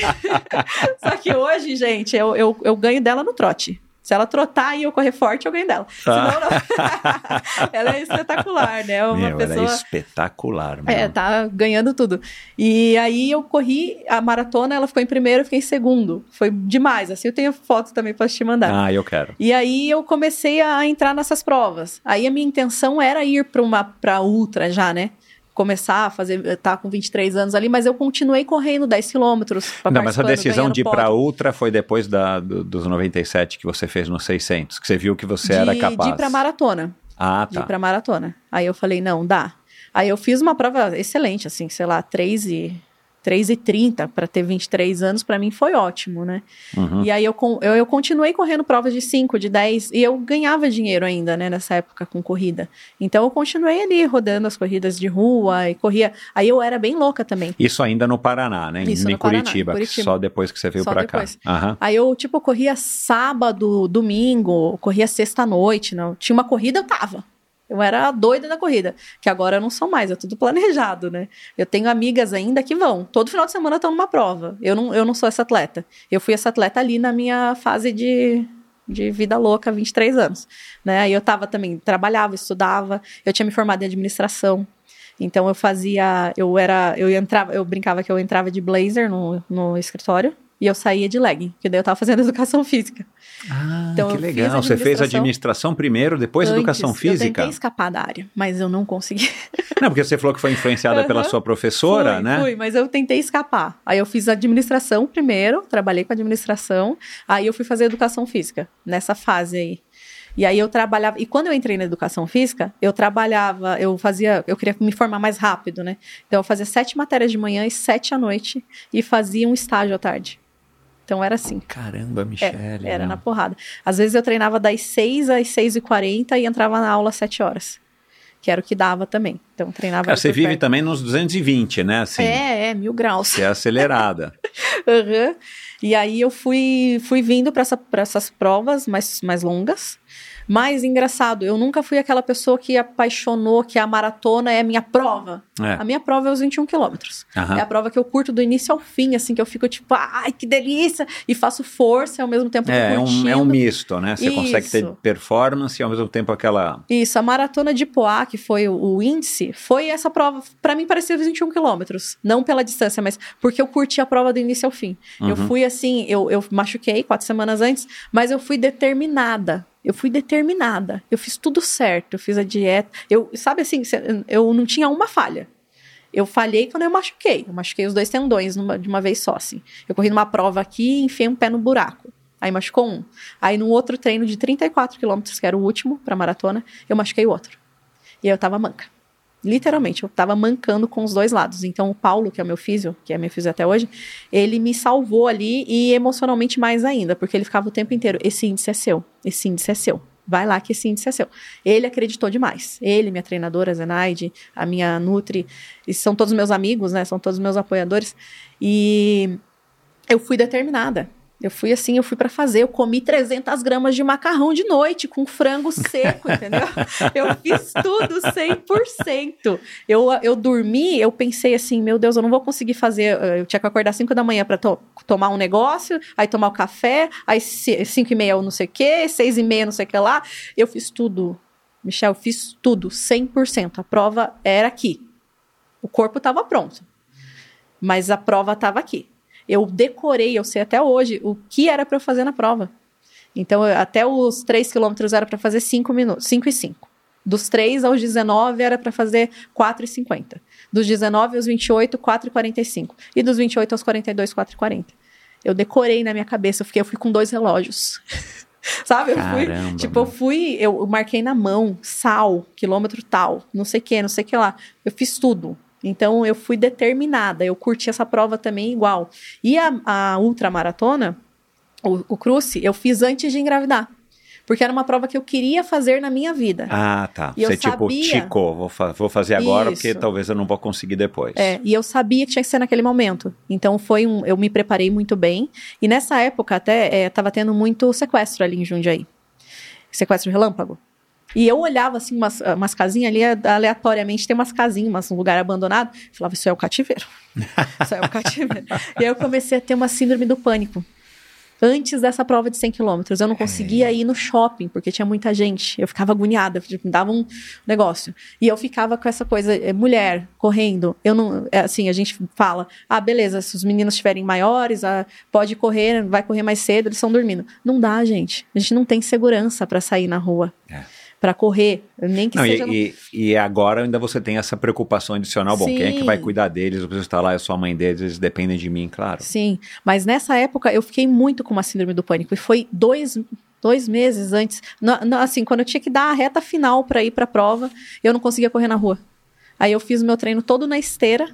só que hoje, gente, eu, eu, eu ganho dela no trote. Se ela trotar e eu correr forte, eu ganho dela. Senão, não. ela é espetacular, né? É uma Meu, pessoa. era espetacular, meu. É, tá ganhando tudo. E aí eu corri a maratona, ela ficou em primeiro, eu fiquei em segundo. Foi demais, assim, eu tenho foto também pra te mandar. Ah, eu quero. E aí eu comecei a entrar nessas provas. Aí a minha intenção era ir para uma para ultra já, né? Começar a fazer, tá com 23 anos ali, mas eu continuei correndo 10 quilômetros. Não, mas a decisão de ir pra Ultra foi depois da, do- dos 97 que você fez nos 600, que você viu que você era capaz. De ir pra maratona. Ah, De tá. ir pra maratona. Aí eu falei, não, dá. Aí eu fiz uma prova excelente, assim, sei lá, 3 e, 3 e 30 para ter 23 anos, para mim foi ótimo, né? Uhum. E aí eu, eu, eu continuei correndo provas de 5, de 10, e eu ganhava dinheiro ainda, né, nessa época com corrida. Então eu continuei ali rodando as corridas de rua e corria. Aí eu era bem louca também. Isso ainda no Paraná, né? Isso, em no Paraná, Curitiba, Curitiba. Só depois que você veio depois. cá. Aham. Aí eu, tipo, corria sábado, domingo, corria sexta-noite, não. Tinha uma corrida, eu tava. Eu era a doida da corrida, que agora eu não sou mais, é tudo planejado, né? Eu tenho amigas ainda que vão, todo final de semana estão numa prova. Eu não, eu não sou essa atleta. Eu fui essa atleta ali na minha fase de, de vida louca, 23 anos, né? Aí eu tava também, trabalhava, estudava, eu tinha me formado em administração. Então eu fazia, eu era, eu entrava, eu brincava que eu entrava de blazer no, no escritório e eu saía de legging, porque daí eu tava fazendo educação física. Ah, Então, que eu legal. Você fez administração primeiro, depois Antes, educação Eu física? tentei escapar da área, mas eu não consegui. Não, porque você falou que foi influenciada pela Aham. sua professora, fui, né? Fui, mas eu tentei escapar. Aí eu fiz administração primeiro, trabalhei com administração, aí eu fui fazer educação física, nessa fase aí. E aí eu trabalhava, e quando eu entrei na educação física, eu trabalhava, eu fazia, eu queria me formar mais rápido, né? Então eu fazia sete matérias de manhã e sete à noite, e fazia um estágio à tarde. Então era assim. Caramba, É, Michele. era na porrada. Às vezes eu treinava das 6 às 6 e 40 e entrava na aula às 7 horas. Que era o que dava também. Então treinava. Cara, você vive perto. também nos 220, né? Assim, É, é, mil graus. Você é acelerada. Aham. E aí eu fui, fui vindo para essa, essas provas mais, mais longas. Mas engraçado, eu nunca fui aquela pessoa que apaixonou que a maratona é a minha prova. É. A minha prova é os 21 quilômetros. Aham. É a prova que eu curto do início ao fim, assim, que eu fico tipo, ai, que delícia! E faço força e ao mesmo tempo É, é tô um, curtindo. é um misto, né? Você consegue ter Isso. performance e ao mesmo tempo aquela. Isso, a maratona de Poá, que foi o, o índice, foi essa prova, Pra mim parecia 21 quilômetros. Não pela distância, mas porque eu curti a prova do início ao fim. Eu Uhum. fui assim, eu, eu machuquei quatro semanas antes, mas eu fui determinada. Eu fui determinada. Eu fiz tudo certo, eu fiz a dieta. Eu, sabe assim, eu não tinha uma falha. Eu falhei quando eu machuquei. Eu machuquei os dois tendões numa- de uma vez só, assim. Eu corri numa prova aqui e enfiei um pé no buraco. Aí machucou um. Aí no outro treino de 34 quilômetros, que era o último pra maratona, eu machuquei o outro. E aí eu tava manca. Literalmente, eu tava mancando com os dois lados. Então o Paulo, que é o meu físio, que é meu físio até hoje, ele me salvou ali e emocionalmente mais ainda, porque ele ficava o tempo inteiro, esse índice é seu, esse índice é seu. Vai lá que esse índice é seu. Ele acreditou demais. Ele, minha treinadora, Zenaide, a minha Nutri, e são todos meus amigos, né? São todos meus apoiadores. E eu fui determinada. Eu fui assim, eu fui pra fazer. Eu comi 300 gramas de macarrão de noite com frango seco, entendeu? Eu fiz tudo 100%. Eu, eu dormi, eu pensei assim, meu Deus, eu não vou conseguir fazer. Eu tinha que acordar 5 da manhã pra to- tomar um negócio, aí tomar o café, aí 5 e meia eu não sei o quê, 6 e meia não sei o que lá. Eu fiz tudo. Michel, eu fiz tudo, 100%. A prova era aqui. O corpo estava pronto. Mas a prova estava aqui. Eu decorei, eu sei até hoje, o que era para eu fazer na prova. Então, eu- até os 3 quilômetros era para fazer 5 minutos, 5 e 5. Dos 3 aos 19 era para fazer 4 e 50. Dos 19 aos 28, 4 e 45. E dos 28 aos 42, 4 e 40. Eu decorei na minha cabeça, eu, fiquei, eu fui com dois relógios. Sabe? Eu fui, tipo, eu fui, eu marquei na mão, sal, quilômetro tal, não sei o que, não sei o que lá. Eu fiz tudo. Então eu fui determinada, eu curti essa prova também igual. E a, a ultramaratona, o, o cruce, eu fiz antes de engravidar. Porque era uma prova que eu queria fazer na minha vida. Ah, tá. E eu Você tipo, sabia- vou, fa- vou fazer agora Isso. porque talvez eu não vou conseguir depois. É, e eu sabia que tinha que ser naquele momento. Então foi um. Eu me preparei muito bem. E nessa época até estava tendo muito sequestro ali em Jundiaí. Sequestro relâmpago. E eu olhava assim, umas, umas casinhas ali, aleatoriamente, tem umas casinhas, umas, um lugar abandonado. Falava, isso é o cativeiro. Isso é o cativeiro. e aí eu comecei a ter uma síndrome do pânico. Antes dessa prova de 100 quilômetros, eu não conseguia ir no shopping, porque tinha muita gente. Eu ficava agoniada, tipo, me dava um negócio. E eu ficava com essa coisa, é, mulher, correndo. Eu não, é, assim, a gente fala, ah, beleza, se os meninos estiverem maiores, ah, pode correr, vai correr mais cedo, eles estão dormindo. Não dá, gente. A gente não tem segurança para sair na rua. É. Pra correr, nem que Não, e, seja. no- e, e agora ainda você tem essa preocupação adicional. Bom, quem é que Sim. vai cuidar deles? Eu preciso estar lá, eu sou a mãe deles, eles dependem de mim, claro. Sim, mas nessa época eu fiquei muito com uma síndrome do pânico. E foi dois, dois meses antes. assim, quando eu tinha que dar a reta final para ir para a prova, eu não conseguia correr na rua. Aí eu fiz o meu treino todo na esteira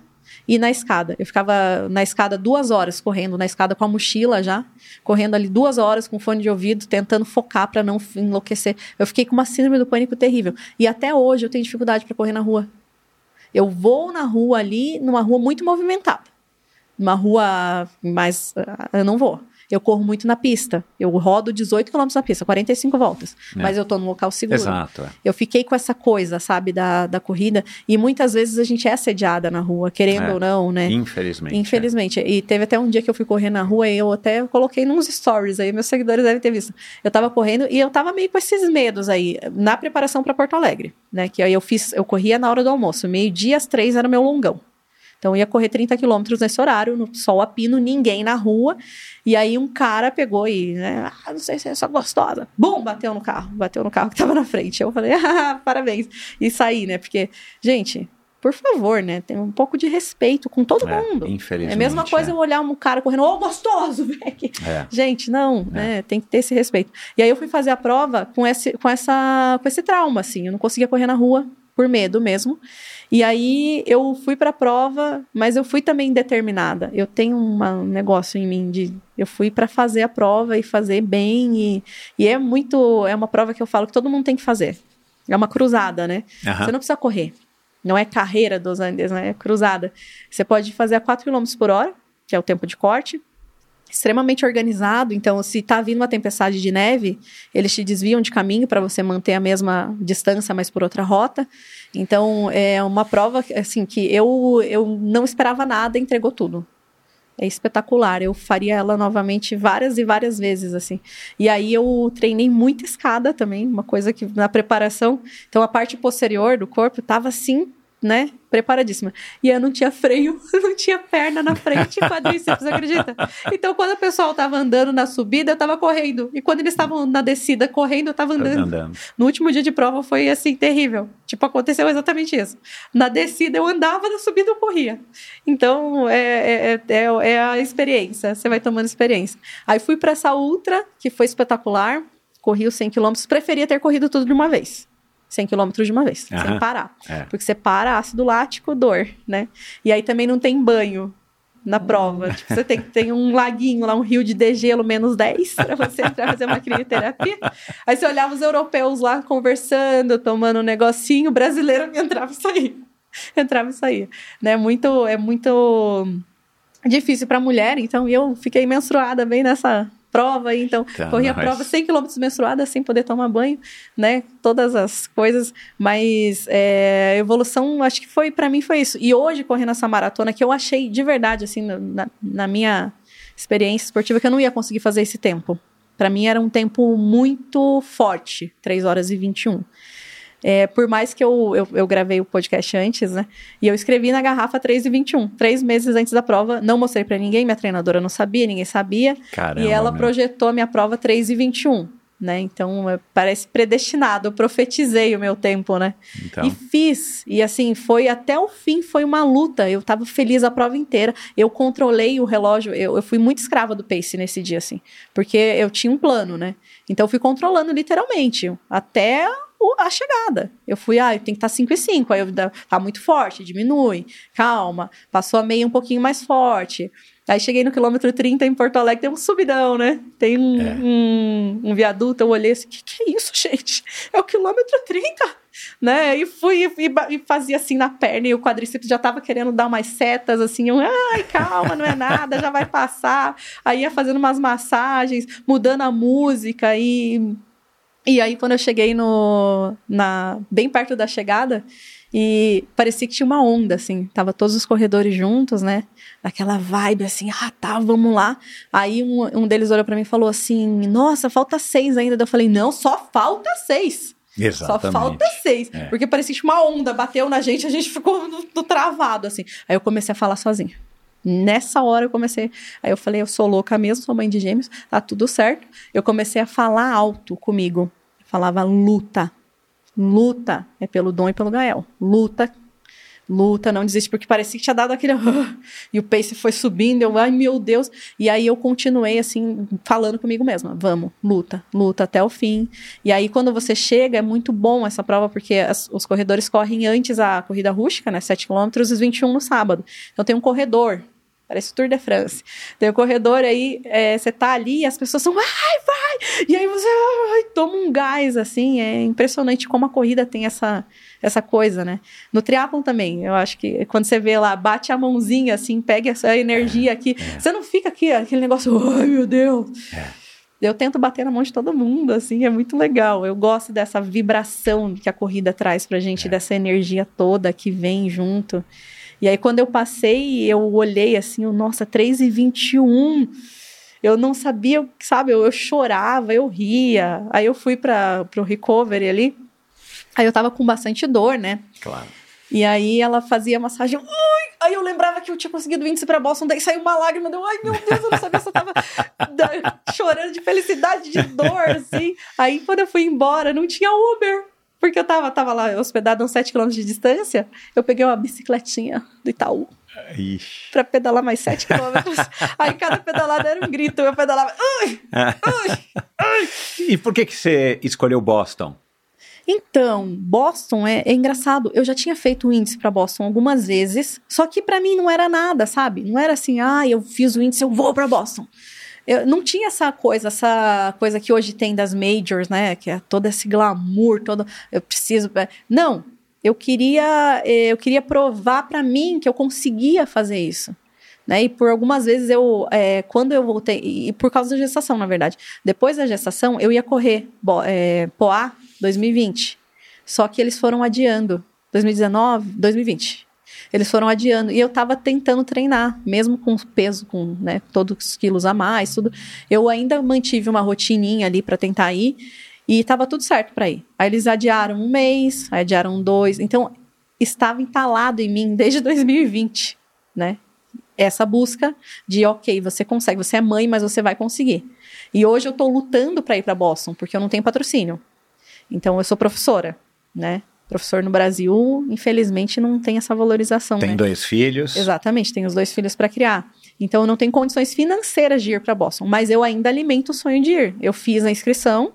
e na escada. Eu ficava na escada duas horas correndo, na escada com a mochila já, correndo ali duas horas com fone de ouvido, tentando focar para não enlouquecer. Eu fiquei com uma síndrome do pânico terrível. E até hoje eu tenho dificuldade para correr na rua. Eu vou na rua ali, numa rua muito movimentada. Numa rua mais. ah, Eu não vou. Eu corro muito na pista. Eu rodo 18 km na pista, 45 voltas. É. Mas eu tô num local seguro. Exato. é. Eu fiquei com essa coisa, sabe, da, da corrida. E muitas vezes a gente é assediada na rua, querendo É. ou não, né? Infelizmente. Infelizmente. E teve até um dia que eu fui correr na rua e eu até coloquei nos stories aí, meus seguidores devem ter visto. Eu tava correndo e eu tava meio com esses medos aí, na preparação para Porto Alegre, né? Que aí eu fiz, eu corria na hora do almoço, meio-dia às três era o meu longão. Então ia correr 30 quilômetros nesse horário, no sol a pino, ninguém na rua. E aí um cara pegou e, né, ah, não sei se é só gostosa. Bum, bateu no carro, bateu no carro que tava na frente. Eu falei, ah, parabéns. E saí, né? Porque, gente, por favor, né? Tem um pouco de respeito com todo É, mundo. Infelizmente. É a mesma coisa é. eu olhar um cara correndo, ô, gostoso, velho. É. Gente, não, né? Tem que ter esse respeito. E aí eu fui fazer a prova com esse, com essa, com esse trauma, assim. Eu não conseguia correr na rua por medo mesmo. E aí eu fui pra prova, mas eu fui também determinada. Eu tenho uma- um negócio em mim de eu fui pra fazer a prova e fazer bem e, e é muito é uma prova que eu falo que todo mundo tem que fazer. É uma cruzada, né? Aham. Você não precisa correr. Não é carreira dos Andes, né? É cruzada. Você pode fazer a 4 km por hora, que é o tempo de corte. Extremamente organizado. Então, se tá vindo uma tempestade de neve, eles te desviam de caminho para você manter a mesma distância, mas por outra rota. Então, é uma prova assim que eu, eu não esperava nada entregou tudo. É espetacular. Eu faria ela novamente várias e várias vezes, assim. E aí eu treinei muita escada também, uma coisa que na preparação. Então a parte posterior do corpo tava assim, né? Preparadíssima. E eu não tinha freio, não tinha perna na frente e quadríceps, acredita? Então quando o pessoal tava andando na subida, eu tava correndo. E quando eles estavam na descida correndo, eu tava andando. Andando. No último dia de prova foi assim, terrível. Tipo, aconteceu exatamente isso. Na descida eu andava, na subida eu corria. Então, é, é, é, é a experiência. Você vai tomando experiência. Aí fui para essa ultra, que foi espetacular. Corri os 100 quilômetros. Preferia ter corrido tudo de uma vez. 100 quilômetros de uma vez, sem parar. É. Porque você para, ácido lático, dor, né? E aí também não tem banho na prova. Tipo, você tem, tem um laguinho lá, um rio de degelo menos 10 para você entrar fazer uma crioterapia. Aí você olhava os europeus lá conversando, tomando um negocinho, o brasileiro entrava e saía. Entrava e saía. Né? Muito, é muito difícil para mulher, então eu fiquei menstruada bem nessa prova, então Tá, corri a mas- prova 100 km menstruada sem poder tomar banho, né? Todas as coisas, mas é, a evolução, acho que foi para mim foi isso. E hoje correndo essa maratona que eu achei de verdade assim na, na minha experiência esportiva que eu não ia conseguir fazer esse tempo. Para mim era um tempo muito forte, 3 horas e 21. É, por mais que eu, eu, eu gravei o podcast antes, né? E eu escrevi na garrafa 3 e 21, três meses antes da prova. Não mostrei pra ninguém, minha treinadora não sabia, ninguém sabia. Caramba. e ela meu. projetou a minha prova 3 e 21, né? Então, é, parece predestinado. Eu profetizei o meu tempo, né? Então, E fiz. E assim, foi até o fim, foi uma luta. Eu tava feliz a prova inteira. Eu controlei o relógio. Eu, eu fui muito escrava do pace nesse dia, assim. Porque eu tinha um plano, né? Então eu fui controlando literalmente. Até a chegada. Eu fui, ah, tem que estar 5 e 5. Aí eu tá muito forte, diminui. Calma. Passou a meia um pouquinho mais forte. Aí cheguei no quilômetro 30 em Porto Alegre, tem um subidão, né? Tem um, É. um, um viaduto, eu olhei assim, que que é isso, gente? É o quilômetro 30, né? E fui e, e fazia assim na perna e o quadríceps já tava querendo dar umas setas, assim, eu, ai, calma, não é nada, já vai passar. Aí ia fazendo umas massagens, mudando a música e... E aí, quando eu cheguei no, na, bem perto da chegada, e parecia que tinha uma onda, assim. Tava todos os corredores juntos, né? Naquela vibe, assim, ah, tá, vamos lá. Aí um, um deles olhou pra mim e falou assim, nossa, falta seis ainda. Eu falei, não, só falta seis. exatamente. Só falta seis. É. Porque parecia que tinha uma onda, bateu na gente, a gente ficou no, no travado, assim. Aí eu comecei a falar sozinha. Nessa hora eu comecei. Aí eu falei, eu sou louca mesmo, sou mãe de gêmeos, tá tudo certo. Eu comecei a falar alto comigo. Falava luta. Luta é pelo Dom e pelo Gael. Luta. Luta, não desiste, porque parecia que tinha dado aquele. e o pace foi subindo, eu, ai meu Deus. E aí eu continuei assim, falando comigo mesma: vamos, luta, luta até o fim. E aí, quando você chega, é muito bom essa prova, porque as- os corredores correm antes a corrida rústica, né? 7 km e 21 no sábado. Então tem um corredor. Parece o Tour de France. Tem o corredor aí, é, você tá ali e as pessoas são, vai, vai, ai! E aí você ai, toma um gás, assim, é impressionante como a corrida tem essa, essa coisa, né? No triatlon também, eu acho que quando você vê lá, bate a mãozinha, assim, pega essa energia aqui, é. você não fica aqui, aquele negócio, ai meu Deus! É. Eu tento bater na mão de todo mundo, assim, é muito legal. Eu gosto dessa vibração que a corrida traz pra gente, dessa energia toda que vem junto. E aí, quando eu passei, eu olhei assim, eu, nossa, 3 e 21 eu não sabia, sabe, eu, eu chorava, eu ria. Aí eu fui para o recovery ali, aí eu tava com bastante dor, né? Claro. E aí ela fazia massagem. Ui! Aí eu lembrava que eu tinha conseguido o índice pra Boston, daí saiu uma lágrima, deu, ai meu Deus, eu não sabia se eu tava da- chorando de felicidade, de dor, assim. Aí quando eu fui embora, não tinha Uber. Porque eu tava, tava lá hospedada a uns 7 km de distância, eu peguei uma bicicletinha do Itaú Ixi. pra pedalar mais 7 quilômetros. Aí cada pedalada era um grito, eu pedalava, ui, ui. E por que, que você escolheu Boston? Então, Boston é, é engraçado. Eu já tinha feito o índice para Boston algumas vezes, só que para mim não era nada, sabe? Não era assim, ah, eu fiz o índice, eu vou para Boston. Eu não tinha essa coisa, essa coisa que hoje tem das majors, né? Que é todo esse glamour, todo. Eu preciso. Não, eu queria, eh, eu queria provar para mim que eu conseguia fazer isso. Né? E por algumas vezes eu, é, quando eu voltei, e por causa da gestação, na verdade, depois da gestação eu ia correr bo, é, Poá 2020, só que eles foram adiando, 2019, 2020, eles foram adiando e eu tava tentando treinar, mesmo com peso, com né, todos os quilos a mais, tudo, eu ainda mantive uma rotininha ali para tentar ir e tava tudo certo para ir. Aí eles adiaram um mês, adiaram dois, então estava entalado em mim desde 2020, né? essa busca de ok, você consegue, você é mãe, mas você vai conseguir. E hoje eu estou lutando para ir para Boston, porque eu não tenho patrocínio. Então eu sou professora, né? Professor no Brasil, infelizmente, não tem essa valorização. Tem né? dois filhos. Exatamente, tenho os dois filhos para criar. Então eu não tenho condições financeiras de ir para Boston, mas eu ainda alimento o sonho de ir. Eu fiz a inscrição,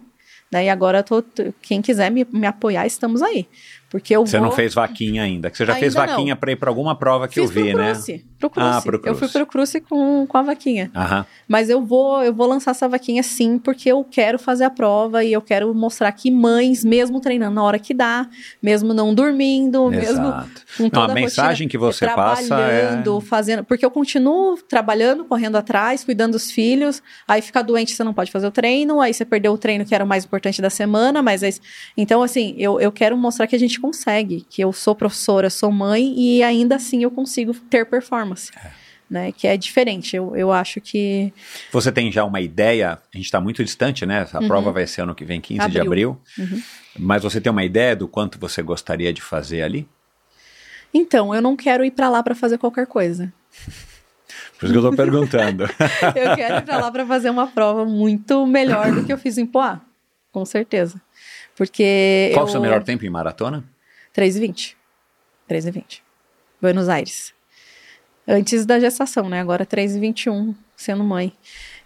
né? E agora tô, quem quiser me, me apoiar, estamos aí. Porque eu Você vou... não fez vaquinha ainda, que você já Ainda fez vaquinha para ir para alguma prova que Fiz eu vi, pro né? Cruze, Pro Cruze. Ah, pro Eu fui pro Cruze com, com a vaquinha. Aham. Mas eu vou, eu vou lançar essa vaquinha sim, porque eu quero fazer a prova e eu quero mostrar que mães, mesmo treinando na hora que dá, mesmo não dormindo, mesmo Exato. com Não, toda a mensagem rotina, que você passa é- fazendo, porque eu continuo trabalhando, correndo atrás, cuidando dos filhos. Aí fica doente, você não pode fazer o treino, aí você perdeu o treino que era o mais importante da semana, mas aí, então assim, eu, eu quero mostrar que a gente consegue, que eu sou professora, sou mãe e ainda assim eu consigo ter performance. Né, que é diferente, eu, eu acho que Você tem já uma ideia? A gente está muito distante, né? A prova vai ser ano que vem, 15 de Uhum. Abril. abril. Mas você tem uma ideia do quanto você gostaria de fazer ali? Então, eu não quero ir pra lá pra fazer qualquer coisa. Por isso que eu estou perguntando. Eu quero ir pra lá pra fazer uma prova muito melhor do que eu fiz em Poá, com certeza. Porque Qual eu... o seu melhor tempo em maratona? 3,20. 3,20. Buenos Aires. Antes da gestação, né? Agora 3,21, sendo mãe.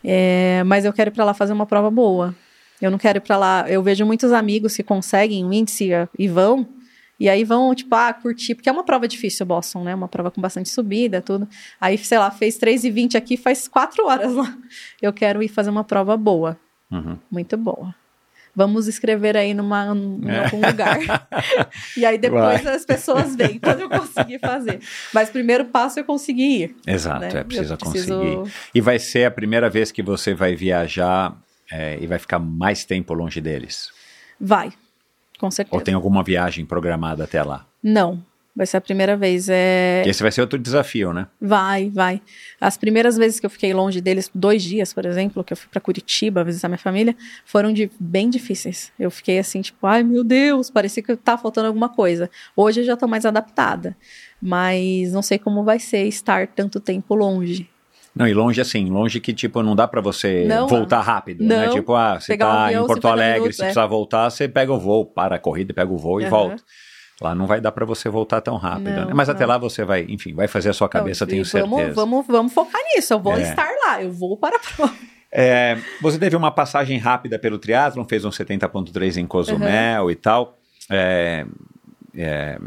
É, mas eu quero ir pra lá fazer uma prova boa. Eu não quero ir pra lá. Eu vejo muitos amigos que conseguem o índice eh, e vão. E aí vão, tipo, ah, curtir, porque é uma prova difícil, Boston, né? Uma prova com bastante subida, tudo. Aí, sei lá, fez 3,20 aqui, faz 4 horas lá. Eu quero ir fazer uma prova boa, Uhum. muito boa. Vamos escrever aí numa, em É. algum lugar. e aí depois Vai. as pessoas veem quando eu conseguir fazer. Mas primeiro passo é conseguir ir. Exato, né? é preciso- conseguir. E vai ser a primeira vez que você vai viajar é, e vai ficar mais tempo longe deles? Vai, com certeza. Ou tem alguma viagem programada até lá? Não, vai ser a primeira vez. É... Esse vai ser outro desafio, né? Vai, vai. As primeiras vezes que eu fiquei longe deles, dois dias, por exemplo, que eu fui para Curitiba visitar minha família, foram de, bem difíceis. Eu fiquei assim, tipo, ai meu Deus, parecia que tá faltando alguma coisa. Hoje eu já tô mais adaptada, mas não sei como vai ser estar tanto tempo longe. Não, e longe assim, longe que tipo não dá pra você Não, voltar rápido, né? não. Tipo, ah, você Pegar um tá avião, em Porto 50 Alegre, minutos, se é. precisar voltar, você pega o voo, para a corrida, pega o voo e Aham. volta. Lá não vai dar pra você voltar tão rápido, Não, né? Mas até não. lá você vai, enfim, vai fazer a sua cabeça, tenho certeza. vamos, vamos, vamos focar nisso. Eu vou É. estar lá, eu vou para a prova. É, você teve uma passagem rápida pelo triatlon, fez um 70.3 em Cozumel e tal. É, é,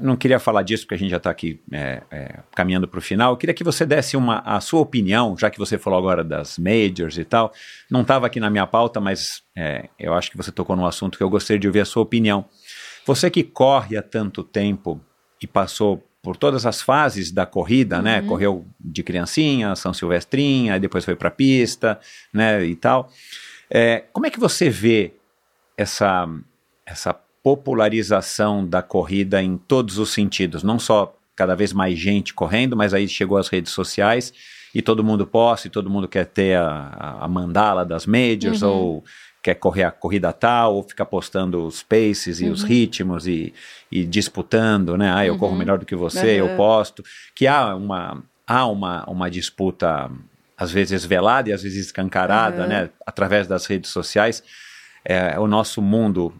não queria falar disso porque a gente já está aqui é, é, caminhando para o final. Eu queria que você desse uma, a sua opinião, já que você falou agora das majors e tal. Não estava aqui na minha pauta, mas é, eu acho que você tocou num assunto que eu gostaria de ouvir a sua opinião. Você que corre há tanto tempo e passou por todas as fases da corrida, né? Uhum. Correu de criancinha, São Silvestrinha, depois foi para a pista, né? E tal. É, como é que você vê essa, essa popularização da corrida em todos os sentidos? Não só cada vez mais gente correndo, mas aí chegou as redes sociais e todo mundo posta, e todo mundo quer ter a, a mandala das majors Uhum. ou quer correr a corrida tal, ou ficar postando os paces e os Uhum. ritmos e, e disputando, né? Ah, eu corro Uhum. melhor do que você, eu Uhum. posto. Que há uma, há uma, uma disputa, às vezes velada e às vezes escancarada, Uhum. né? Através das redes sociais. É, o nosso mundo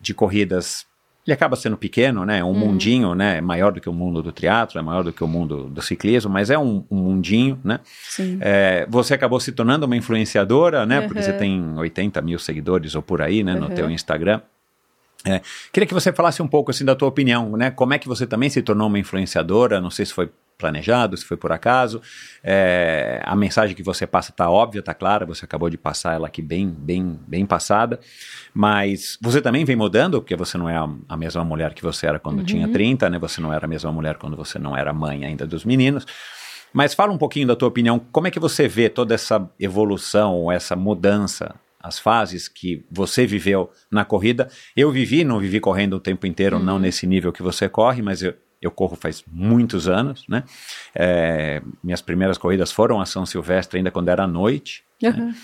de corridas ele acaba sendo pequeno, né? Um Uhum. mundinho, né? É maior do que o mundo do teatro, é maior do que o mundo do ciclismo, mas é um, um mundinho, né? Sim. É, você acabou se tornando uma influenciadora, né? Porque Uhum. você tem 80 mil seguidores ou por aí, né? No Uhum. teu Instagram. É, queria que você falasse um pouco assim da tua opinião, né? Como é que você também se tornou uma influenciadora? Não sei se foi planejado, se foi por acaso. É, a mensagem que você passa está óbvia, está clara. Você acabou de passar ela aqui bem, bem, bem passada. Mas você também vem mudando, porque você não é a, a mesma mulher que você era quando tinha 30, né? Você não era a mesma mulher quando você não era mãe ainda dos meninos. Mas fala um pouquinho da tua opinião, como é que você vê toda essa evolução, essa mudança, as fases que você viveu na corrida? Eu vivi, não vivi correndo o tempo inteiro, não nesse nível que você corre, mas eu, eu corro faz muitos anos, né? É, minhas primeiras corridas foram a São Silvestre ainda quando era noite, né? Uhum.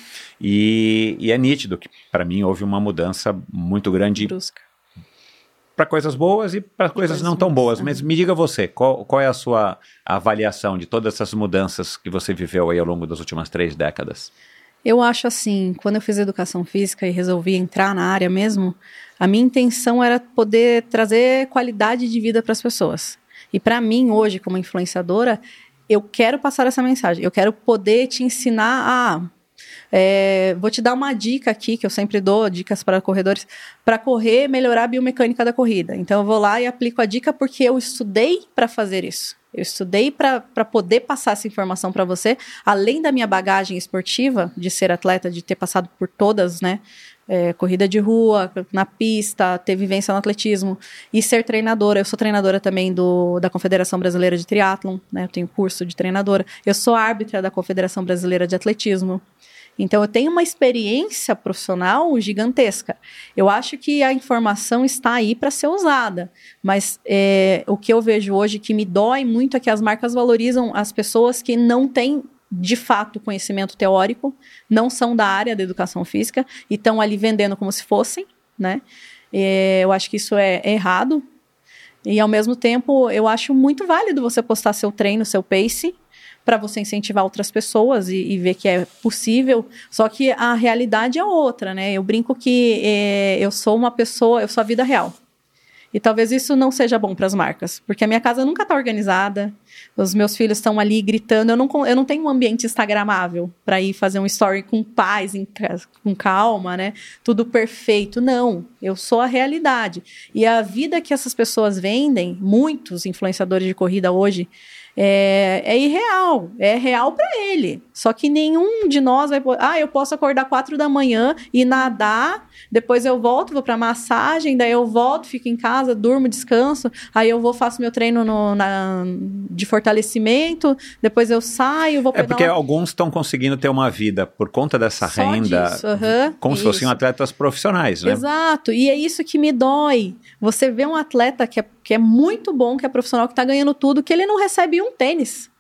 e, e é nítido que para mim houve uma mudança muito grande para coisas boas e para coisas não tão boas. ruins, Mas me diga você, qual, qual é a sua avaliação de todas essas mudanças que você viveu aí ao longo das últimas três décadas? Eu acho assim, quando eu fiz educação física e resolvi entrar na área mesmo, a minha intenção era poder trazer qualidade de vida para as pessoas. E para mim, hoje, como influenciadora, eu quero passar essa mensagem. Eu quero poder te ensinar a. é, vou te dar uma dica aqui, que eu sempre dou dicas para corredores, para correr, melhorar a biomecânica da corrida. Então, eu vou lá e aplico a dica porque eu estudei para fazer isso. Eu estudei para poder passar essa informação para você, além da minha bagagem esportiva, de ser atleta, de ter passado por todas, né? É, corrida de rua, na pista, ter vivência no atletismo e ser treinadora. Eu sou treinadora também do, da Confederação Brasileira de Triatlon, né? Eu tenho curso de treinadora. Eu sou árbitra da Confederação Brasileira de Atletismo. Então, eu tenho uma experiência profissional gigantesca. Eu acho que a informação está aí para ser usada, mas é, o que eu vejo hoje que me dói muito é que as marcas valorizam as pessoas que não têm de fato conhecimento teórico, não são da área da educação física e estão ali vendendo como se fossem, né? É, eu acho que isso é errado. E ao mesmo tempo, eu acho muito válido você postar seu treino, seu pace, para você incentivar outras pessoas e, e, ver que é possível. Só que a realidade é outra, né? Eu brinco que é, eu sou uma pessoa, eu sou a vida real. E talvez isso não seja bom para as marcas, porque a minha casa nunca está organizada, os meus filhos estão ali gritando, eu não, eu não tenho um ambiente instagramável para ir fazer um story com paz, em, com calma, né? Tudo perfeito. Não, eu sou a realidade. E a vida que essas pessoas vendem, muitos influenciadores de corrida hoje, é, é irreal, é real para ele. Só que nenhum de nós vai. Ah, eu posso acordar quatro da manhã e nadar, depois eu volto, vou para massagem, daí eu volto, fico em casa, durmo, descanso, aí eu vou faço meu treino no, na, de fortalecimento, depois eu saio, vou É porque uma... alguns estão conseguindo ter uma vida por conta dessa Só renda, disso, uhum, como isso. se fossem atletas profissionais, né? Exato, e é isso que me dói. Você vê um atleta que é, que é muito bom, que é profissional, que está ganhando tudo, que ele não recebe um tênis.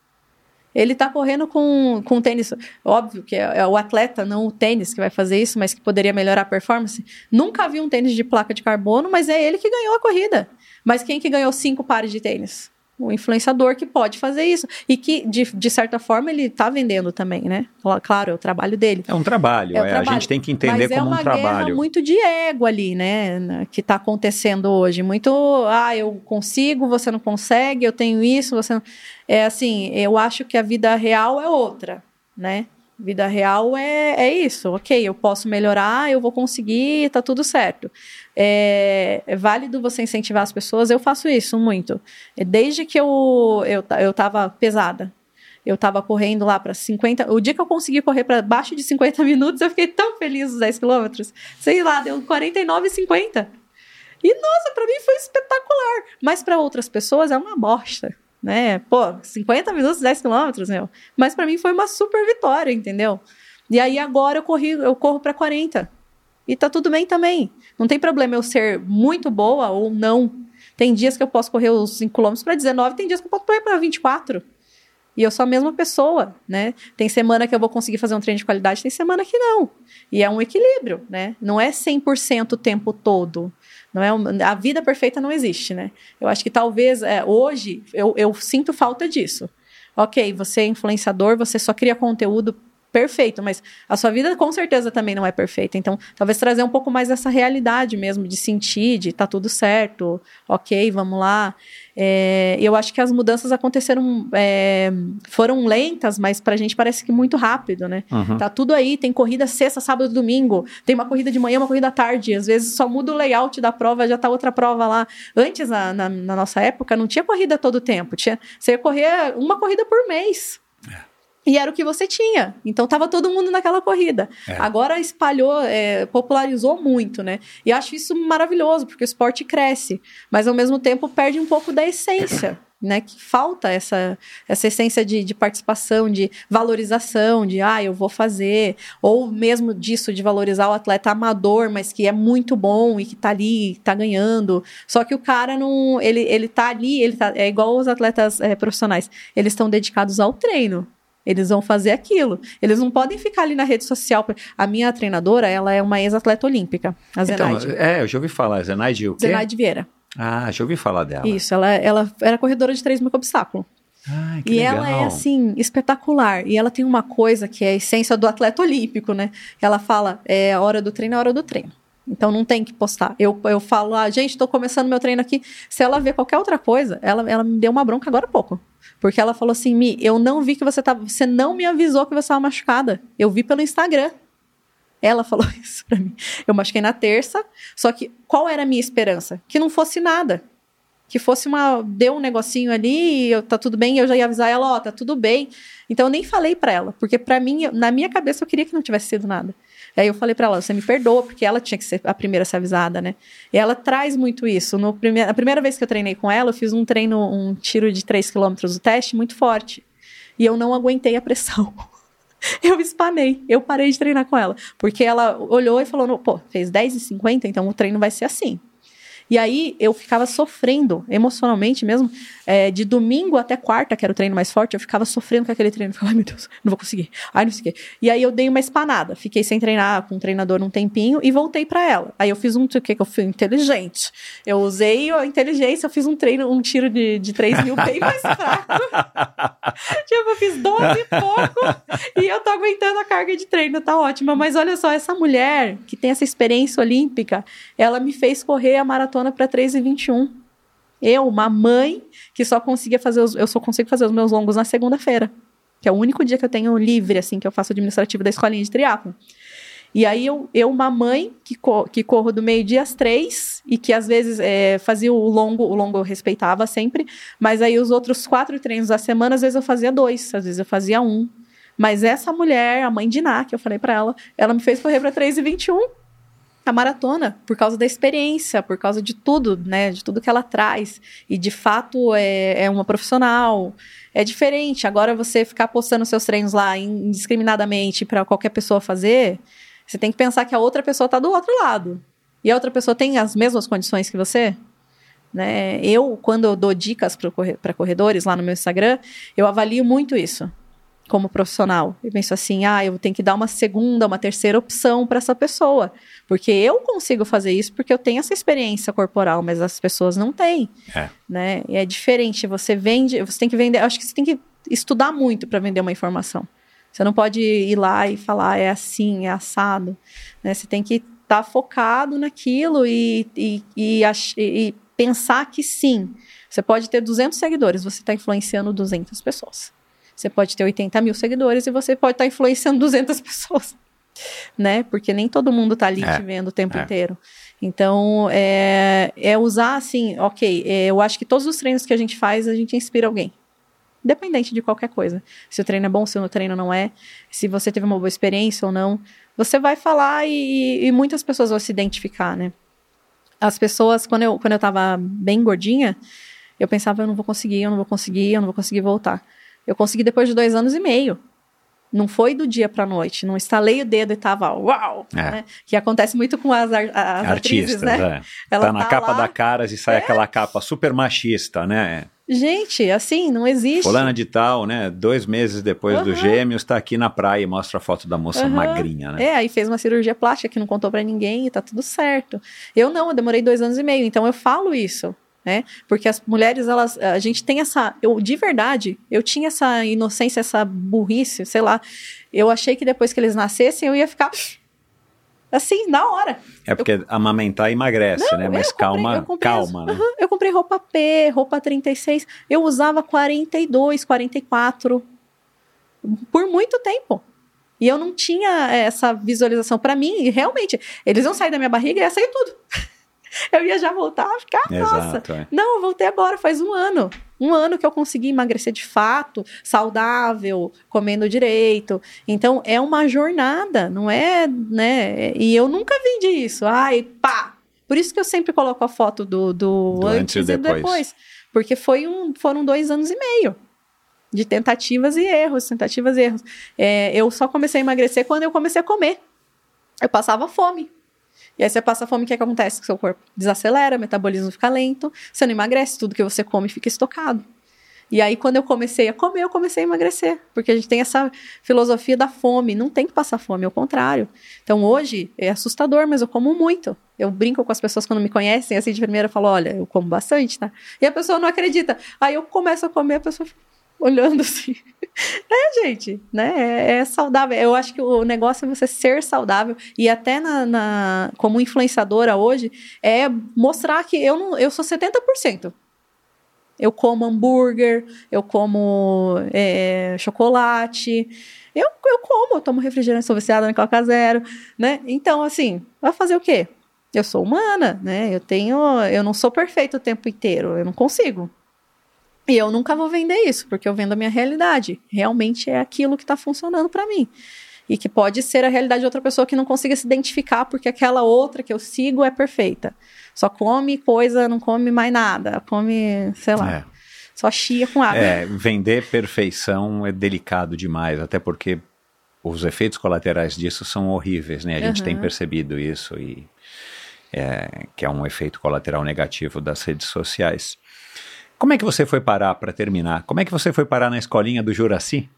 Ele está correndo com, com tênis. Óbvio que é, é, o atleta, não o tênis, que vai fazer isso, mas que poderia melhorar a performance. Nunca vi um tênis de placa de carbono, mas é ele que ganhou a corrida. Mas quem que ganhou cinco pares de tênis? O influenciador que pode fazer isso. E que, de, de certa forma, ele está vendendo também, né? Claro, é o trabalho dele. É um trabalho, É o é, trabalho. a gente tem que entender Mas é como uma um trabalho. muito de ego ali, né? Que está acontecendo hoje. Muito, ah, eu consigo, você não consegue, eu tenho isso, você não... É assim, eu acho que a vida real é outra, né? Vida real é, é isso, ok, eu posso melhorar, eu vou conseguir, tá tudo certo. É, é válido você incentivar as pessoas, eu faço isso muito. Desde que eu, eu, eu tava pesada, eu tava correndo lá para 50. O dia que eu consegui correr para baixo de 50 minutos, eu fiquei tão feliz os 10 quilômetros. Sei lá, deu 49,50. E nossa, para mim foi espetacular. Mas para outras pessoas é uma bosta, né? Pô, 50 minutos, 10 quilômetros, meu. Mas para mim foi uma super vitória, entendeu? E aí agora eu corri, eu corro para 40. E tá tudo bem também. Não tem problema eu ser muito boa ou não. Tem dias que eu posso correr os 5 km para 19, tem dias que eu posso correr para 24. E eu sou a mesma pessoa, né? Tem semana que eu vou conseguir fazer um treino de qualidade, tem semana que não. E é um equilíbrio, né? Não é 100% o tempo todo. Não é um, a vida perfeita não existe, né? Eu acho que talvez é, hoje eu, eu sinto falta disso. Ok, você é influenciador, você só cria conteúdo perfeito, mas a sua vida com certeza também não é perfeita. Então, talvez trazer um pouco mais essa realidade mesmo, de sentir, de tá tudo certo, ok, vamos lá. É, eu acho que as mudanças aconteceram, é, foram lentas, mas pra gente parece que muito rápido, né? Uhum. Tá tudo aí, tem corrida sexta, sábado, domingo, tem uma corrida de manhã, uma corrida à tarde, às vezes só muda o layout da prova, já tá outra prova lá. Antes, na, na, na nossa época, não tinha corrida todo tempo, tinha, você ia correr uma corrida por mês. E era o que você tinha. Então tava todo mundo naquela corrida. É. Agora espalhou, é, popularizou muito, né? E acho isso maravilhoso, porque o esporte cresce, mas ao mesmo tempo perde um pouco da essência. Né, que falta essa, essa essência de, de participação, de valorização, de ah, eu vou fazer, ou mesmo disso de valorizar o atleta amador, mas que é muito bom e que tá ali, tá ganhando. Só que o cara não. Ele, ele tá ali, ele tá, é igual os atletas é, profissionais, eles estão dedicados ao treino. Eles vão fazer aquilo. Eles não podem ficar ali na rede social. A minha treinadora, ela é uma ex-atleta olímpica, a Zenaide. Então, é, eu já ouvi falar. Zenaide o quê? Zenaide Vieira. Ah, já ouvi falar dela. Isso, ela, ela era corredora de 3 mil obstáculo. Ai, e legal. ela é assim, espetacular. E ela tem uma coisa que é a essência do atleta olímpico, né? Ela fala: é a hora do treino, é a hora do treino. Então não tem que postar. Eu, eu falo, ah, gente, estou começando meu treino aqui. Se ela ver qualquer outra coisa, ela, ela me deu uma bronca agora há pouco. Porque ela falou assim: Mi, eu não vi que você tava. Você não me avisou que você estava machucada. Eu vi pelo Instagram. Ela falou isso pra mim. Eu machuquei na terça, só que qual era a minha esperança? Que não fosse nada. Que fosse uma. Deu um negocinho ali, eu, tá tudo bem, eu já ia avisar ela, ó, oh, tá tudo bem. Então eu nem falei pra ela, porque pra mim, na minha cabeça, eu queria que não tivesse sido nada. Aí eu falei para ela, você me perdoa, porque ela tinha que ser a primeira a ser avisada, né? E ela traz muito isso. No prime a primeira vez que eu treinei com ela, eu fiz um treino, um tiro de 3 km do teste muito forte. E eu não aguentei a pressão. eu espanei, eu parei de treinar com ela. Porque ela olhou e falou, pô, fez 10,50, então o treino vai ser assim. E aí eu ficava sofrendo emocionalmente mesmo, é, de domingo até quarta, que era o treino mais forte, eu ficava sofrendo com aquele treino. Eu ficava, ai meu Deus, não vou conseguir. Ai, não sei o quê. E aí eu dei uma espanada, fiquei sem treinar com o treinador um tempinho e voltei para ela. Aí eu fiz um, o que que eu fui? Inteligente. Eu usei a inteligência, eu fiz um treino, um tiro de, de 3 mil bem mais fraco. tipo, eu fiz 12 e pouco e eu tô aguentando a carga de treino, tá ótima. Mas olha só, essa mulher que tem essa experiência olímpica, ela me fez correr a maratona para 3,21. Eu, uma mãe que só conseguia fazer os, eu só consigo fazer os meus longos na segunda-feira, que é o único dia que eu tenho livre assim que eu faço administrativo da escolinha de triatlo. E aí eu, eu uma mãe que, co que corro do meio-dia às três e que às vezes é, fazia o longo, o longo eu respeitava sempre, mas aí os outros quatro treinos da semana, às vezes eu fazia dois, às vezes eu fazia um. Mas essa mulher, a mãe de Ná, que eu falei para ela, ela me fez correr para 3,21 a maratona, por causa da experiência, por causa de tudo, né? De tudo que ela traz. E de fato é, é uma profissional. É diferente. Agora você ficar postando seus treinos lá indiscriminadamente para qualquer pessoa fazer, você tem que pensar que a outra pessoa está do outro lado. E a outra pessoa tem as mesmas condições que você. Né? Eu, quando eu dou dicas para corredores lá no meu Instagram, eu avalio muito isso como profissional. Eu penso assim, ah, eu tenho que dar uma segunda, uma terceira opção para essa pessoa. Porque eu consigo fazer isso porque eu tenho essa experiência corporal, mas as pessoas não têm. É. Né? E é diferente. Você vende, você tem que vender. Acho que você tem que estudar muito para vender uma informação. Você não pode ir lá e falar é assim, é assado. Né? Você tem que estar tá focado naquilo e, e, e, e pensar que sim. Você pode ter 200 seguidores, você está influenciando 200 pessoas. Você pode ter 80 mil seguidores e você pode estar influenciando 200 pessoas, né? Porque nem todo mundo tá ali É, te vendo o tempo é. inteiro. Então, é, é usar assim, ok, é, eu acho que todos os treinos que a gente faz, a gente inspira alguém. Independente de qualquer coisa. Se o treino é bom, se o treino não é, se você teve uma boa experiência ou não. Você vai falar e, e muitas pessoas vão se identificar, né? As pessoas, quando eu, quando eu tava bem gordinha, eu pensava, eu não vou conseguir, eu não vou conseguir, eu não vou conseguir voltar. Eu consegui depois de dois anos e meio. Não foi do dia pra noite. Não estalei o dedo e tava uau! É. né? Que acontece muito com as, ar- as Artistas, atrizes, né? é. Ela tá na tá capa lá. da Caras e sai aquela capa super machista, né? Gente, assim, não existe. Fulana de tal, né? Dois meses depois dos Aham. gêmeos, tá aqui na praia e mostra a foto da moça Aham. magrinha, né? É, aí fez uma cirurgia plástica que não contou pra ninguém e tá tudo certo. Eu não, eu demorei dois anos e meio, então eu falo isso, né? Porque as mulheres, elas, a gente tem essa, eu de verdade, eu tinha essa inocência, essa burrice, sei lá. Eu achei que depois que eles nascessem eu ia ficar assim, na hora. É porque amamentar emagrece, né? eu Mas comprei- calma, eu comprei as- calma, né? Aham, eu comprei roupa P, roupa 36. Eu usava 42, 44 por muito tempo. E eu não tinha essa visualização para mim, e realmente, eles iam sair da minha barriga e ia sair tudo. eu ia já voltar a ficar, nossa. Exato, é. Não, eu voltei agora, faz um ano. Um ano que eu consegui emagrecer de fato, saudável, comendo direito. Então, é uma jornada, não é, né? E eu nunca vendi isso. Ai, pá! Por isso que eu sempre coloco a foto do, do, Do antes, e e depois. depois. Porque foi um, foram dois anos e meio de tentativas e erros, tentativas e erros. É, eu só comecei a emagrecer quando eu comecei a comer. Eu passava fome. E aí você passa fome, o que, é que acontece o seu corpo? Desacelera, o metabolismo fica lento, você não emagrece, tudo que você come fica estocado. E aí, quando eu comecei a comer, eu comecei a emagrecer. Porque a gente tem essa filosofia da fome. Não tem que passar fome, é o contrário. Então, hoje, é assustador, mas eu como muito. Eu brinco com as pessoas quando me conhecem, assim, de primeira, eu falo, olha, eu como bastante, tá? E a pessoa não acredita. Aí eu começo a comer, a pessoa fica olhando assim. É, gente, né? É, é saudável. Eu acho que o negócio é você ser saudável e até na, na- como influenciadora hoje é mostrar que eu não, eu sou 70%. Eu como hambúrguer, eu como é, chocolate, eu, eu como, eu tomo refrigerante, sou viciada na Coca Zero, né? Então, assim, vai fazer o quê? Eu sou humana, né? Eu tenho, eu não sou perfeita o tempo inteiro, eu não consigo. E eu nunca vou vender isso, porque eu vendo a minha realidade. Realmente é aquilo que está funcionando para mim. E que pode ser a realidade de outra pessoa que não consiga se identificar, porque aquela outra que eu sigo é perfeita. Só come coisa, não come mais nada. Come, sei lá, É. só chia com água. É, vender perfeição é delicado demais, até porque os efeitos colaterais disso são horríveis, né? A gente Uhum. tem percebido isso e é, que é um efeito colateral negativo das redes sociais. Como é que você foi parar para terminar? Como é que você foi parar na escolinha do Juraci?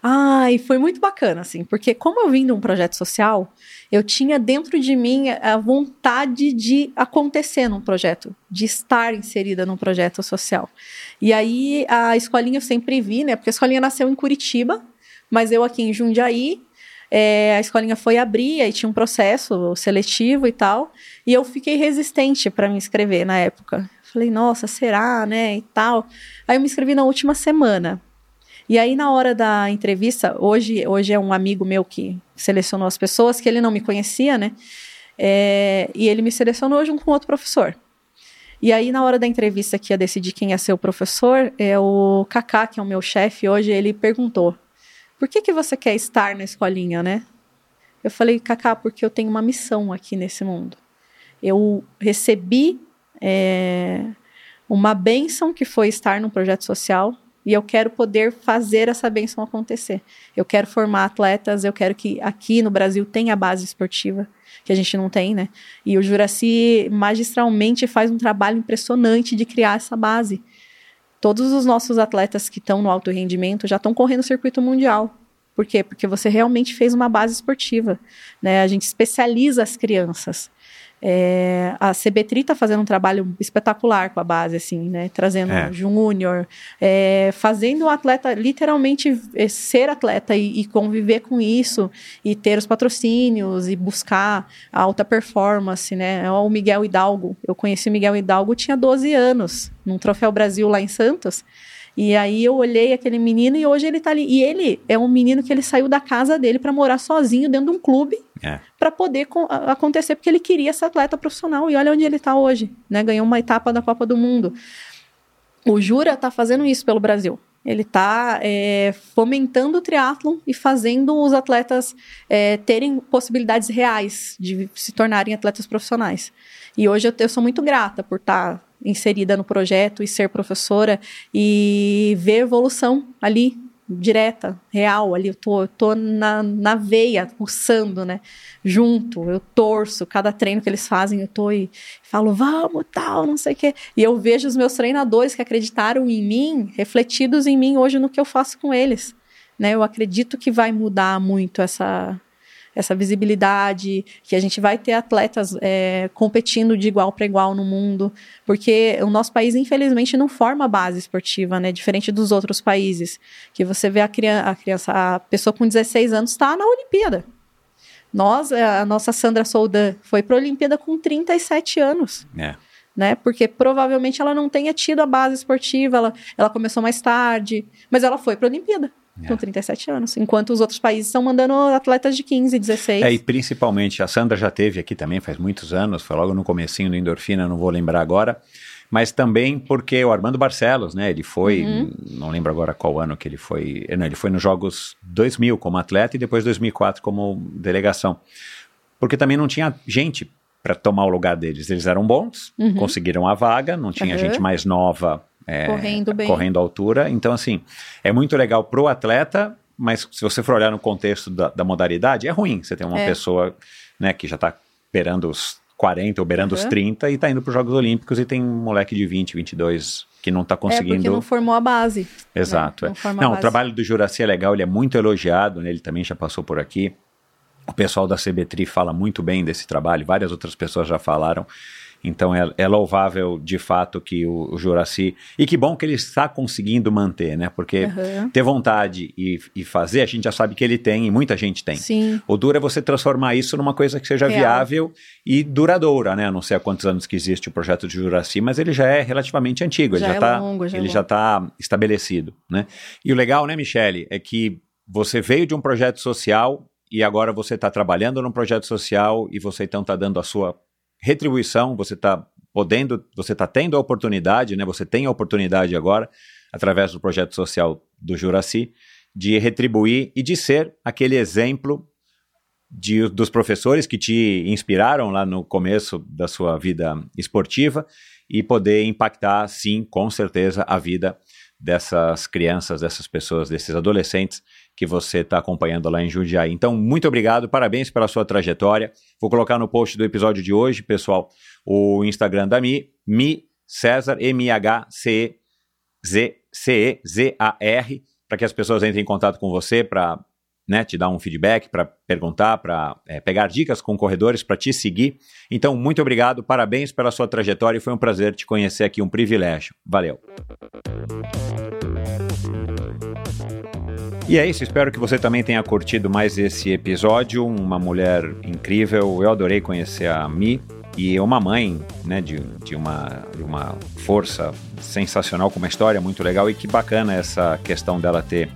Ai, foi muito bacana, assim, porque como eu vim de um projeto social, eu tinha dentro de mim a vontade de acontecer num projeto, de estar inserida num projeto social. E aí a escolinha eu sempre vi, né? Porque a escolinha nasceu em Curitiba, mas eu aqui em Jundiaí, é, a escolinha foi abrir, aí tinha um processo seletivo e tal, e eu fiquei resistente para me inscrever na época. Falei, nossa, será, né? E tal. Aí eu me inscrevi na última semana. E aí, na hora da entrevista, hoje, hoje é um amigo meu que selecionou as pessoas, que ele não me conhecia, né? É, e ele me selecionou junto com outro professor. E aí, na hora da entrevista que ia decidir quem ia ser o professor, é o Kaká, que é o meu chefe hoje, ele perguntou: por que, que você quer estar na escolinha, né? Eu falei, Kaká, porque eu tenho uma missão aqui nesse mundo. Eu recebi é, uma bênção que foi estar num projeto social e eu quero poder fazer essa bênção acontecer. Eu quero formar atletas, eu quero que aqui no Brasil tenha base esportiva, que a gente não tem, né? E o Juraci magistralmente faz um trabalho impressionante de criar essa base. Todos os nossos atletas que estão no alto rendimento já estão correndo o circuito mundial. Por quê? Porque você realmente fez uma base esportiva. Né? A gente especializa as crianças. É, a CBTRI está fazendo um trabalho espetacular com a base, assim, né? Trazendo É. júnior, é, fazendo o atleta literalmente é, ser atleta e, e conviver com isso, e ter os patrocínios e buscar a alta performance, né? O Miguel Hidalgo, eu conheci o Miguel Hidalgo, tinha 12 anos, num Troféu Brasil lá em Santos, E aí eu olhei aquele menino e hoje ele tá ali. E ele é um menino que ele saiu da casa dele para morar sozinho dentro de um clube É. para poder acontecer, porque ele queria ser atleta profissional. E olha onde ele tá hoje, né? Ganhou uma etapa da Copa do Mundo. O Jura tá fazendo isso pelo Brasil. Ele tá é, fomentando o triatlon e fazendo os atletas é, terem possibilidades reais de se tornarem atletas profissionais. E hoje eu, eu sou muito grata por estar inserida no projeto e ser professora e ver evolução ali, direta, real, ali. Eu tô, eu tô na, na veia, pulsando, né? Junto, eu torço, cada treino que eles fazem, eu tô e falo, vamos, tal, não sei o quê. E eu vejo os meus treinadores que acreditaram em mim, refletidos em mim hoje no que eu faço com eles. Né? Eu acredito que vai mudar muito essa, essa visibilidade, que a gente vai ter atletas é, competindo de igual para igual no mundo, porque o nosso país, infelizmente, não forma base esportiva, né? Diferente dos outros países, que você vê a criança, a, criança, a pessoa com 16 anos está na Olimpíada. Nós, a nossa Sandra Soldan, foi para a Olimpíada com 37 anos É. né? Porque provavelmente ela não tenha tido a base esportiva, ela, ela começou mais tarde, mas ela foi para a Olimpíada É. com 37 anos, enquanto os outros países estão mandando atletas de 15, 16. É, e principalmente, a Sandra já teve aqui também faz muitos anos, foi logo no comecinho do Endorfina, não vou lembrar agora, mas também porque o Armando Barcelos, né, ele foi, Uhum. não lembro agora qual ano que ele foi, não, ele foi nos Jogos 2000 como atleta e depois 2004 como delegação, porque também não tinha gente para tomar o lugar deles, eles eram bons, Uhum. conseguiram a vaga, não tinha Uhum. gente mais nova é, Correndo bem. correndo à altura, então assim, é muito legal pro atleta, mas se você for olhar no contexto da, da modalidade, é ruim. Você tem uma É. pessoa né, que já está beirando os 40 ou beirando os Uhum. 30 e está indo para os Jogos Olímpicos e tem um moleque de 20, 22 que não está É, porque conseguindo. não formou a base. Exato. né? é. Não a Não, o base. trabalho do Juraci é legal, ele é muito elogiado, né, ele também já passou por aqui. O pessoal da CBTRI fala muito bem desse trabalho, várias outras pessoas já falaram. Então é, é louvável de fato que o, o Juraci. E que bom que ele está conseguindo manter, né? Porque Uhum. ter vontade e, e fazer, a gente já sabe que ele tem e muita gente tem. Sim. O duro é você transformar isso numa coisa que seja Real. viável e duradoura, né? Eu não sei há quantos anos que existe o projeto de Juraci, mas ele já é relativamente antigo, Já ele já é está longo, já é ele já tá estabelecido, né? E o legal, né, Michele, é que você veio de um projeto social e agora você está trabalhando num projeto social e você então está dando a sua retribuição, você está podendo, você está tendo a oportunidade, né? Você tem a oportunidade agora, através do projeto social do Juraci, de retribuir e de ser aquele exemplo de, dos professores que te inspiraram lá no começo da sua vida esportiva e poder impactar, sim, com certeza, a vida dessas crianças, dessas pessoas, desses adolescentes que você está acompanhando lá em Jundiaí. Então, muito obrigado, parabéns pela sua trajetória. Vou colocar no post do episódio de hoje, pessoal, o Instagram da Mi, Mi César, M-I-H-C-E-Z-A-R, para que as pessoas entrem em contato com você para né, te dar um feedback, para perguntar, para é, pegar dicas com corredores, para te seguir. Então, muito obrigado, parabéns pela sua trajetória e foi um prazer te conhecer aqui, um privilégio. Valeu. E é isso, espero que você também tenha curtido mais esse episódio. Uma mulher incrível, eu adorei conhecer a Mi e uma mãe né, de, de, uma, de uma força sensacional, com uma história muito legal e que bacana essa questão dela ter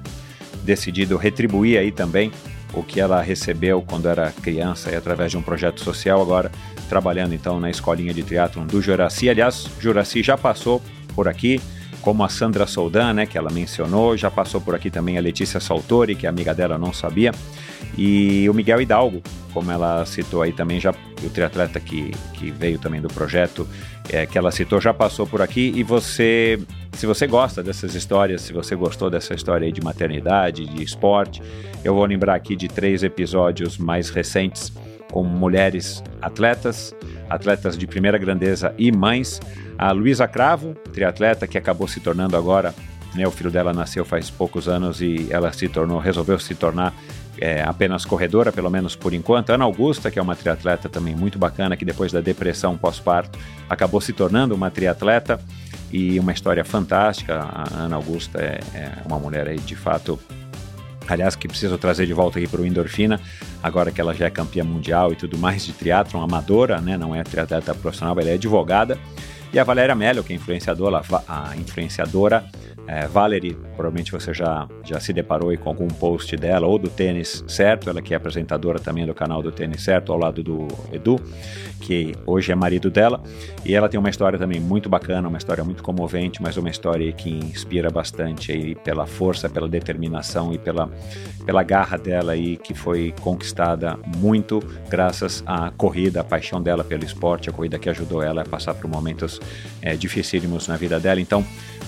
decidido retribuir aí também o que ela recebeu quando era criança e através de um projeto social, agora trabalhando então na escolinha de triatlon do Juraci. Aliás, Juraci já passou por aqui, como a Sandra Soldan, né, que ela mencionou, já passou por aqui também a Letícia Saltori, que a amiga dela não sabia, e o Miguel Hidalgo, como ela citou aí também, já o triatleta que, que veio também do projeto, é, que ela citou, já passou por aqui, e você, se você gosta dessas histórias, se você gostou dessa história aí de maternidade, de esporte, eu vou lembrar aqui de três episódios mais recentes com mulheres atletas, atletas de primeira grandeza e mães, a Luísa Cravo, triatleta que acabou se tornando agora, né, o filho dela nasceu faz poucos anos e ela se tornou, resolveu se tornar é, apenas corredora, pelo menos por enquanto. Ana Augusta, que é uma triatleta também muito bacana, que depois da depressão pós-parto acabou se tornando uma triatleta e uma história fantástica. A Ana Augusta é, é uma mulher aí de fato aliás, que preciso trazer de volta aqui para o Endorfina, agora que ela já é campeã mundial e tudo mais de triatlon, amadora, né, não é triatleta profissional, ela é advogada, E a Valéria Mello, que é influenciadora, a influenciadora é, Valerie, provavelmente você já, já se deparou com algum post dela, ou do Tênis Certo, ela que é apresentadora também do canal do Tênis Certo, ao lado do Edu, que hoje é marido dela, e ela tem uma história também muito bacana, uma história muito comovente, mas uma história que inspira bastante aí pela força, pela determinação e pela, pela garra dela aí, que foi conquistada muito graças à corrida, a paixão dela pelo esporte, a corrida que ajudou ela a passar por momentos é, dificílimos na vida dela. Então,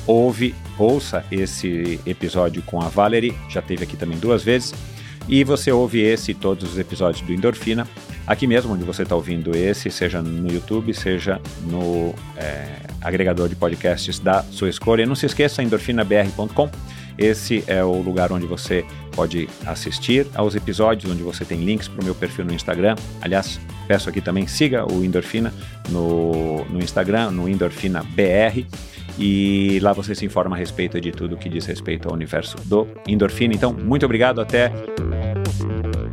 ouve, ouça esse episódio com a Valerie, já teve aqui também duas vezes, e você ouve esse e todos os episódios do Endorfina, aqui mesmo onde você está ouvindo esse, seja no YouTube, seja no é, agregador de podcasts da sua escolha. E não se esqueça, endorfinabr.com. Esse é o lugar onde você pode assistir aos episódios, onde você tem links para o meu perfil no Instagram. Aliás, peço aqui também, siga o Endorfina no, no Instagram, no EndorfinaBR e lá você se informa a respeito de tudo que diz respeito ao universo do Endorfina. Então, muito obrigado, até.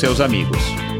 seus amigos.